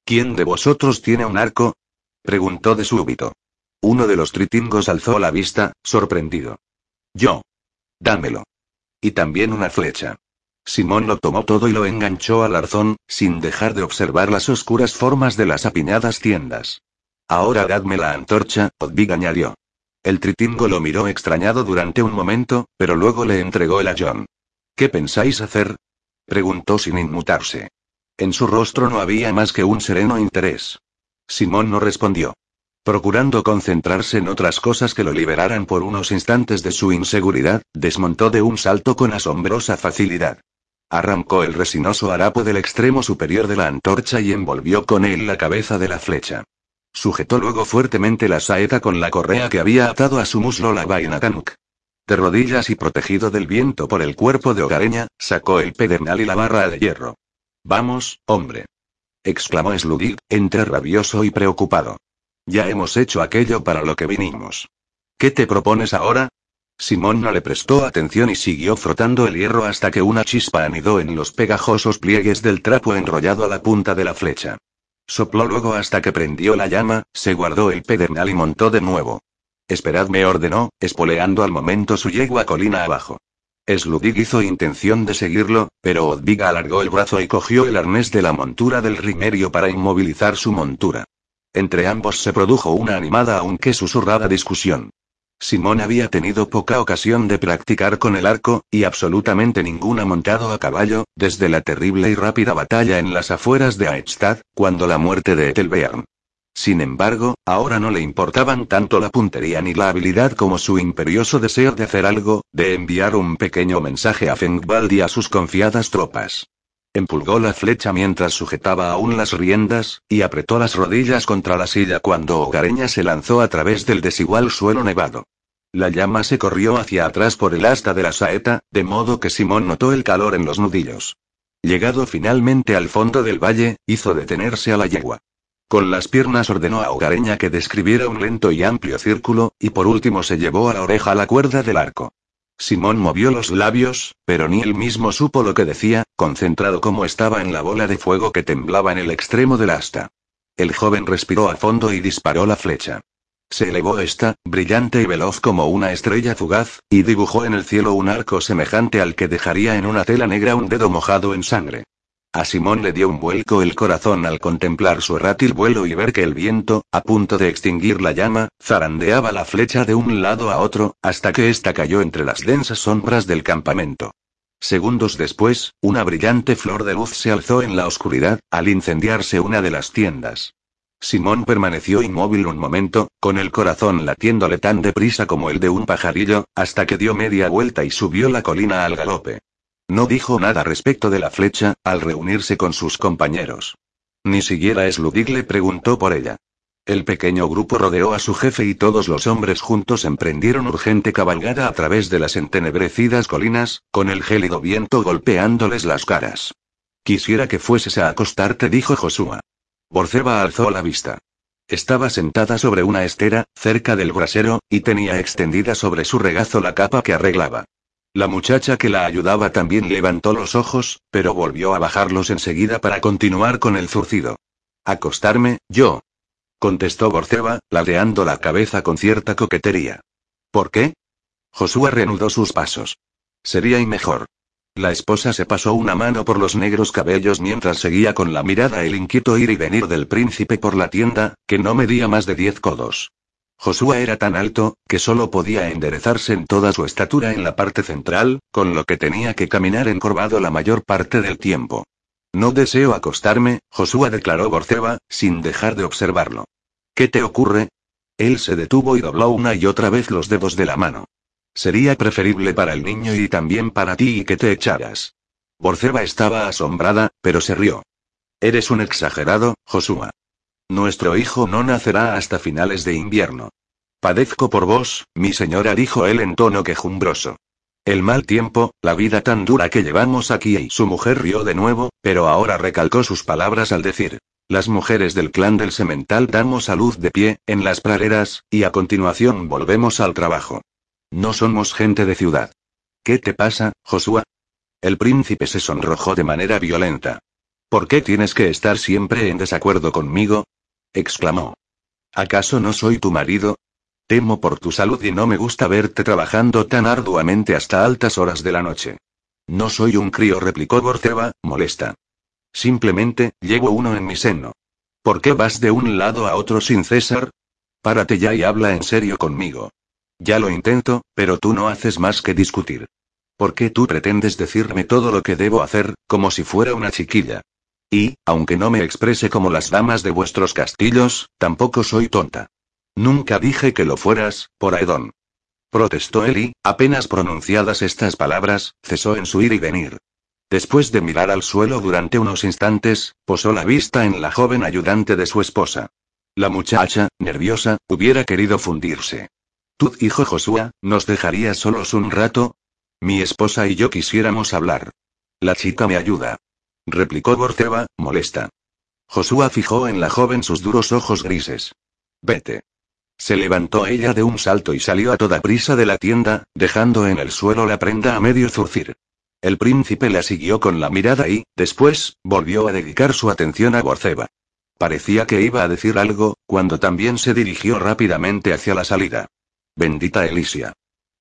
¿Quién de vosotros tiene un arco? preguntó de súbito. Uno de los tritingos alzó la vista, sorprendido. Yo. Dámelo. Y también una flecha. Simón lo tomó todo y lo enganchó al arzón, sin dejar de observar las oscuras formas de las apiñadas tiendas. Ahora dadme la antorcha, Odvig añadió. El tritingo lo miró extrañado durante un momento, pero luego le entregó el ayón. ¿Qué pensáis hacer? preguntó sin inmutarse. En su rostro no había más que un sereno interés. Simón no respondió. Procurando concentrarse en otras cosas que lo liberaran por unos instantes de su inseguridad, desmontó de un salto con asombrosa facilidad. Arrancó el resinoso harapo del extremo superior de la antorcha y envolvió con él la cabeza de la flecha. Sujetó luego fuertemente la saeta con la correa que había atado a su muslo la vaina Tanuk. De rodillas y protegido del viento por el cuerpo de hogareña, sacó el pedernal y la barra de hierro. Vamos, hombre. exclamó Sludig, entre rabioso y preocupado. Ya hemos hecho aquello para lo que vinimos. ¿Qué te propones ahora? Simón no le prestó atención y siguió frotando el hierro hasta que una chispa anidó en los pegajosos pliegues del trapo enrollado a la punta de la flecha. Sopló luego hasta que prendió la llama, se guardó el pedernal y montó de nuevo. Esperadme, ordenó, espoleando al momento su yegua colina abajo. Sludig hizo intención de seguirlo, pero Odviga alargó el brazo y cogió el arnés de la montura del rimerio para inmovilizar su montura. Entre ambos se produjo una animada aunque susurrada discusión. Simón había tenido poca ocasión de practicar con el arco, y absolutamente ninguna montado a caballo, desde la terrible y rápida batalla en las afueras de Aechstad, cuando la muerte de Etelbearn. Sin embargo, ahora no le importaban tanto la puntería ni la habilidad como su imperioso deseo de hacer algo, de enviar un pequeño mensaje a Fengvald y a sus confiadas tropas. Empulgó la flecha mientras sujetaba aún las riendas, y apretó las rodillas contra la silla cuando Hogareña se lanzó a través del desigual suelo nevado. La llama se corrió hacia atrás por el asta de la saeta, de modo que Simón notó el calor en los nudillos. Llegado finalmente al fondo del valle, hizo detenerse a la yegua. Con las piernas ordenó a Hogareña que describiera un lento y amplio círculo, y por último se llevó a la oreja la cuerda del arco. Simón movió los labios, pero ni él mismo supo lo que decía, concentrado como estaba en la bola de fuego que temblaba en el extremo del asta. El joven respiró a fondo y disparó la flecha. Se elevó esta, brillante y veloz como una estrella fugaz, y dibujó en el cielo un arco semejante al que dejaría en una tela negra un dedo mojado en sangre. A Simón le dio un vuelco el corazón al contemplar su errátil vuelo y ver que el viento, a punto de extinguir la llama, zarandeaba la flecha de un lado a otro, hasta que ésta cayó entre las densas sombras del campamento. Segundos después, una brillante flor de luz se alzó en la oscuridad, al incendiarse una de las tiendas. Simón permaneció inmóvil un momento, con el corazón latiéndole tan deprisa como el de un pajarillo, hasta que dio media vuelta y subió la colina al galope. No dijo nada respecto de la flecha, al reunirse con sus compañeros. Ni siquiera Sludig le preguntó por ella. El pequeño grupo rodeó a su jefe y todos los hombres juntos emprendieron urgente cabalgada a través de las entenebrecidas colinas, con el gélido viento golpeándoles las caras. Quisiera que fueses a acostarte, dijo Josúa. Borceba alzó la vista. Estaba sentada sobre una estera, cerca del brasero, y tenía extendida sobre su regazo la capa que arreglaba. La muchacha que la ayudaba también levantó los ojos, pero volvió a bajarlos enseguida para continuar con el zurcido. Acostarme, yo. Contestó Borceba, ladeando la cabeza con cierta coquetería. ¿Por qué? Josué reanudó sus pasos. Sería y mejor. La esposa se pasó una mano por los negros cabellos mientras seguía con la mirada el inquieto ir y venir del príncipe por la tienda, que no medía más de diez codos. Josué era tan alto, que solo podía enderezarse en toda su estatura en la parte central, con lo que tenía que caminar encorvado la mayor parte del tiempo. No deseo acostarme, Josué declaró Borceba, sin dejar de observarlo. ¿Qué te ocurre? Él se detuvo y dobló una y otra vez los dedos de la mano. Sería preferible para el niño y también para ti que te echaras. Borceba estaba asombrada, pero se rió. Eres un exagerado, Josué. Nuestro hijo no nacerá hasta finales de invierno. Padezco por vos, mi señora, dijo él en tono quejumbroso. El mal tiempo, la vida tan dura que llevamos aquí y su mujer rió de nuevo, pero ahora recalcó sus palabras al decir, las mujeres del clan del semental damos a luz de pie, en las praderas, y a continuación volvemos al trabajo. No somos gente de ciudad. ¿Qué te pasa, Josué? El príncipe se sonrojó de manera violenta. ¿Por qué tienes que estar siempre en desacuerdo conmigo? Exclamó. ¿Acaso no soy tu marido? Temo por tu salud y no me gusta verte trabajando tan arduamente hasta altas horas de la noche. No soy un crío, replicó Borceba, molesta. Simplemente, llevo uno en mi seno. ¿Por qué vas de un lado a otro sin César? Párate ya y habla en serio conmigo. Ya lo intento, pero tú no haces más que discutir. ¿Por qué tú pretendes decirme todo lo que debo hacer, como si fuera una chiquilla? Y, aunque no me exprese como las damas de vuestros castillos, tampoco soy tonta. Nunca dije que lo fueras, por Aedón. Protestó Eli, apenas pronunciadas estas palabras, cesó en su ir y venir. Después de mirar al suelo durante unos instantes, posó la vista en la joven ayudante de su esposa. La muchacha, nerviosa, hubiera querido fundirse. Tú, hijo Josué, ¿nos dejarías solos un rato? Mi esposa y yo quisiéramos hablar. La chica me ayuda. Replicó Borceba, molesta. Josué fijó en la joven sus duros ojos grises. Vete. Se levantó ella de un salto y salió a toda prisa de la tienda, dejando en el suelo la prenda a medio zurcir. El príncipe la siguió con la mirada y, después, volvió a dedicar su atención a Borceba. Parecía que iba a decir algo, cuando también se dirigió rápidamente hacia la salida. Bendita Elisia.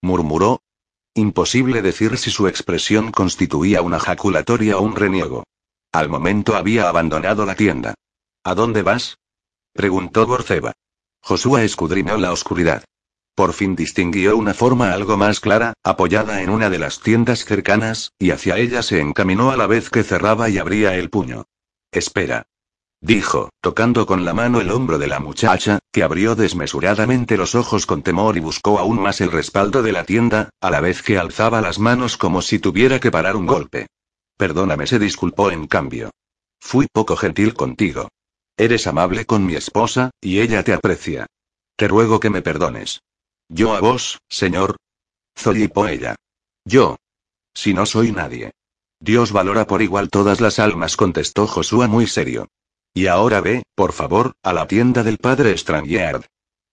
Murmuró. Imposible decir si su expresión constituía una jaculatoria o un reniego. Al momento había abandonado la tienda. ¿A dónde vas? preguntó Borceba. Josué escudriñó la oscuridad. Por fin distinguió una forma algo más clara, apoyada en una de las tiendas cercanas, y hacia ella se encaminó a la vez que cerraba y abría el puño. Espera dijo, tocando con la mano el hombro de la muchacha, que abrió desmesuradamente los ojos con temor y buscó aún más el respaldo de la tienda, a la vez que alzaba las manos como si tuviera que parar un golpe. Perdóname, se disculpó en cambio. Fui poco gentil contigo. Eres amable con mi esposa, y ella te aprecia. Te ruego que me perdones. Yo a vos, señor. Zollipó ella. Yo. Si no soy nadie. Dios valora por igual todas las almas, contestó Josué muy serio. Y ahora ve, por favor, a la tienda del padre Strangiard.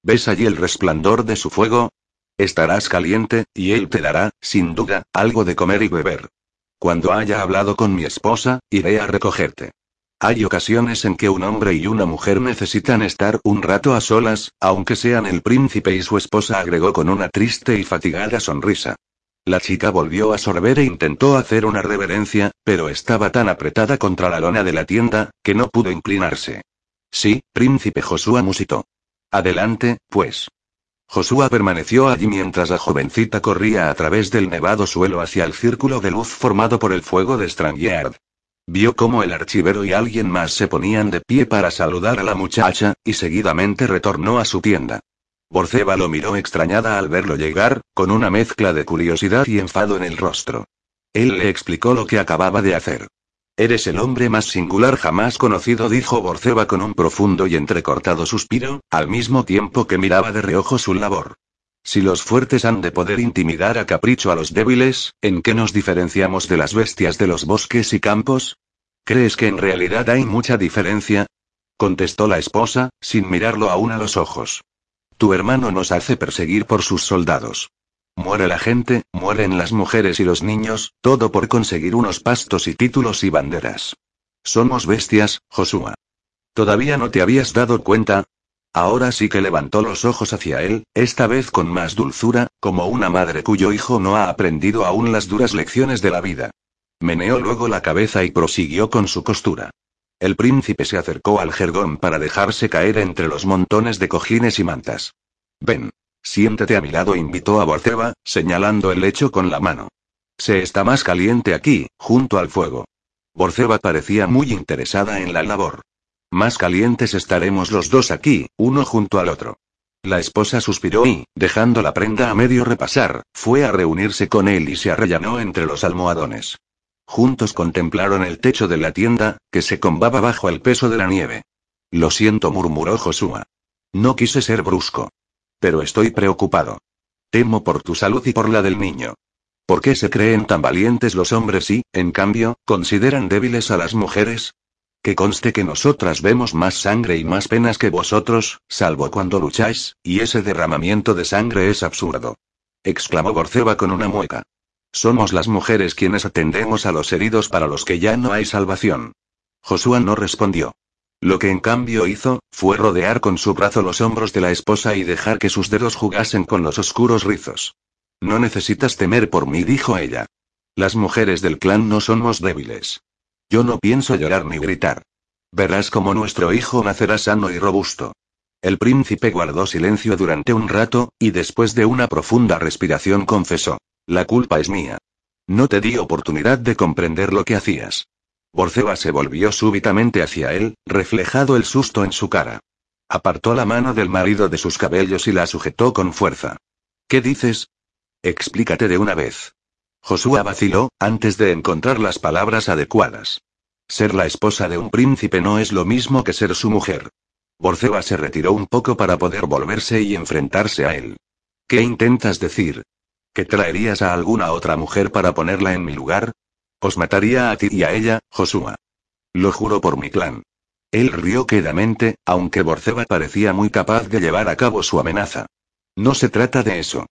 ¿Ves allí el resplandor de su fuego? Estarás caliente, y él te dará, sin duda, algo de comer y beber. Cuando haya hablado con mi esposa, iré a recogerte. Hay ocasiones en que un hombre y una mujer necesitan estar un rato a solas, aunque sean el príncipe y su esposa, agregó con una triste y fatigada sonrisa. La chica volvió a sorber e intentó hacer una reverencia, pero estaba tan apretada contra la lona de la tienda, que no pudo inclinarse. Sí, príncipe Josué musitó. Adelante, pues. Josué permaneció allí mientras la jovencita corría a través del nevado suelo hacia el círculo de luz formado por el fuego de Strangyard. Vio cómo el archivero y alguien más se ponían de pie para saludar a la muchacha, y seguidamente retornó a su tienda. Borceba lo miró extrañada al verlo llegar, con una mezcla de curiosidad y enfado en el rostro. Él le explicó lo que acababa de hacer. Eres el hombre más singular jamás conocido, dijo Borceba con un profundo y entrecortado suspiro, al mismo tiempo que miraba de reojo su labor. Si los fuertes han de poder intimidar a capricho a los débiles, ¿en qué nos diferenciamos de las bestias de los bosques y campos? ¿Crees que en realidad hay mucha diferencia? contestó la esposa, sin mirarlo aún a los ojos. Tu hermano nos hace perseguir por sus soldados. Muere la gente, mueren las mujeres y los niños, todo por conseguir unos pastos y títulos y banderas. Somos bestias, Josué. ¿Todavía no te habías dado cuenta? Ahora sí que levantó los ojos hacia él, esta vez con más dulzura, como una madre cuyo hijo no ha aprendido aún las duras lecciones de la vida. Meneó luego la cabeza y prosiguió con su costura. El príncipe se acercó al jergón para dejarse caer entre los montones de cojines y mantas. Ven. Siéntete a mi lado, invitó a Borceba, señalando el lecho con la mano. Se está más caliente aquí, junto al fuego. Borceba parecía muy interesada en la labor. Más calientes estaremos los dos aquí, uno junto al otro. La esposa suspiró y, dejando la prenda a medio repasar, fue a reunirse con él y se arrellanó entre los almohadones. Juntos contemplaron el techo de la tienda, que se combaba bajo el peso de la nieve. Lo siento, murmuró Josué. No quise ser brusco. Pero estoy preocupado. Temo por tu salud y por la del niño. ¿Por qué se creen tan valientes los hombres y, en cambio, consideran débiles a las mujeres? Que conste que nosotras vemos más sangre y más penas que vosotros, salvo cuando lucháis, y ese derramamiento de sangre es absurdo. exclamó Borceba con una mueca. Somos las mujeres quienes atendemos a los heridos para los que ya no hay salvación. Josué no respondió. Lo que en cambio hizo, fue rodear con su brazo los hombros de la esposa y dejar que sus dedos jugasen con los oscuros rizos. No necesitas temer por mí, dijo ella. Las mujeres del clan no somos débiles. Yo no pienso llorar ni gritar. Verás cómo nuestro hijo nacerá sano y robusto. El príncipe guardó silencio durante un rato, y después de una profunda respiración confesó. La culpa es mía. No te di oportunidad de comprender lo que hacías. Borceba se volvió súbitamente hacia él, reflejado el susto en su cara. Apartó la mano del marido de sus cabellos y la sujetó con fuerza. ¿Qué dices? Explícate de una vez. Josué vaciló, antes de encontrar las palabras adecuadas. Ser la esposa de un príncipe no es lo mismo que ser su mujer. Borceba se retiró un poco para poder volverse y enfrentarse a él. ¿Qué intentas decir? ¿Que traerías a alguna otra mujer para ponerla en mi lugar? Os mataría a ti y a ella, Josué. Lo juro por mi clan. Él rió quedamente, aunque Borceba parecía muy capaz de llevar a cabo su amenaza. No se trata de eso.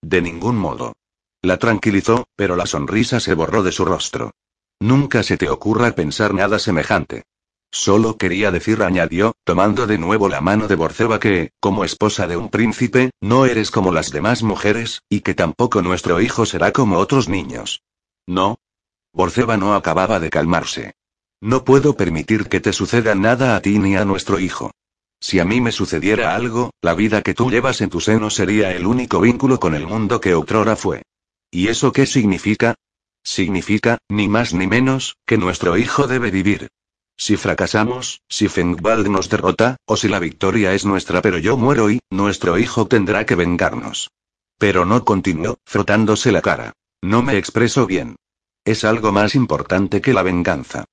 De ningún modo. La tranquilizó, pero la sonrisa se borró de su rostro. Nunca se te ocurra pensar nada semejante. Solo quería decir, añadió, tomando de nuevo la mano de Borceba que, como esposa de un príncipe, no eres como las demás mujeres, y que tampoco nuestro hijo será como otros niños. No. Borceba no acababa de calmarse. No puedo permitir que te suceda nada a ti ni a nuestro hijo. Si a mí me sucediera algo, la vida que tú llevas en tu seno sería el único vínculo con el mundo que otrora fue. ¿Y eso qué significa? Significa, ni más ni menos, que nuestro hijo debe vivir. Si fracasamos, si Fengwald nos derrota, o si la victoria es nuestra pero yo muero y, nuestro hijo tendrá que vengarnos. Pero no continuó, frotándose la cara. No me expreso bien. Es algo más importante que la venganza.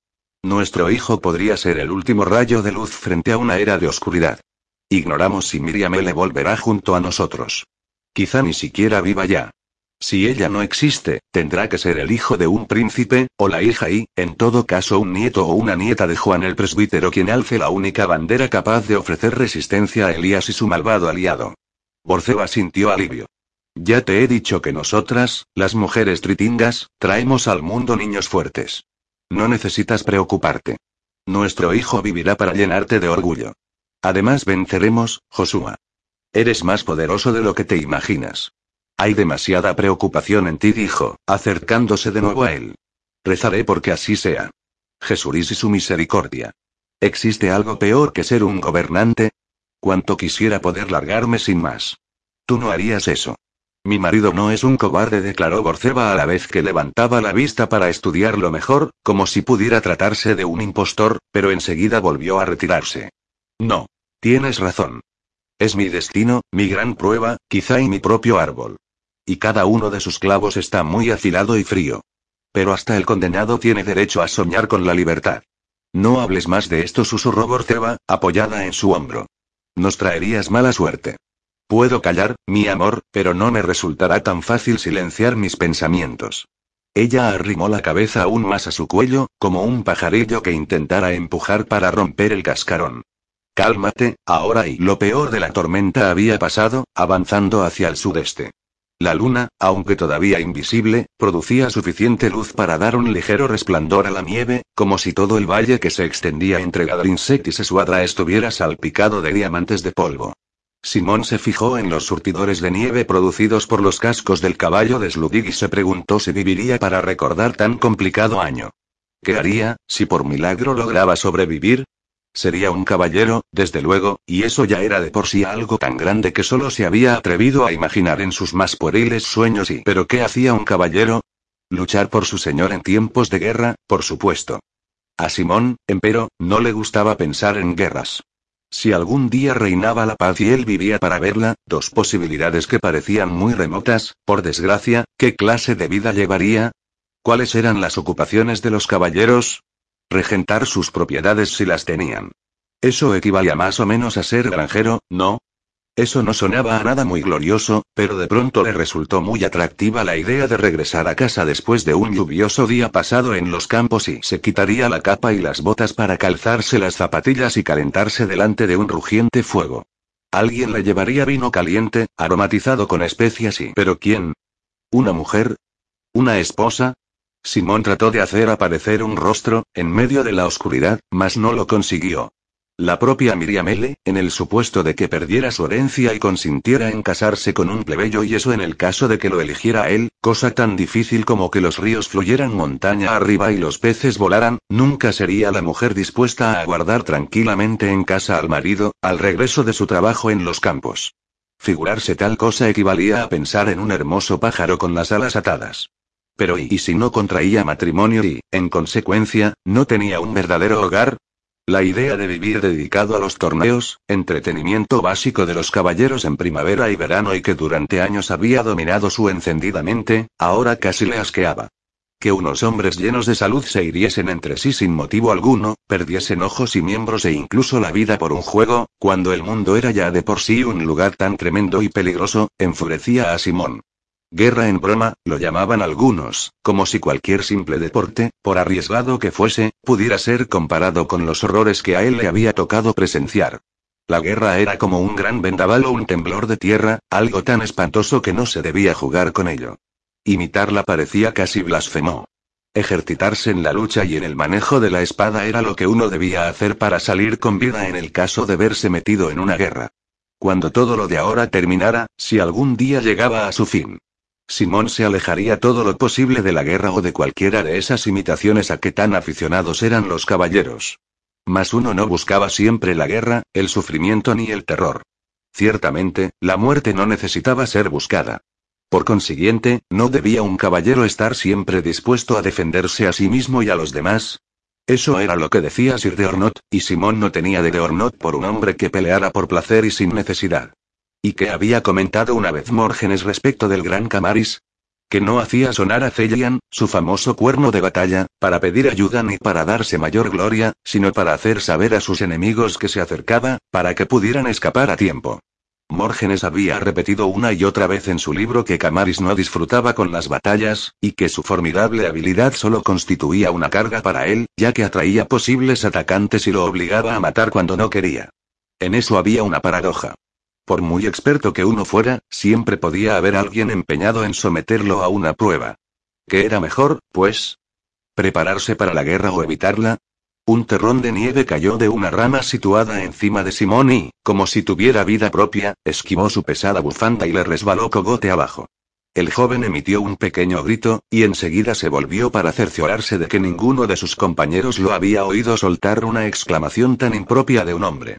Nuestro hijo podría ser el último rayo de luz frente a una era de oscuridad. Ignoramos si Miriam le volverá junto a nosotros. Quizá ni siquiera viva ya. Si ella no existe, tendrá que ser el hijo de un príncipe, o la hija y, en todo caso, un nieto o una nieta de Juan el presbítero quien alce la única bandera capaz de ofrecer resistencia a Elías y su malvado aliado. Borceba sintió alivio. Ya te he dicho que nosotras, las mujeres tritingas, traemos al mundo niños fuertes. No necesitas preocuparte. Nuestro hijo vivirá para llenarte de orgullo. Además venceremos, Josua. Eres más poderoso de lo que te imaginas. Hay demasiada preocupación en ti, dijo, acercándose de nuevo a él. Rezaré porque así sea. Jesús y su misericordia. ¿Existe algo peor que ser un gobernante? Cuanto quisiera poder largarme sin más. Tú no harías eso. Mi marido no es un cobarde, declaró Borceba a la vez que levantaba la vista para estudiarlo mejor, como si pudiera tratarse de un impostor, pero enseguida volvió a retirarse. No. Tienes razón. Es mi destino, mi gran prueba, quizá y mi propio árbol y cada uno de sus clavos está muy afilado y frío. Pero hasta el condenado tiene derecho a soñar con la libertad. No hables más de esto, susurró Borceba, apoyada en su hombro. Nos traerías mala suerte. Puedo callar, mi amor, pero no me resultará tan fácil silenciar mis pensamientos. Ella arrimó la cabeza aún más a su cuello, como un pajarillo que intentara empujar para romper el cascarón. Cálmate, ahora y lo peor de la tormenta había pasado, avanzando hacia el sudeste. La luna, aunque todavía invisible, producía suficiente luz para dar un ligero resplandor a la nieve, como si todo el valle que se extendía entre Gadrinsect y Sesuadra estuviera salpicado de diamantes de polvo. Simón se fijó en los surtidores de nieve producidos por los cascos del caballo de Sludig y se preguntó si viviría para recordar tan complicado año. ¿Qué haría, si por milagro lograba sobrevivir? Sería un caballero, desde luego, y eso ya era de por sí algo tan grande que solo se había atrevido a imaginar en sus más pueriles sueños y ¿pero qué hacía un caballero? Luchar por su señor en tiempos de guerra, por supuesto. A Simón, empero, no le gustaba pensar en guerras. Si algún día reinaba la paz y él vivía para verla, dos posibilidades que parecían muy remotas, por desgracia, ¿qué clase de vida llevaría? ¿Cuáles eran las ocupaciones de los caballeros? Regentar sus propiedades si las tenían. Eso equivalía más o menos a ser granjero, ¿no? Eso no sonaba a nada muy glorioso, pero de pronto le resultó muy atractiva la idea de regresar a casa después de un lluvioso día pasado en los campos y se quitaría la capa y las botas para calzarse las zapatillas y calentarse delante de un rugiente fuego. Alguien le llevaría vino caliente, aromatizado con especias y... ¿Pero quién? ¿Una mujer? ¿Una esposa? Simón trató de hacer aparecer un rostro, en medio de la oscuridad, mas no lo consiguió. La propia Miriam en el supuesto de que perdiera su herencia y consintiera en casarse con un plebeyo y eso en el caso de que lo eligiera él, cosa tan difícil como que los ríos fluyeran montaña arriba y los peces volaran, nunca sería la mujer dispuesta a aguardar tranquilamente en casa al marido, al regreso de su trabajo en los campos. Figurarse tal cosa equivalía a pensar en un hermoso pájaro con las alas atadas. Pero ¿y si no contraía matrimonio y, en consecuencia, no tenía un verdadero hogar? La idea de vivir dedicado a los torneos, entretenimiento básico de los caballeros en primavera y verano y que durante años había dominado su encendida mente, ahora casi le asqueaba. Que unos hombres llenos de salud se hiriesen entre sí sin motivo alguno, perdiesen ojos y miembros e incluso la vida por un juego, cuando el mundo era ya de por sí un lugar tan tremendo y peligroso, enfurecía a Simón. Guerra en broma, lo llamaban algunos, como si cualquier simple deporte, por arriesgado que fuese, pudiera ser comparado con los horrores que a él le había tocado presenciar. La guerra era como un gran vendaval o un temblor de tierra, algo tan espantoso que no se debía jugar con ello. Imitarla parecía casi blasfemo. Ejercitarse en la lucha y en el manejo de la espada era lo que uno debía hacer para salir con vida en el caso de verse metido en una guerra. Cuando todo lo de ahora terminara, si algún día llegaba a su fin. Simón se alejaría todo lo posible de la guerra o de cualquiera de esas imitaciones a que tan aficionados eran los caballeros. Mas uno no buscaba siempre la guerra, el sufrimiento ni el terror. Ciertamente, la muerte no necesitaba ser buscada. Por consiguiente, ¿no debía un caballero estar siempre dispuesto a defenderse a sí mismo y a los demás? Eso era lo que decía Sir de Ornot, y Simón no tenía de Ornot por un hombre que peleara por placer y sin necesidad. ¿Y qué había comentado una vez Morgenes respecto del gran Camaris? Que no hacía sonar a Celian, su famoso cuerno de batalla, para pedir ayuda ni para darse mayor gloria, sino para hacer saber a sus enemigos que se acercaba, para que pudieran escapar a tiempo. Mórgenes había repetido una y otra vez en su libro que Camaris no disfrutaba con las batallas, y que su formidable habilidad solo constituía una carga para él, ya que atraía posibles atacantes y lo obligaba a matar cuando no quería. En eso había una paradoja. Por muy experto que uno fuera, siempre podía haber alguien empeñado en someterlo a una prueba. ¿Qué era mejor, pues? ¿Prepararse para la guerra o evitarla? Un terrón de nieve cayó de una rama situada encima de Simón y, como si tuviera vida propia, esquivó su pesada bufanda y le resbaló cogote abajo. El joven emitió un pequeño grito, y enseguida se volvió para cerciorarse de que ninguno de sus compañeros lo había oído soltar una exclamación tan impropia de un hombre.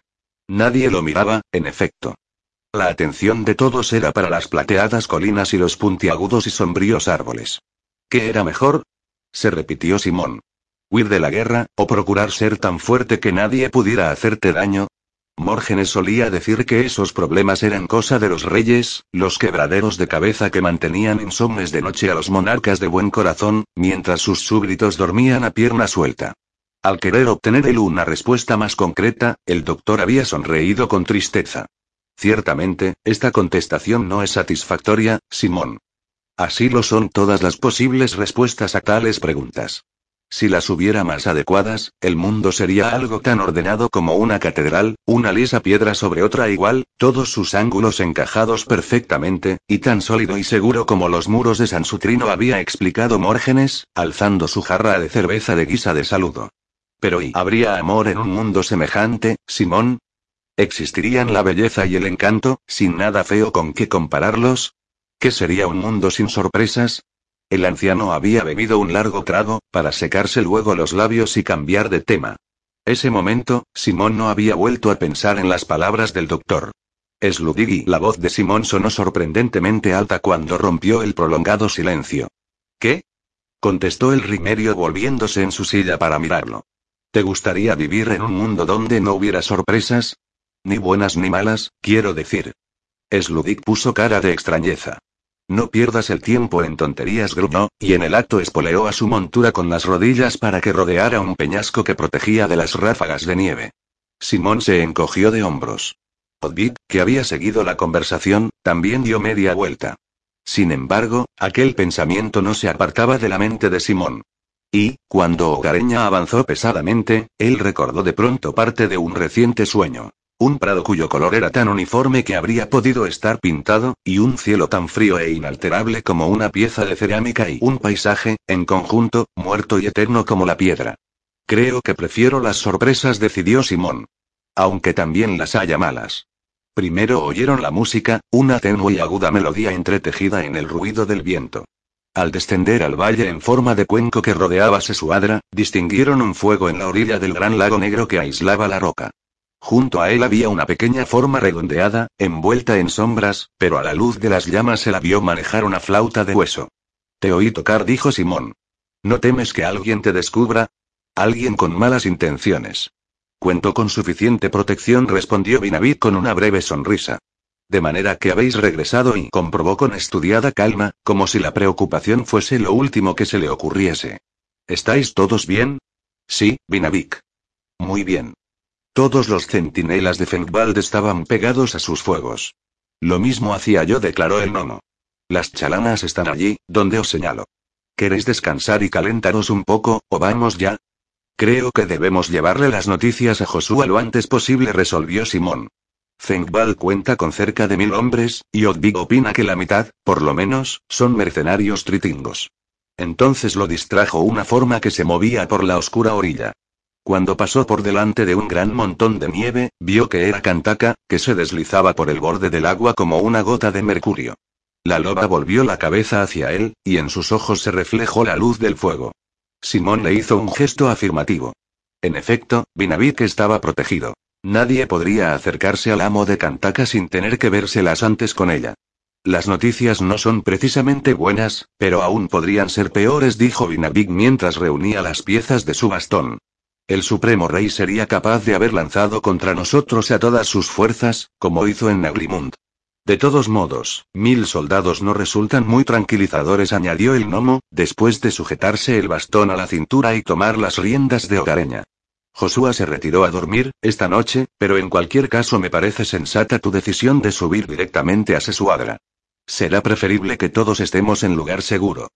Nadie lo miraba, en efecto. La atención de todos era para las plateadas colinas y los puntiagudos y sombríos árboles. ¿Qué era mejor? Se repitió Simón. ¿Huir de la guerra, o procurar ser tan fuerte que nadie pudiera hacerte daño? Mórgenes solía decir que esos problemas eran cosa de los reyes, los quebraderos de cabeza que mantenían insomnes de noche a los monarcas de buen corazón, mientras sus súbditos dormían a pierna suelta. Al querer obtener él una respuesta más concreta, el doctor había sonreído con tristeza. Ciertamente, esta contestación no es satisfactoria, Simón. Así lo son todas las posibles respuestas a tales preguntas. Si las hubiera más adecuadas, el mundo sería algo tan ordenado como una catedral, una lisa piedra sobre otra igual, todos sus ángulos encajados perfectamente, y tan sólido y seguro como los muros de San Sutrino había explicado Mórgenes, alzando su jarra de cerveza de guisa de saludo. Pero ¿y habría amor en un mundo semejante, Simón? ¿Existirían la belleza y el encanto, sin nada feo con qué compararlos? ¿Qué sería un mundo sin sorpresas? El anciano había bebido un largo trago, para secarse luego los labios y cambiar de tema. Ese momento, Simón no había vuelto a pensar en las palabras del doctor. Sludigi, la voz de Simón sonó sorprendentemente alta cuando rompió el prolongado silencio. ¿Qué? contestó el rimerio volviéndose en su silla para mirarlo. ¿Te gustaría vivir en un mundo donde no hubiera sorpresas? Ni buenas ni malas, quiero decir. Sludig puso cara de extrañeza. No pierdas el tiempo en tonterías, gruñó, y en el acto espoleó a su montura con las rodillas para que rodeara un peñasco que protegía de las ráfagas de nieve. Simón se encogió de hombros. Odvid, que había seguido la conversación, también dio media vuelta. Sin embargo, aquel pensamiento no se apartaba de la mente de Simón. Y, cuando Hogareña avanzó pesadamente, él recordó de pronto parte de un reciente sueño. Un prado cuyo color era tan uniforme que habría podido estar pintado, y un cielo tan frío e inalterable como una pieza de cerámica y un paisaje, en conjunto, muerto y eterno como la piedra. Creo que prefiero las sorpresas, decidió Simón. Aunque también las haya malas. Primero oyeron la música, una tenue y aguda melodía entretejida en el ruido del viento. Al descender al valle en forma de cuenco que rodeaba Sesuadra, distinguieron un fuego en la orilla del gran lago negro que aislaba la roca. Junto a él había una pequeña forma redondeada, envuelta en sombras, pero a la luz de las llamas se la vio manejar una flauta de hueso. Te oí tocar, dijo Simón. ¿No temes que alguien te descubra? Alguien con malas intenciones. Cuento con suficiente protección, respondió Binavid con una breve sonrisa. De manera que habéis regresado y comprobó con estudiada calma, como si la preocupación fuese lo último que se le ocurriese. ¿Estáis todos bien? Sí, Binavik. Muy bien. Todos los centinelas de Fengwald estaban pegados a sus fuegos. Lo mismo hacía yo, declaró el gnomo. Las chalanas están allí, donde os señalo. ¿Queréis descansar y calentaros un poco, o vamos ya? Creo que debemos llevarle las noticias a Josué lo antes posible, resolvió Simón. Fengwald cuenta con cerca de mil hombres, y Odvig opina que la mitad, por lo menos, son mercenarios tritingos. Entonces lo distrajo una forma que se movía por la oscura orilla. Cuando pasó por delante de un gran montón de nieve, vio que era Cantaka, que se deslizaba por el borde del agua como una gota de mercurio. La loba volvió la cabeza hacia él, y en sus ojos se reflejó la luz del fuego. Simón le hizo un gesto afirmativo. En efecto, Binavik estaba protegido. Nadie podría acercarse al amo de Cantaka sin tener que vérselas antes con ella. Las noticias no son precisamente buenas, pero aún podrían ser peores, dijo Binavik mientras reunía las piezas de su bastón. El Supremo Rey sería capaz de haber lanzado contra nosotros a todas sus fuerzas, como hizo en Nagrimund. De todos modos, mil soldados no resultan muy tranquilizadores, añadió el gnomo, después de sujetarse el bastón a la cintura y tomar las riendas de hogareña. Joshua se retiró a dormir, esta noche, pero en cualquier caso me parece sensata tu decisión de subir directamente a Sesuadra. Será preferible que todos estemos en lugar seguro.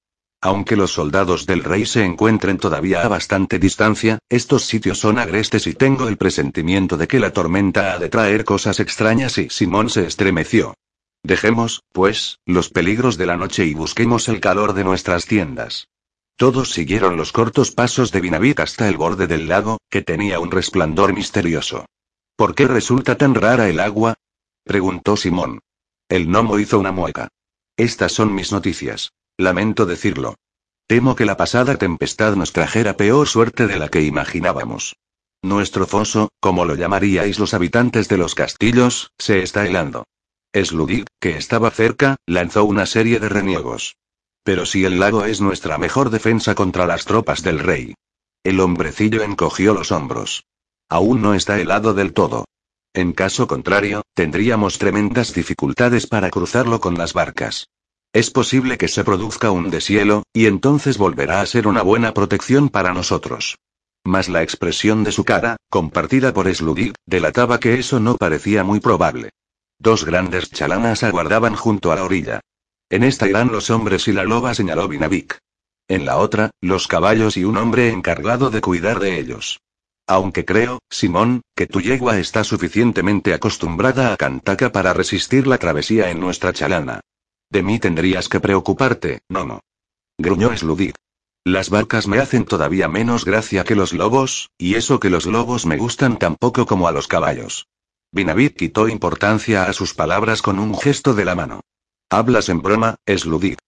Aunque los soldados del rey se encuentren todavía a bastante distancia, estos sitios son agrestes y tengo el presentimiento de que la tormenta ha de traer cosas extrañas y Simón se estremeció. Dejemos, pues, los peligros de la noche y busquemos el calor de nuestras tiendas. Todos siguieron los cortos pasos de Vinavik hasta el borde del lago, que tenía un resplandor misterioso. ¿Por qué resulta tan rara el agua? preguntó Simón. El gnomo hizo una mueca. Estas son mis noticias. Lamento decirlo. Temo que la pasada tempestad nos trajera peor suerte de la que imaginábamos. Nuestro foso, como lo llamaríais los habitantes de los castillos, se está helando. Sludig, que estaba cerca, lanzó una serie de reniegos. Pero si el lago es nuestra mejor defensa contra las tropas del rey. El hombrecillo encogió los hombros. Aún no está helado del todo. En caso contrario, tendríamos tremendas dificultades para cruzarlo con las barcas. Es posible que se produzca un deshielo, y entonces volverá a ser una buena protección para nosotros. Mas la expresión de su cara, compartida por Sludig, delataba que eso no parecía muy probable. Dos grandes chalanas aguardaban junto a la orilla. En esta irán los hombres y la loba, señaló Vinavik. En la otra, los caballos y un hombre encargado de cuidar de ellos. Aunque creo, Simón, que tu yegua está suficientemente acostumbrada a Cantaka para resistir la travesía en nuestra chalana. De mí tendrías que preocuparte, no. Gruñó Sludig. Las barcas me hacen todavía menos gracia que los lobos, y eso que los lobos me gustan tan poco como a los caballos. Binavid quitó importancia a sus palabras con un gesto de la mano. Hablas en broma, Sludit.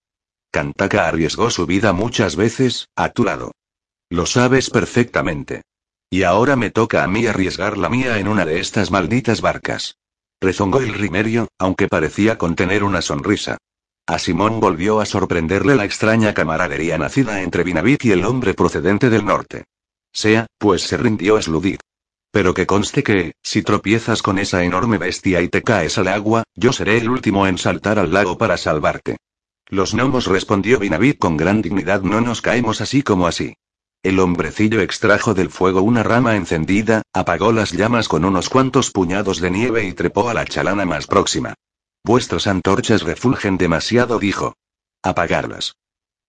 Kantaka arriesgó su vida muchas veces, a tu lado. Lo sabes perfectamente. Y ahora me toca a mí arriesgar la mía en una de estas malditas barcas. Rezongó el rimerio, aunque parecía contener una sonrisa. A Simón volvió a sorprenderle la extraña camaradería nacida entre Binavik y el hombre procedente del norte. Sea, pues se rindió Sludit. Pero que conste que, si tropiezas con esa enorme bestia y te caes al agua, yo seré el último en saltar al lago para salvarte. Los gnomos respondió Binavid con gran dignidad, no nos caemos así como así. El hombrecillo extrajo del fuego una rama encendida, apagó las llamas con unos cuantos puñados de nieve y trepó a la chalana más próxima. Vuestras antorchas refulgen demasiado, dijo. Apagarlas.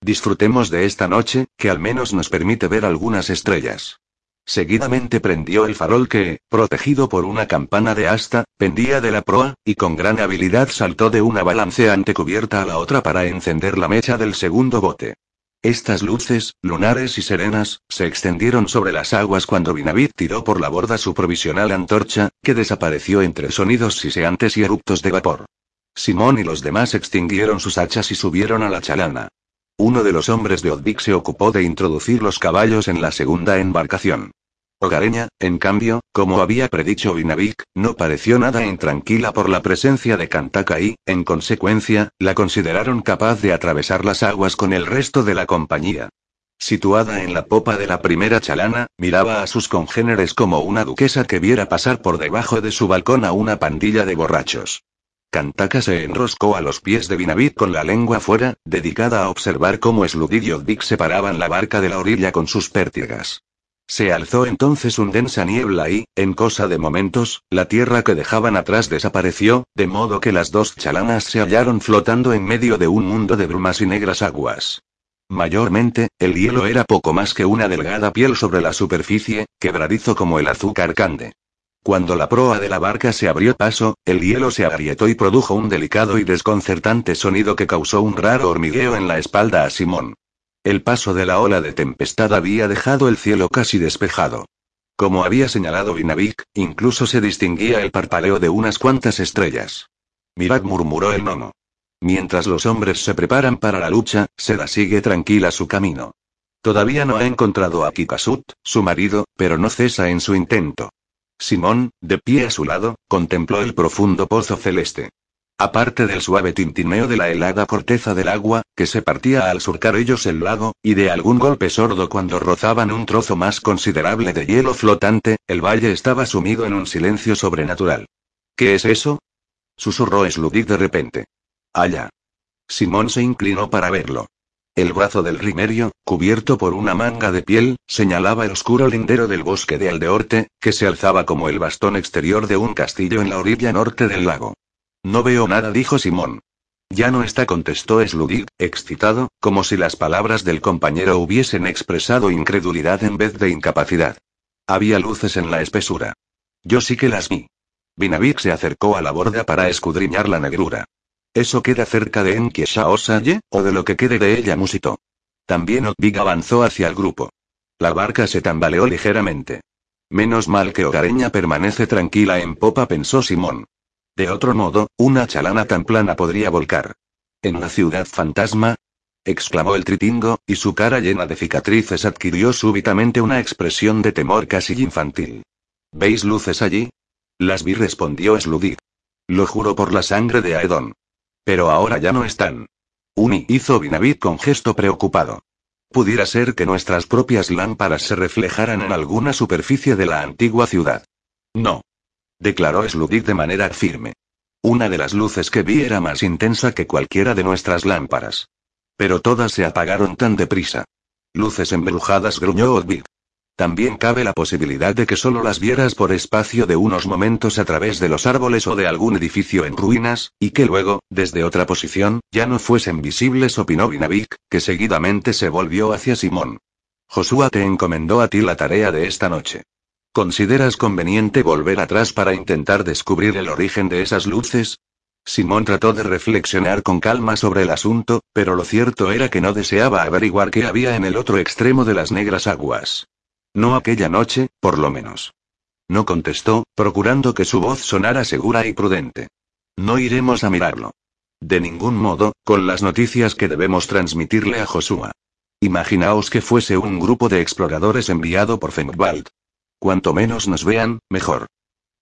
Disfrutemos de esta noche, que al menos nos permite ver algunas estrellas. Seguidamente prendió el farol que, protegido por una campana de asta, pendía de la proa, y con gran habilidad saltó de una balanceante cubierta a la otra para encender la mecha del segundo bote. Estas luces, lunares y serenas, se extendieron sobre las aguas cuando Binavid tiró por la borda su provisional antorcha, que desapareció entre sonidos siseantes y eruptos de vapor. Simón y los demás extinguieron sus hachas y subieron a la chalana. Uno de los hombres de Odvik se ocupó de introducir los caballos en la segunda embarcación. Hogareña, en cambio, como había predicho Vinavik, no pareció nada intranquila por la presencia de Kantaka y, en consecuencia, la consideraron capaz de atravesar las aguas con el resto de la compañía. Situada en la popa de la primera chalana, miraba a sus congéneres como una duquesa que viera pasar por debajo de su balcón a una pandilla de borrachos. Kantaka se enroscó a los pies de Vinavit con la lengua fuera, dedicada a observar cómo Sludid y Odvik separaban la barca de la orilla con sus pértigas. Se alzó entonces un densa niebla y, en cosa de momentos, la tierra que dejaban atrás desapareció, de modo que las dos chalanas se hallaron flotando en medio de un mundo de brumas y negras aguas. Mayormente, el hielo era poco más que una delgada piel sobre la superficie, quebradizo como el azúcar cande. Cuando la proa de la barca se abrió paso, el hielo se agrietó y produjo un delicado y desconcertante sonido que causó un raro hormigueo en la espalda a Simón. El paso de la ola de tempestad había dejado el cielo casi despejado. Como había señalado Vinavik, incluso se distinguía el parpaleo de unas cuantas estrellas. Mirad, murmuró el nono. Mientras los hombres se preparan para la lucha, Seda sigue tranquila su camino. Todavía no ha encontrado a Kikasut, su marido, pero no cesa en su intento. Simón, de pie a su lado, contempló el profundo pozo celeste. Aparte del suave tintineo de la helada corteza del agua, que se partía al surcar ellos el lago, y de algún golpe sordo cuando rozaban un trozo más considerable de hielo flotante, el valle estaba sumido en un silencio sobrenatural. ¿Qué es eso? susurró Sludig de repente. Allá. Simón se inclinó para verlo. El brazo del rimerio, cubierto por una manga de piel, señalaba el oscuro lindero del bosque de Aldeorte, que se alzaba como el bastón exterior de un castillo en la orilla norte del lago. No veo nada, dijo Simón. Ya no está, contestó Sludig, excitado, como si las palabras del compañero hubiesen expresado incredulidad en vez de incapacidad. Había luces en la espesura. Yo sí que las vi. Vinavik se acercó a la borda para escudriñar la negrura. ¿Eso queda cerca de Enkiesha Osaye, o de lo que quede de ella? musitó. También Otvig avanzó hacia el grupo. La barca se tambaleó ligeramente. Menos mal que Hogareña permanece tranquila en popa, pensó Simón. De otro modo, una chalana tan plana podría volcar. ¿En la ciudad fantasma? exclamó el tritingo, y su cara llena de cicatrices adquirió súbitamente una expresión de temor casi infantil. ¿Veis luces allí? Las vi, respondió Sludig. Lo juro por la sangre de Aedon. Pero ahora ya no están. Uni hizo Binavit con gesto preocupado. Pudiera ser que nuestras propias lámparas se reflejaran en alguna superficie de la antigua ciudad. No. Declaró Sludik de manera firme. Una de las luces que vi era más intensa que cualquiera de nuestras lámparas. Pero todas se apagaron tan deprisa. Luces embrujadas, gruñó Odvig. También cabe la posibilidad de que solo las vieras por espacio de unos momentos a través de los árboles o de algún edificio en ruinas, y que luego, desde otra posición, ya no fuesen visibles, opinó Vinavik, que seguidamente se volvió hacia Simón. Josué te encomendó a ti la tarea de esta noche. ¿Consideras conveniente volver atrás para intentar descubrir el origen de esas luces? Simón trató de reflexionar con calma sobre el asunto, pero lo cierto era que no deseaba averiguar qué había en el otro extremo de las negras aguas. No aquella noche, por lo menos. No contestó, procurando que su voz sonara segura y prudente. No iremos a mirarlo. De ningún modo, con las noticias que debemos transmitirle a Joshua. Imaginaos que fuese un grupo de exploradores enviado por Fengwald. Cuanto menos nos vean, mejor.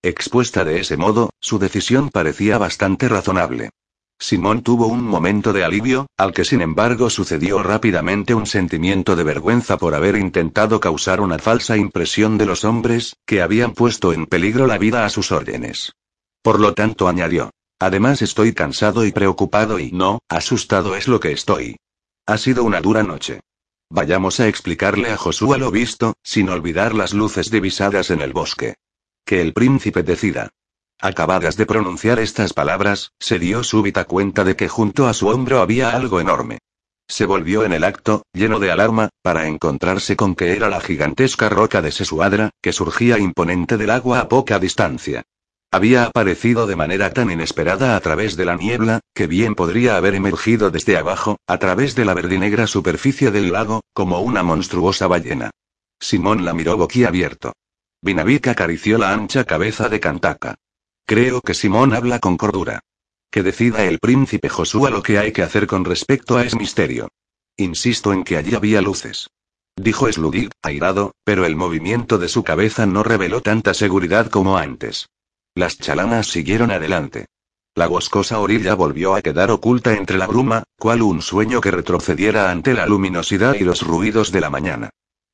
Expuesta de ese modo, su decisión parecía bastante razonable. Simón tuvo un momento de alivio, al que sin embargo sucedió rápidamente un sentimiento de vergüenza por haber intentado causar una falsa impresión de los hombres, que habían puesto en peligro la vida a sus órdenes. Por lo tanto añadió. Además estoy cansado y preocupado y no, asustado es lo que estoy. Ha sido una dura noche. Vayamos a explicarle a Josué lo visto, sin olvidar las luces divisadas en el bosque. Que el príncipe decida. Acabadas de pronunciar estas palabras, se dio súbita cuenta de que junto a su hombro había algo enorme. Se volvió en el acto, lleno de alarma, para encontrarse con que era la gigantesca roca de Sesuadra, que surgía imponente del agua a poca distancia. Había aparecido de manera tan inesperada a través de la niebla, que bien podría haber emergido desde abajo, a través de la verdinegra superficie del lago, como una monstruosa ballena. Simón la miró boquiabierto. Vinavik acarició la ancha cabeza de Cantaka. Creo que Simón habla con cordura. Que decida el príncipe Josué lo que hay que hacer con respecto a ese misterio. Insisto en que allí había luces. Dijo Sludig, airado, pero el movimiento de su cabeza no reveló tanta seguridad como antes. Las chalanas siguieron adelante. La boscosa orilla volvió a quedar oculta entre la bruma, cual un sueño que retrocediera ante la luminosidad y los ruidos de la mañana.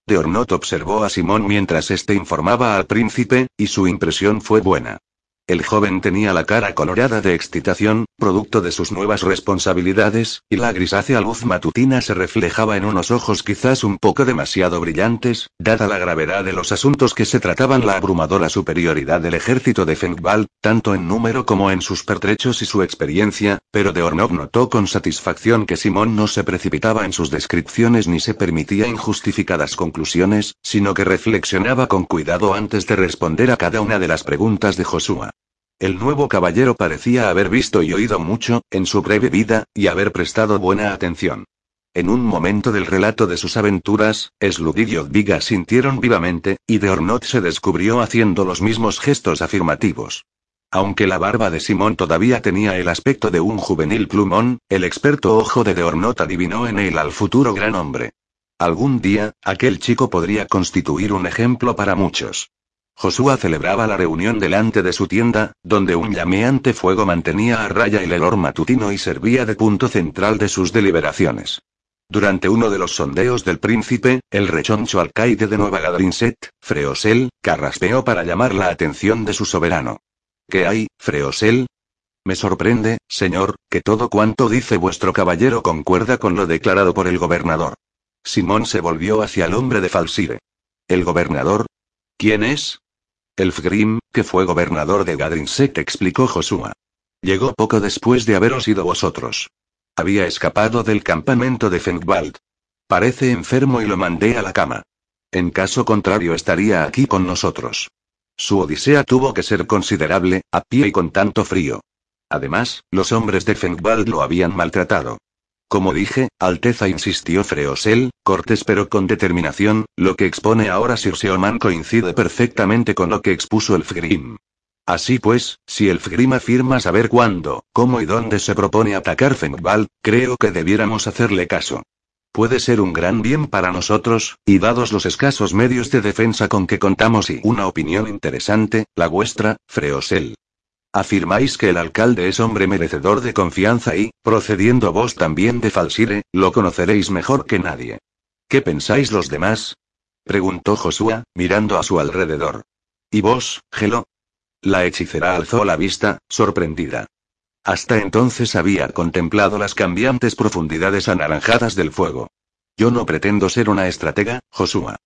De Ornot observó a Simón mientras éste informaba al príncipe, y su impresión fue buena. El joven tenía la cara colorada de excitación, producto de sus nuevas responsabilidades, y la grisácea luz matutina se reflejaba en unos ojos quizás un poco demasiado brillantes, dada la gravedad de los asuntos que se trataban la abrumadora superioridad del ejército de Fengwald, tanto en número como en sus pertrechos y su experiencia, pero de Ornov notó con satisfacción que Simón no se precipitaba en sus descripciones ni se permitía injustificadas conclusiones, sino que reflexionaba con cuidado antes de responder a cada una de las preguntas de Josué. El nuevo caballero parecía haber visto y oído mucho, en su breve vida, y haber prestado buena atención. En un momento del relato de sus aventuras, Sludid y Odviga sintieron vivamente, y de Ornot se descubrió haciendo los mismos gestos afirmativos. Aunque la barba de Simón todavía tenía el aspecto de un juvenil plumón, el experto ojo de Deornot adivinó en él al futuro gran hombre. Algún día, aquel chico podría constituir un ejemplo para muchos. Josué celebraba la reunión delante de su tienda, donde un llameante fuego mantenía a raya el olor matutino y servía de punto central de sus deliberaciones. Durante uno de los sondeos del príncipe, el rechoncho alcaide de Nueva Gadrinset, Freosel, carraspeó para llamar la atención de su soberano. ¿Qué hay, Freosel? Me sorprende, señor, que todo cuanto dice vuestro caballero concuerda con lo declarado por el gobernador. Simón se volvió hacia el hombre de Falsire. ¿El gobernador? ¿Quién es? Elfgrim, que fue gobernador de Gadrinset, explicó Josua. Llegó poco después de haberos ido vosotros. Había escapado del campamento de Fengwald. Parece enfermo y lo mandé a la cama. En caso contrario estaría aquí con nosotros. Su odisea tuvo que ser considerable, a pie y con tanto frío. Además, los hombres de Fengwald lo habían maltratado. Como dije, Alteza insistió Freosel, cortés pero con determinación, lo que expone ahora Sir Seoman coincide perfectamente con lo que expuso el Fgrim. Así pues, si el Fgrim afirma saber cuándo, cómo y dónde se propone atacar Fengwald, creo que debiéramos hacerle caso. Puede ser un gran bien para nosotros, y dados los escasos medios de defensa con que contamos y una opinión interesante, la vuestra, Freosel. Afirmáis que el alcalde es hombre merecedor de confianza y, procediendo vos también de Falsire, lo conoceréis mejor que nadie. ¿Qué pensáis los demás? preguntó Josué, mirando a su alrededor. ¿Y vos, Gelo? La hechicera alzó la vista, sorprendida. Hasta entonces había contemplado las cambiantes profundidades anaranjadas del fuego. Yo no pretendo ser una estratega, Josué.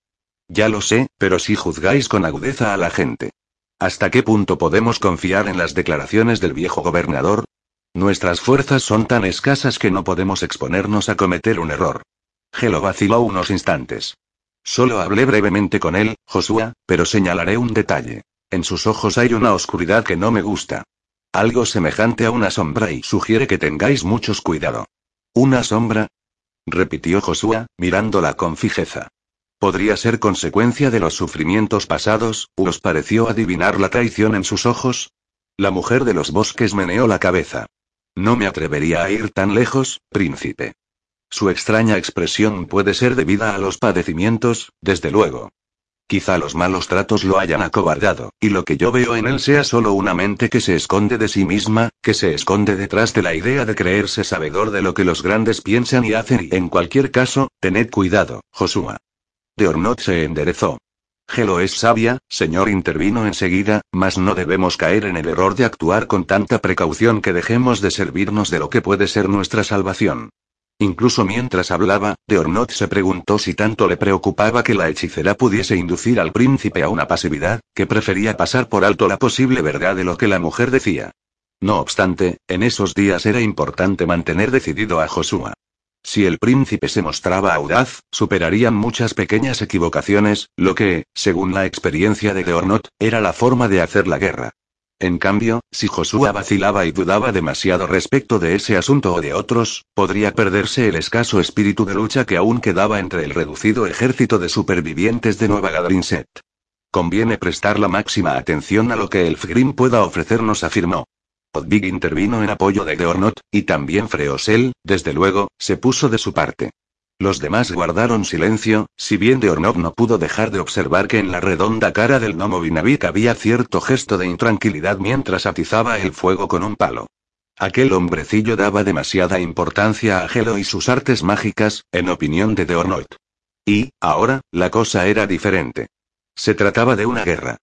Ya lo sé, pero si juzgáis con agudeza a la gente. ¿Hasta qué punto podemos confiar en las declaraciones del viejo gobernador? Nuestras fuerzas son tan escasas que no podemos exponernos a cometer un error. Gelo vaciló unos instantes. Solo hablé brevemente con él, Josué, pero señalaré un detalle. En sus ojos hay una oscuridad que no me gusta. Algo semejante a una sombra y sugiere que tengáis muchos cuidado. ¿Una sombra? repitió Josué, mirándola con fijeza. ¿Podría ser consecuencia de los sufrimientos pasados? ¿Os pareció adivinar la traición en sus ojos? La mujer de los bosques meneó la cabeza. No me atrevería a ir tan lejos, príncipe. Su extraña expresión puede ser debida a los padecimientos, desde luego. Quizá los malos tratos lo hayan acobardado, y lo que yo veo en él sea solo una mente que se esconde de sí misma, que se esconde detrás de la idea de creerse sabedor de lo que los grandes piensan y hacen y en cualquier caso, tened cuidado, Josué. De Ornot se enderezó. Gelo es sabia, señor intervino enseguida, mas no debemos caer en el error de actuar con tanta precaución que dejemos de servirnos de lo que puede ser nuestra salvación. Incluso mientras hablaba, de Ornot se preguntó si tanto le preocupaba que la hechicera pudiese inducir al príncipe a una pasividad, que prefería pasar por alto la posible verdad de lo que la mujer decía. No obstante, en esos días era importante mantener decidido a Josué. Si el príncipe se mostraba audaz, superarían muchas pequeñas equivocaciones, lo que, según la experiencia de Deornot, era la forma de hacer la guerra. En cambio, si Josué vacilaba y dudaba demasiado respecto de ese asunto o de otros, podría perderse el escaso espíritu de lucha que aún quedaba entre el reducido ejército de supervivientes de Nueva Gadrinset. Conviene prestar la máxima atención a lo que el Fgrim pueda ofrecernos, afirmó. Odvig intervino en apoyo de Deornot, y también Freosel, desde luego, se puso de su parte. Los demás guardaron silencio, si bien Deornot no pudo dejar de observar que en la redonda cara del gnomo Vinavik había cierto gesto de intranquilidad mientras atizaba el fuego con un palo. Aquel hombrecillo daba demasiada importancia a Gelo y sus artes mágicas, en opinión de Deornot. Y, ahora, la cosa era diferente. Se trataba de una guerra.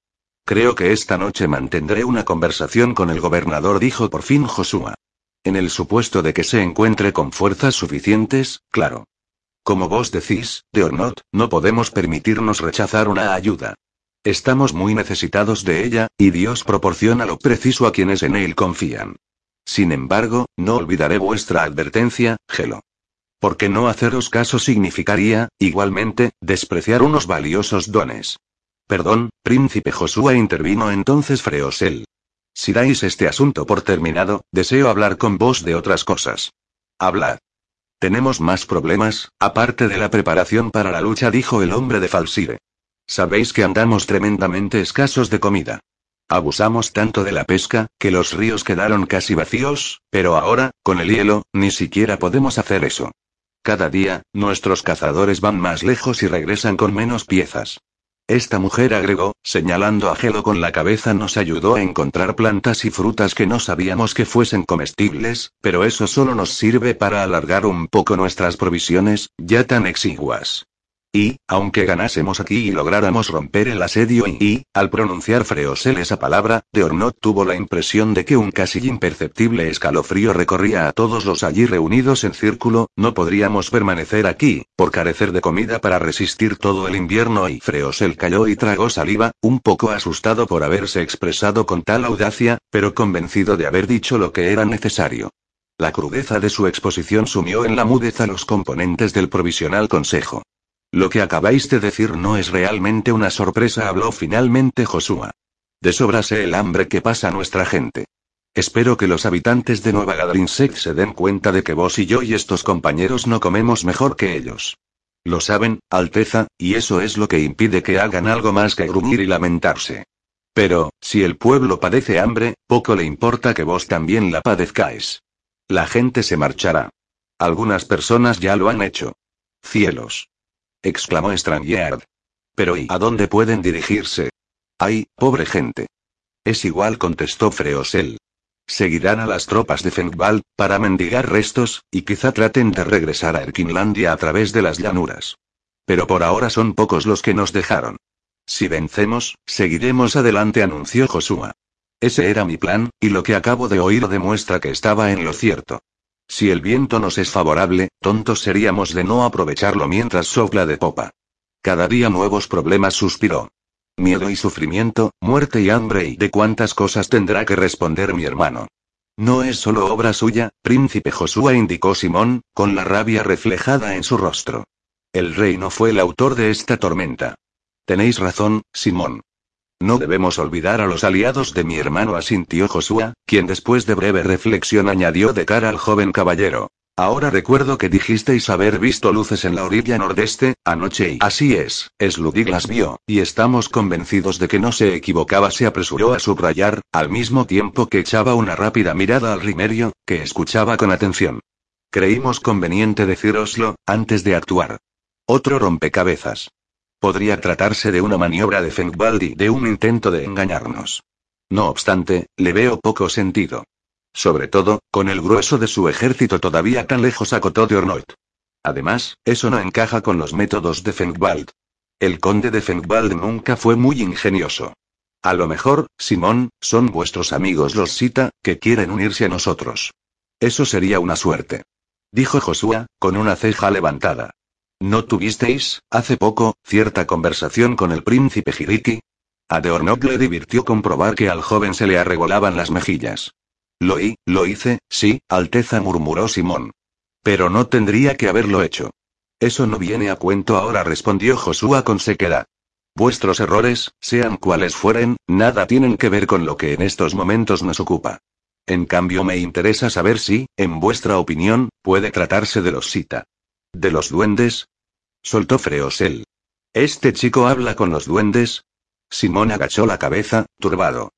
Creo que esta noche mantendré una conversación con el gobernador, dijo por fin Josué. En el supuesto de que se encuentre con fuerzas suficientes, claro. Como vos decís, Deornot, no podemos permitirnos rechazar una ayuda. Estamos muy necesitados de ella, y Dios proporciona lo preciso a quienes en él confían. Sin embargo, no olvidaré vuestra advertencia, Gelo. Porque no haceros caso significaría, igualmente, despreciar unos valiosos dones. Perdón, príncipe Josué intervino entonces Freosel. Si dais este asunto por terminado, deseo hablar con vos de otras cosas. Hablad. Tenemos más problemas, aparte de la preparación para la lucha, dijo el hombre de Falsire. Sabéis que andamos tremendamente escasos de comida. Abusamos tanto de la pesca, que los ríos quedaron casi vacíos, pero ahora, con el hielo, ni siquiera podemos hacer eso. Cada día, nuestros cazadores van más lejos y regresan con menos piezas. Esta mujer agregó, señalando a Gelo con la cabeza, nos ayudó a encontrar plantas y frutas que no sabíamos que fuesen comestibles, pero eso solo nos sirve para alargar un poco nuestras provisiones, ya tan exiguas. Y, aunque ganásemos aquí y lográramos romper el asedio y, al pronunciar Freosel esa palabra, Deornot tuvo la impresión de que un casi imperceptible escalofrío recorría a todos los allí reunidos en círculo, no podríamos permanecer aquí, por carecer de comida para resistir todo el invierno y Freosel cayó y tragó saliva, un poco asustado por haberse expresado con tal audacia, pero convencido de haber dicho lo que era necesario. La crudeza de su exposición sumió en la mudeza los componentes del provisional consejo. Lo que acabáis de decir no es realmente una sorpresa, habló finalmente Joshua. De sobra sé el hambre que pasa nuestra gente. Espero que los habitantes de Nueva Gadrinsek se den cuenta de que vos y yo y estos compañeros no comemos mejor que ellos. Lo saben, Alteza, y eso es lo que impide que hagan algo más que gruñir y lamentarse. Pero, si el pueblo padece hambre, poco le importa que vos también la padezcáis. La gente se marchará. Algunas personas ya lo han hecho. Cielos exclamó Strangiard. Pero ¿y a dónde pueden dirigirse? Ay, pobre gente. Es igual, contestó Freosel. Seguirán a las tropas de Fengval, para mendigar restos, y quizá traten de regresar a Erkinlandia a través de las llanuras. Pero por ahora son pocos los que nos dejaron. Si vencemos, seguiremos adelante, anunció Joshua. Ese era mi plan, y lo que acabo de oír demuestra que estaba en lo cierto. Si el viento nos es favorable, tontos seríamos de no aprovecharlo mientras sopla de popa. Cada día nuevos problemas suspiró. Miedo y sufrimiento, muerte y hambre y de cuántas cosas tendrá que responder mi hermano. No es solo obra suya, príncipe Josué indicó Simón, con la rabia reflejada en su rostro. El rey no fue el autor de esta tormenta. Tenéis razón, Simón. No debemos olvidar a los aliados de mi hermano, asintió Josué, quien después de breve reflexión añadió de cara al joven caballero. Ahora recuerdo que dijisteis haber visto luces en la orilla nordeste, anoche y así es, Sludig las vio, y estamos convencidos de que no se equivocaba, se apresuró a subrayar, al mismo tiempo que echaba una rápida mirada al rimerio, que escuchaba con atención. Creímos conveniente decíroslo, antes de actuar. Otro rompecabezas. Podría tratarse de una maniobra de Fengbaldi, de un intento de engañarnos. No obstante, le veo poco sentido. Sobre todo, con el grueso de su ejército todavía tan lejos acotó de Ornoit. Además, eso no encaja con los métodos de Fengwald. El conde de Fengwald nunca fue muy ingenioso. A lo mejor, Simón, son vuestros amigos los Sita, que quieren unirse a nosotros. Eso sería una suerte. Dijo Josué, con una ceja levantada. ¿No tuvisteis, hace poco, cierta conversación con el príncipe Hiriki? A Deornok le divirtió comprobar que al joven se le arregolaban las mejillas. Lo hi, lo hice, sí, Alteza murmuró Simón. Pero no tendría que haberlo hecho. Eso no viene a cuento ahora, respondió Josué con sequedad. Vuestros errores, sean cuales fueren, nada tienen que ver con lo que en estos momentos nos ocupa. En cambio, me interesa saber si, en vuestra opinión, puede tratarse de los Sita. ¿De los duendes? Soltó Freosel. ¿Este chico habla con los duendes? Simón agachó la cabeza, turbado.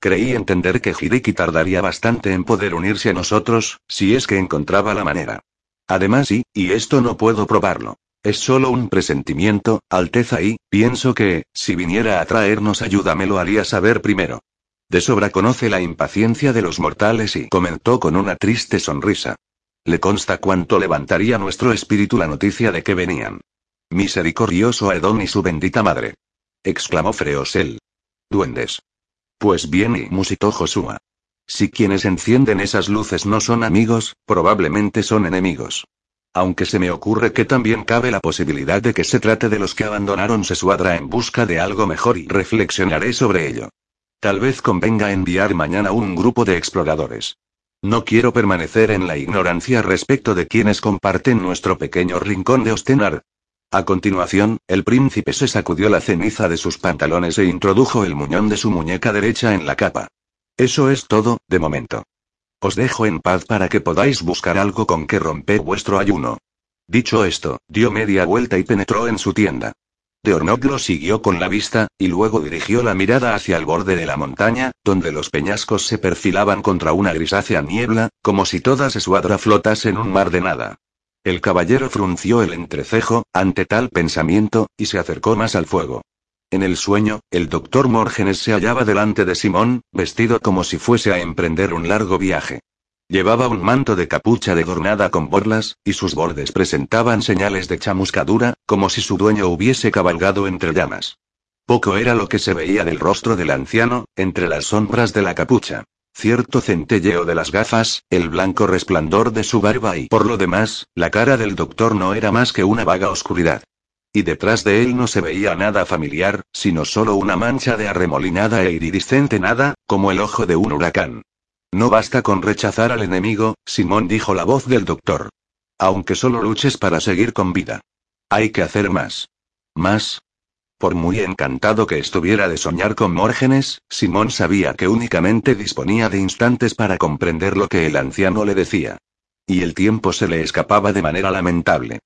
Creí entender que Hiriki tardaría bastante en poder unirse a nosotros, si es que encontraba la manera. Además, y, y esto no puedo probarlo. Es solo un presentimiento, Alteza, y, pienso que, si viniera a traernos ayuda me lo haría saber primero. De sobra conoce la impaciencia de los mortales y comentó con una triste sonrisa. Le consta cuánto levantaría nuestro espíritu la noticia de que venían. Misericordioso Edom y su bendita madre. exclamó Freosel. Duendes. Pues bien, y musitó Joshua. Si quienes encienden esas luces no son amigos, probablemente son enemigos. Aunque se me ocurre que también cabe la posibilidad de que se trate de los que abandonaron Sesuadra en busca de algo mejor y reflexionaré sobre ello. Tal vez convenga enviar mañana un grupo de exploradores. No quiero permanecer en la ignorancia respecto de quienes comparten nuestro pequeño rincón de Ostenar. A continuación, el príncipe se sacudió la ceniza de sus pantalones e introdujo el muñón de su muñeca derecha en la capa. Eso es todo, de momento. Os dejo en paz para que podáis buscar algo con que romper vuestro ayuno. Dicho esto, dio media vuelta y penetró en su tienda. Deornok lo siguió con la vista, y luego dirigió la mirada hacia el borde de la montaña, donde los peñascos se perfilaban contra una grisácea niebla, como si toda Sesuadra flotase en un mar de nada. El caballero frunció el entrecejo, ante tal pensamiento, y se acercó más al fuego. En el sueño, el doctor Morgenes se hallaba delante de Simón, vestido como si fuese a emprender un largo viaje. Llevaba un manto de capucha adornada con borlas, y sus bordes presentaban señales de chamuscadura, como si su dueño hubiese cabalgado entre llamas. Poco era lo que se veía del rostro del anciano, entre las sombras de la capucha. Cierto centelleo de las gafas, el blanco resplandor de su barba y, por lo demás, la cara del doctor no era más que una vaga oscuridad. Y detrás de él no se veía nada familiar, sino solo una mancha de arremolinada e iridiscente nada, como el ojo de un huracán. No basta con rechazar al enemigo, Simón dijo la voz del doctor. Aunque solo luches para seguir con vida. Hay que hacer más. ¿Más? Por muy encantado que estuviera de soñar con Mórgenes, Simón sabía que únicamente disponía de instantes para comprender lo que el anciano le decía. Y el tiempo se le escapaba de manera lamentable.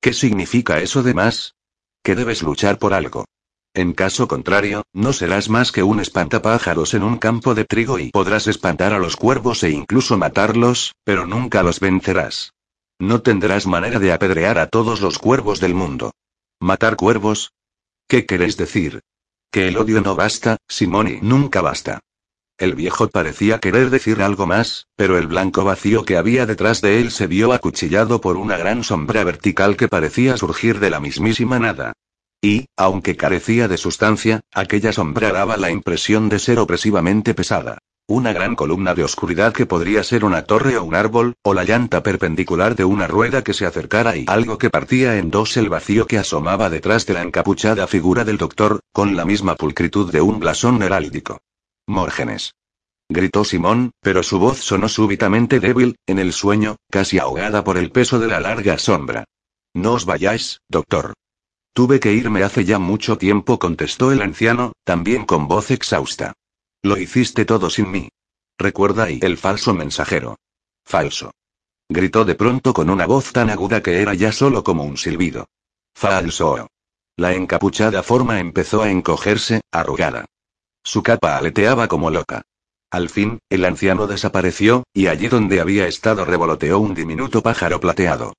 ¿Qué significa eso de más? Que debes luchar por algo. En caso contrario, no serás más que un espantapájaros en un campo de trigo y podrás espantar a los cuervos e incluso matarlos, pero nunca los vencerás. No tendrás manera de apedrear a todos los cuervos del mundo. ¿Matar cuervos? ¿Qué queréis decir? Que el odio no basta, Simoni, nunca basta. El viejo parecía querer decir algo más, pero el blanco vacío que había detrás de él se vio acuchillado por una gran sombra vertical que parecía surgir de la mismísima nada. Y, aunque carecía de sustancia, aquella sombra daba la impresión de ser opresivamente pesada. Una gran columna de oscuridad que podría ser una torre o un árbol, o la llanta perpendicular de una rueda que se acercara y algo que partía en dos el vacío que asomaba detrás de la encapuchada figura del doctor, con la misma pulcritud de un blasón heráldico. Mórgenes. Gritó Simón, pero su voz sonó súbitamente débil, en el sueño, casi ahogada por el peso de la larga sombra. No os vayáis, doctor. Tuve que irme hace ya mucho tiempo, contestó el anciano, también con voz exhausta. Lo hiciste todo sin mí. Recuerda ahí el falso mensajero. Falso. Gritó de pronto con una voz tan aguda que era ya solo como un silbido. Falso. La encapuchada forma empezó a encogerse, arrugada. Su capa aleteaba como loca. Al fin, el anciano desapareció, y allí donde había estado revoloteó un diminuto pájaro plateado.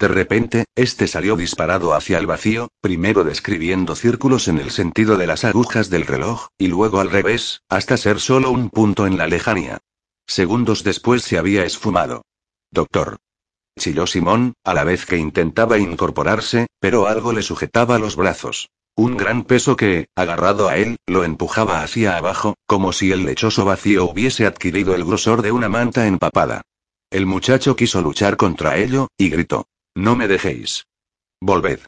De repente, este salió disparado hacia el vacío, primero describiendo círculos en el sentido de las agujas del reloj, y luego al revés, hasta ser solo un punto en la lejanía. Segundos después se había esfumado. Doctor. Chilló Simón, a la vez que intentaba incorporarse, pero algo le sujetaba los brazos. Un gran peso que, agarrado a él, lo empujaba hacia abajo, como si el lechoso vacío hubiese adquirido el grosor de una manta empapada. El muchacho quiso luchar contra ello, y gritó. No me dejéis. Volved.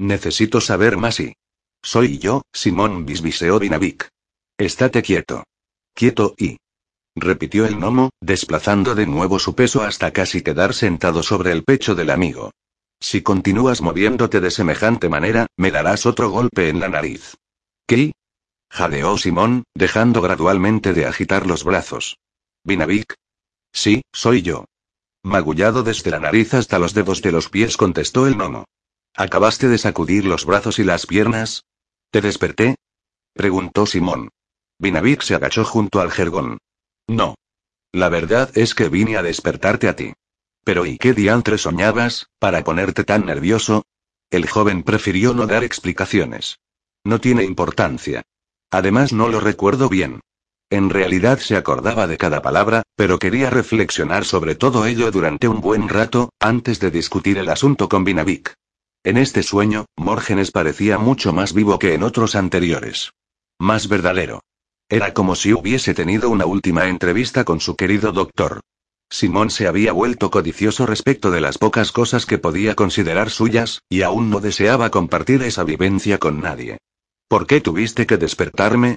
Necesito saber más y. Soy yo, Simón bisbiseó Vinavik. Estate quieto. Quieto y. Repitió el gnomo, desplazando de nuevo su peso hasta casi quedar sentado sobre el pecho del amigo. Si continúas moviéndote de semejante manera, me darás otro golpe en la nariz. ¿Qué? jadeó Simón, dejando gradualmente de agitar los brazos. Vinavik. Sí, soy yo. Magullado desde la nariz hasta los dedos de los pies, contestó el gnomo. ¿Acabaste de sacudir los brazos y las piernas? ¿Te desperté? preguntó Simón. Vinavik se agachó junto al jergón. No. La verdad es que vine a despertarte a ti. Pero ¿y qué diantre soñabas, para ponerte tan nervioso? El joven prefirió no dar explicaciones. No tiene importancia. Además no lo recuerdo bien. En realidad se acordaba de cada palabra, pero quería reflexionar sobre todo ello durante un buen rato, antes de discutir el asunto con Vinavik. En este sueño, Mórgenes parecía mucho más vivo que en otros anteriores. Más verdadero. Era como si hubiese tenido una última entrevista con su querido doctor. Simón se había vuelto codicioso respecto de las pocas cosas que podía considerar suyas, y aún no deseaba compartir esa vivencia con nadie. ¿Por qué tuviste que despertarme?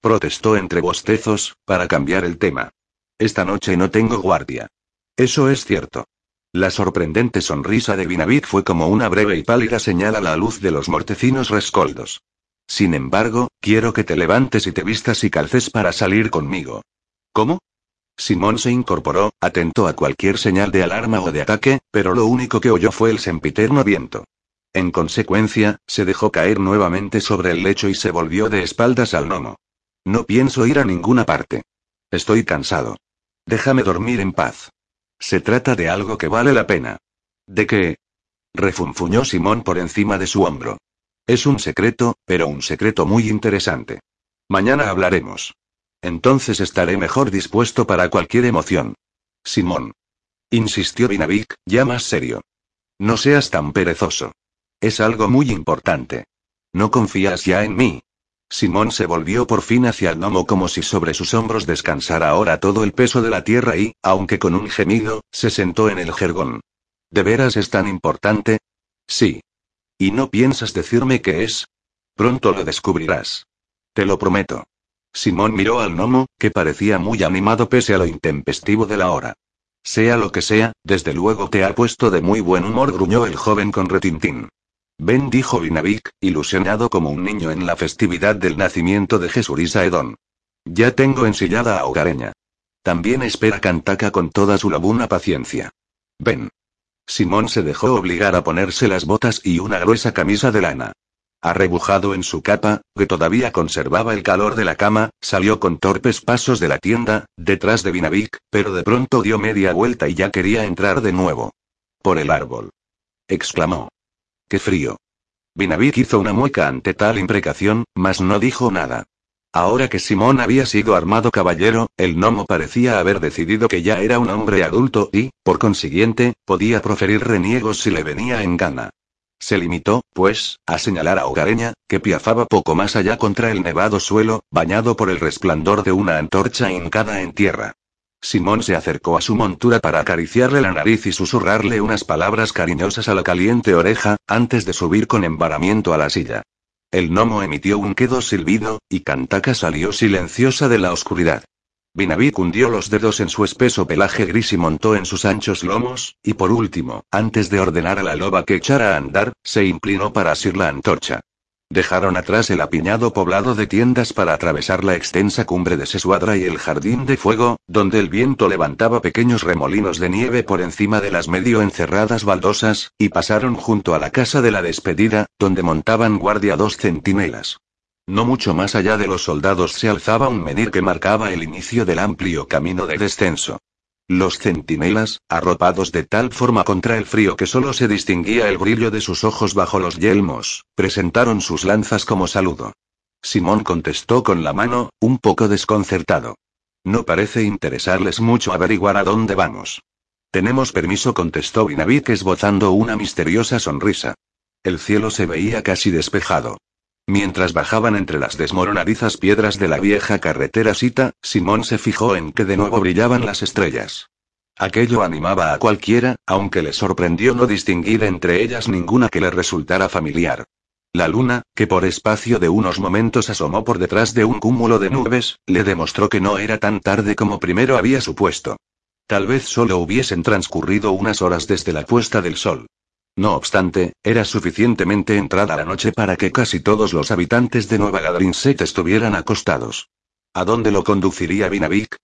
Protestó entre bostezos, para cambiar el tema. Esta noche no tengo guardia. Eso es cierto. La sorprendente sonrisa de Vinavik fue como una breve y pálida señal a la luz de los mortecinos rescoldos. Sin embargo, quiero que te levantes y te vistas y calces para salir conmigo. ¿Cómo? Simón se incorporó, atento a cualquier señal de alarma o de ataque, pero lo único que oyó fue el sempiterno viento. En consecuencia, se dejó caer nuevamente sobre el lecho y se volvió de espaldas al gnomo. No pienso ir a ninguna parte. Estoy cansado. Déjame dormir en paz. Se trata de algo que vale la pena. ¿De qué? refunfuñó Simón por encima de su hombro. Es un secreto, pero un secreto muy interesante. Mañana hablaremos. Entonces estaré mejor dispuesto para cualquier emoción. Simón. Insistió Vinavik, ya más serio. No seas tan perezoso. Es algo muy importante. ¿No confías ya en mí? Simón se volvió por fin hacia el gnomo como si sobre sus hombros descansara ahora todo el peso de la tierra y, aunque con un gemido, se sentó en el jergón. ¿De veras es tan importante? Sí. ¿Y no piensas decirme qué es? Pronto lo descubrirás. Te lo prometo. Simón miró al gnomo, que parecía muy animado pese a lo intempestivo de la hora. Sea lo que sea, desde luego te ha puesto de muy buen humor, gruñó el joven con retintín. Ven, dijo Vinavik, ilusionado como un niño en la festividad del nacimiento de Jesurisa Edón. Ya tengo ensillada a Hogareña. También espera Cantaka con toda su labuna paciencia. Ven. Simón se dejó obligar a ponerse las botas y una gruesa camisa de lana. Arrebujado en su capa, que todavía conservaba el calor de la cama, salió con torpes pasos de la tienda, detrás de Vinavik, pero de pronto dio media vuelta y ya quería entrar de nuevo. Por el árbol. exclamó. ¡Qué frío! Vinavik hizo una mueca ante tal imprecación, mas no dijo nada. Ahora que Simón había sido armado caballero, el gnomo parecía haber decidido que ya era un hombre adulto y, por consiguiente, podía proferir reniegos si le venía en gana. Se limitó, pues, a señalar a Hogareña, que piafaba poco más allá contra el nevado suelo, bañado por el resplandor de una antorcha hincada en tierra. Simón se acercó a su montura para acariciarle la nariz y susurrarle unas palabras cariñosas a la caliente oreja, antes de subir con embaramiento a la silla. El gnomo emitió un quedo silbido, y Cantaka salió silenciosa de la oscuridad. Vinavik hundió los dedos en su espeso pelaje gris y montó en sus anchos lomos, y por último, antes de ordenar a la loba que echara a andar, se inclinó para asir la antorcha. Dejaron atrás el apiñado poblado de tiendas para atravesar la extensa cumbre de Sesuadra y el jardín de fuego, donde el viento levantaba pequeños remolinos de nieve por encima de las medio encerradas baldosas, y pasaron junto a la casa de la despedida, donde montaban guardia dos centinelas. No mucho más allá de los soldados se alzaba un menir que marcaba el inicio del amplio camino de descenso. Los centinelas, arropados de tal forma contra el frío que solo se distinguía el brillo de sus ojos bajo los yelmos, presentaron sus lanzas como saludo. Simón contestó con la mano, un poco desconcertado. No parece interesarles mucho averiguar a dónde vamos. Tenemos permiso, contestó Vinavik esbozando una misteriosa sonrisa. El cielo se veía casi despejado. Mientras bajaban entre las desmoronadizas piedras de la vieja carretera Sita, Simón se fijó en que de nuevo brillaban las estrellas. Aquello animaba a cualquiera, aunque le sorprendió no distinguir entre ellas ninguna que le resultara familiar. La luna, que por espacio de unos momentos asomó por detrás de un cúmulo de nubes, le demostró que no era tan tarde como primero había supuesto. Tal vez solo hubiesen transcurrido unas horas desde la puesta del sol. No obstante, era suficientemente entrada la noche para que casi todos los habitantes de Nueva Gadrinset estuvieran acostados. ¿A dónde lo conduciría Vinavik?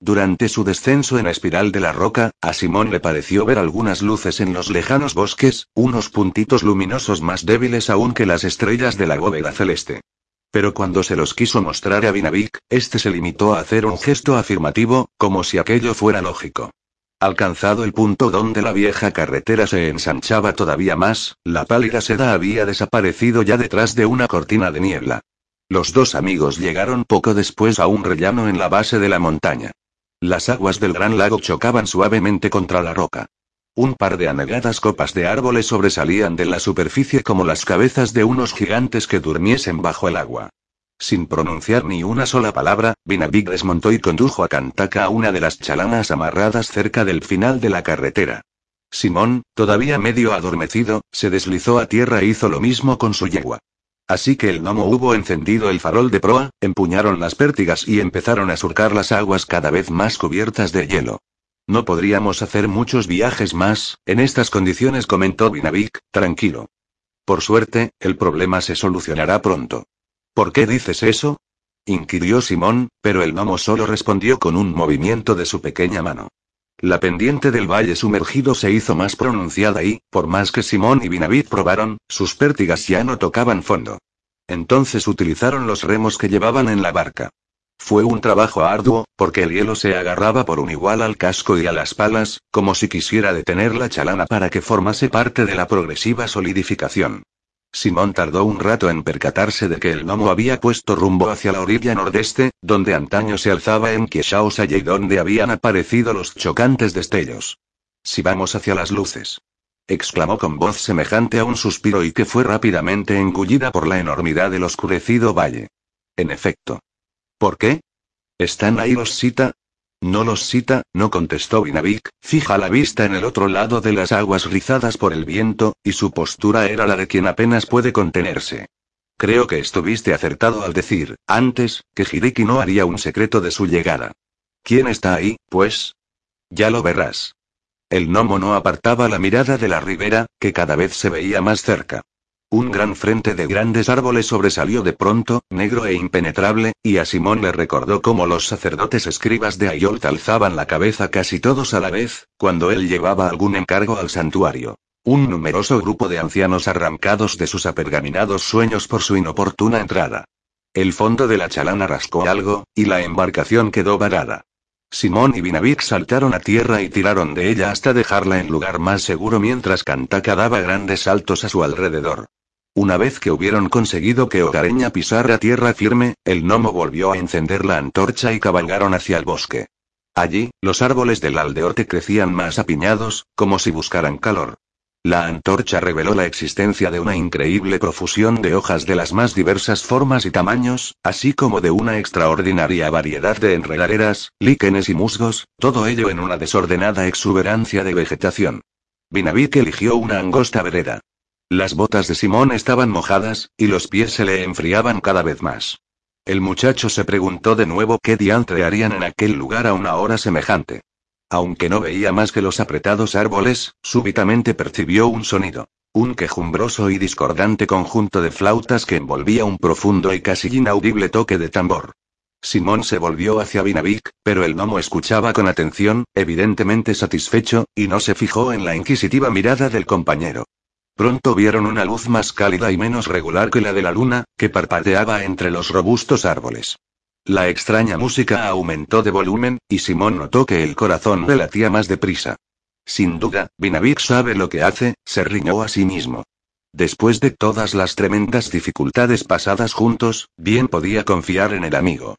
Durante su descenso en espiral de la roca, a Simón le pareció ver algunas luces en los lejanos bosques, unos puntitos luminosos más débiles aún que las estrellas de la bóveda celeste. Pero cuando se los quiso mostrar a Vinavik, este se limitó a hacer un gesto afirmativo, como si aquello fuera lógico. Alcanzado el punto donde la vieja carretera se ensanchaba todavía más, la pálida seda había desaparecido ya detrás de una cortina de niebla. Los dos amigos llegaron poco después a un rellano en la base de la montaña. Las aguas del gran lago chocaban suavemente contra la roca. Un par de anegadas copas de árboles sobresalían de la superficie como las cabezas de unos gigantes que durmiesen bajo el agua. Sin pronunciar ni una sola palabra, Vinavik desmontó y condujo a Cantaka a una de las chalanas amarradas cerca del final de la carretera. Simón, todavía medio adormecido, se deslizó a tierra e hizo lo mismo con su yegua. Así que el gnomo hubo encendido el farol de proa, empuñaron las pértigas y empezaron a surcar las aguas cada vez más cubiertas de hielo. No podríamos hacer muchos viajes más, en estas condiciones comentó Vinavik, tranquilo. Por suerte, el problema se solucionará pronto. ¿Por qué dices eso? inquirió Simón, pero el gnomo solo respondió con un movimiento de su pequeña mano. La pendiente del valle sumergido se hizo más pronunciada y, por más que Simón y Binavid probaron, sus pértigas ya no tocaban fondo. Entonces utilizaron los remos que llevaban en la barca. Fue un trabajo arduo, porque el hielo se agarraba por un igual al casco y a las palas, como si quisiera detener la chalana para que formase parte de la progresiva solidificación. Simón tardó un rato en percatarse de que el gnomo había puesto rumbo hacia la orilla nordeste, donde antaño se alzaba en Kieshaosaya y donde habían aparecido los chocantes destellos. Si vamos hacia las luces. exclamó con voz semejante a un suspiro y que fue rápidamente engullida por la enormidad del oscurecido valle. En efecto. ¿Por qué? ¿Están ahí los Sita? No los cita, no contestó Vinavik, fija la vista en el otro lado de las aguas rizadas por el viento, y su postura era la de quien apenas puede contenerse. Creo que estuviste acertado al decir, antes, que Hideki no haría un secreto de su llegada. ¿Quién está ahí, pues? Ya lo verás. El gnomo no apartaba la mirada de la ribera, que cada vez se veía más cerca. Un gran frente de grandes árboles sobresalió de pronto, negro e impenetrable, y a Simón le recordó cómo los sacerdotes escribas de Ayolt alzaban la cabeza casi todos a la vez, cuando él llevaba algún encargo al santuario. Un numeroso grupo de ancianos arrancados de sus apergaminados sueños por su inoportuna entrada. El fondo de la chalana rascó algo, y la embarcación quedó varada. Simón y Vinavik saltaron a tierra y tiraron de ella hasta dejarla en lugar más seguro mientras Kantaka daba grandes saltos a su alrededor. Una vez que hubieron conseguido que Hogareña pisara tierra firme, el gnomo volvió a encender la antorcha y cabalgaron hacia el bosque. Allí, los árboles del aldeorte crecían más apiñados, como si buscaran calor. La antorcha reveló la existencia de una increíble profusión de hojas de las más diversas formas y tamaños, así como de una extraordinaria variedad de enredaderas, líquenes y musgos, todo ello en una desordenada exuberancia de vegetación. Vinavik eligió una angosta vereda. Las botas de Simón estaban mojadas, y los pies se le enfriaban cada vez más. El muchacho se preguntó de nuevo qué diantre harían en aquel lugar a una hora semejante. Aunque no veía más que los apretados árboles, súbitamente percibió un sonido. Un quejumbroso y discordante conjunto de flautas que envolvía un profundo y casi inaudible toque de tambor. Simón se volvió hacia Vinavik, pero el gnomo escuchaba con atención, evidentemente satisfecho, y no se fijó en la inquisitiva mirada del compañero. Pronto vieron una luz más cálida y menos regular que la de la luna, que parpadeaba entre los robustos árboles. La extraña música aumentó de volumen, y Simón notó que el corazón le latía más deprisa. Sin duda, Vinavik sabe lo que hace, se riñó a sí mismo. Después de todas las tremendas dificultades pasadas juntos, bien podía confiar en el amigo.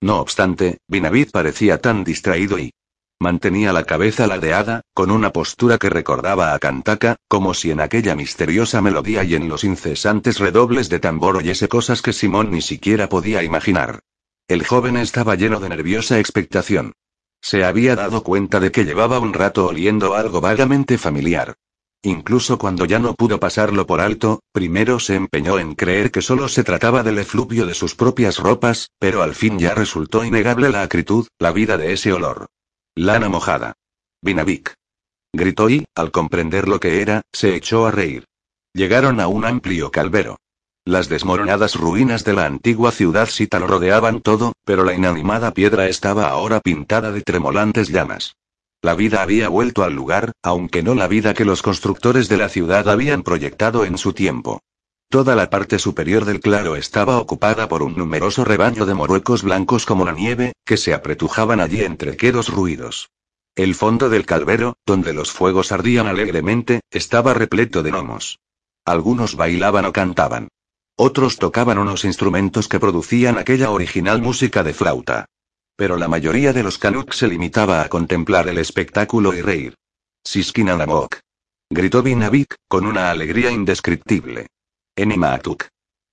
No obstante, Vinavik parecía tan distraído y Mantenía la cabeza ladeada, con una postura que recordaba a Kantaka, como si en aquella misteriosa melodía y en los incesantes redobles de tambor oyese cosas que Simón ni siquiera podía imaginar. El joven estaba lleno de nerviosa expectación. Se había dado cuenta de que llevaba un rato oliendo algo vagamente familiar. Incluso cuando ya no pudo pasarlo por alto, primero se empeñó en creer que solo se trataba del efluvio de sus propias ropas, pero al fin ya resultó innegable la acritud, la vida de ese olor. Lana mojada. Vinavik. Gritó y, al comprender lo que era, se echó a reír. Llegaron a un amplio calvero. Las desmoronadas ruinas de la antigua ciudad Sita lo rodeaban todo, pero la inanimada piedra estaba ahora pintada de tremolantes llamas. La vida había vuelto al lugar, aunque no la vida que los constructores de la ciudad habían proyectado en su tiempo. Toda la parte superior del claro estaba ocupada por un numeroso rebaño de moruecos blancos como la nieve, que se apretujaban allí entre quedos ruidos. El fondo del calvero, donde los fuegos ardían alegremente, estaba repleto de gnomos. Algunos bailaban o cantaban. Otros tocaban unos instrumentos que producían aquella original música de flauta. Pero la mayoría de los canucks se limitaba a contemplar el espectáculo y reír. Siskinanamok. Gritó Vinavik, con una alegría indescriptible. Enimaatuk.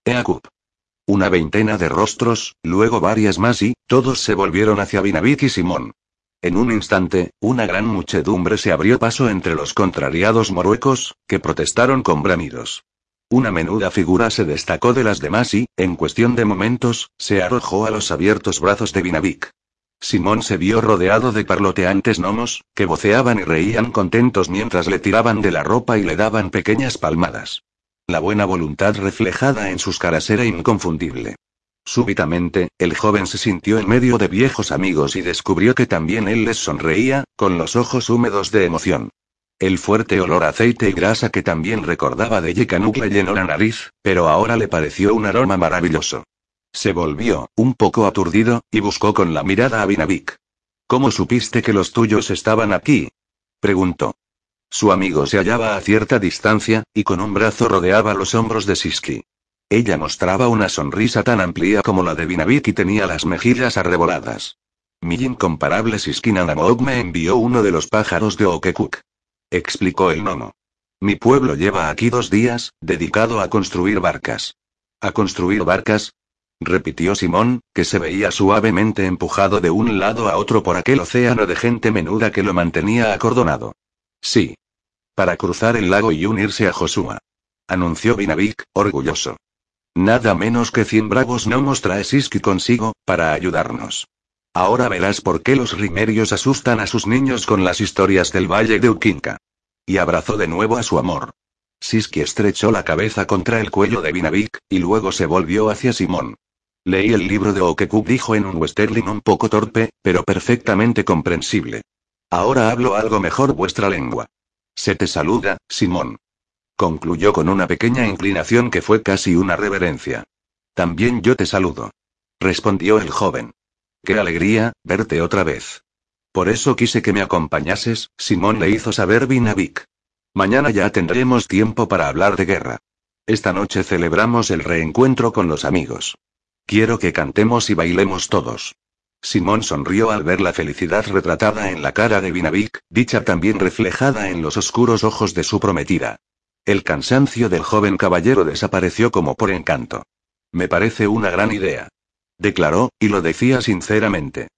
Eakup. Una veintena de rostros, luego varias más y, todos se volvieron hacia Vinavik y Simón. En un instante, una gran muchedumbre se abrió paso entre los contrariados moruecos, que protestaron con bramidos. Una menuda figura se destacó de las demás y, en cuestión de momentos, se arrojó a los abiertos brazos de Vinavik. Simón se vio rodeado de parloteantes gnomos, que voceaban y reían contentos mientras le tiraban de la ropa y le daban pequeñas palmadas. La buena voluntad reflejada en sus caras era inconfundible. Súbitamente, el joven se sintió en medio de viejos amigos y descubrió que también él les sonreía, con los ojos húmedos de emoción. El fuerte olor a aceite y grasa que también recordaba de Yekanuk le llenó la nariz, pero ahora le pareció un aroma maravilloso. Se volvió, un poco aturdido, y buscó con la mirada a Vinavik. ¿Cómo supiste que los tuyos estaban aquí? preguntó. Su amigo se hallaba a cierta distancia, y con un brazo rodeaba los hombros de Siski. Ella mostraba una sonrisa tan amplia como la de Vinavik y tenía las mejillas arreboladas. Mi incomparable Siskinanamog me envió uno de los pájaros de Okekuk. Explicó el nono. Mi pueblo lleva aquí dos días, dedicado a construir barcas. ¿A construir barcas? repitió Simón, que se veía suavemente empujado de un lado a otro por aquel océano de gente menuda que lo mantenía acordonado. Sí. Para cruzar el lago y unirse a Josué. Anunció Vinavik, orgulloso. Nada menos que cien bravos gnomos trae Siski consigo, para ayudarnos. Ahora verás por qué los rimerios asustan a sus niños con las historias del Valle de Ukinka. Y abrazó de nuevo a su amor. Siski estrechó la cabeza contra el cuello de Vinavik, y luego se volvió hacia Simón. Leí el libro de Okekuk, dijo en un westerling un poco torpe, pero perfectamente comprensible. Ahora hablo algo mejor vuestra lengua. Se te saluda, Simón. Concluyó con una pequeña inclinación que fue casi una reverencia. También yo te saludo. Respondió el joven. Qué alegría, verte otra vez. Por eso quise que me acompañases, Simón le hizo saber Vinavik. Mañana ya tendremos tiempo para hablar de guerra. Esta noche celebramos el reencuentro con los amigos. Quiero que cantemos y bailemos todos. Simón sonrió al ver la felicidad retratada en la cara de Vinavik, dicha también reflejada en los oscuros ojos de su prometida. El cansancio del joven caballero desapareció como por encanto. Me parece una gran idea. Declaró, y lo decía sinceramente.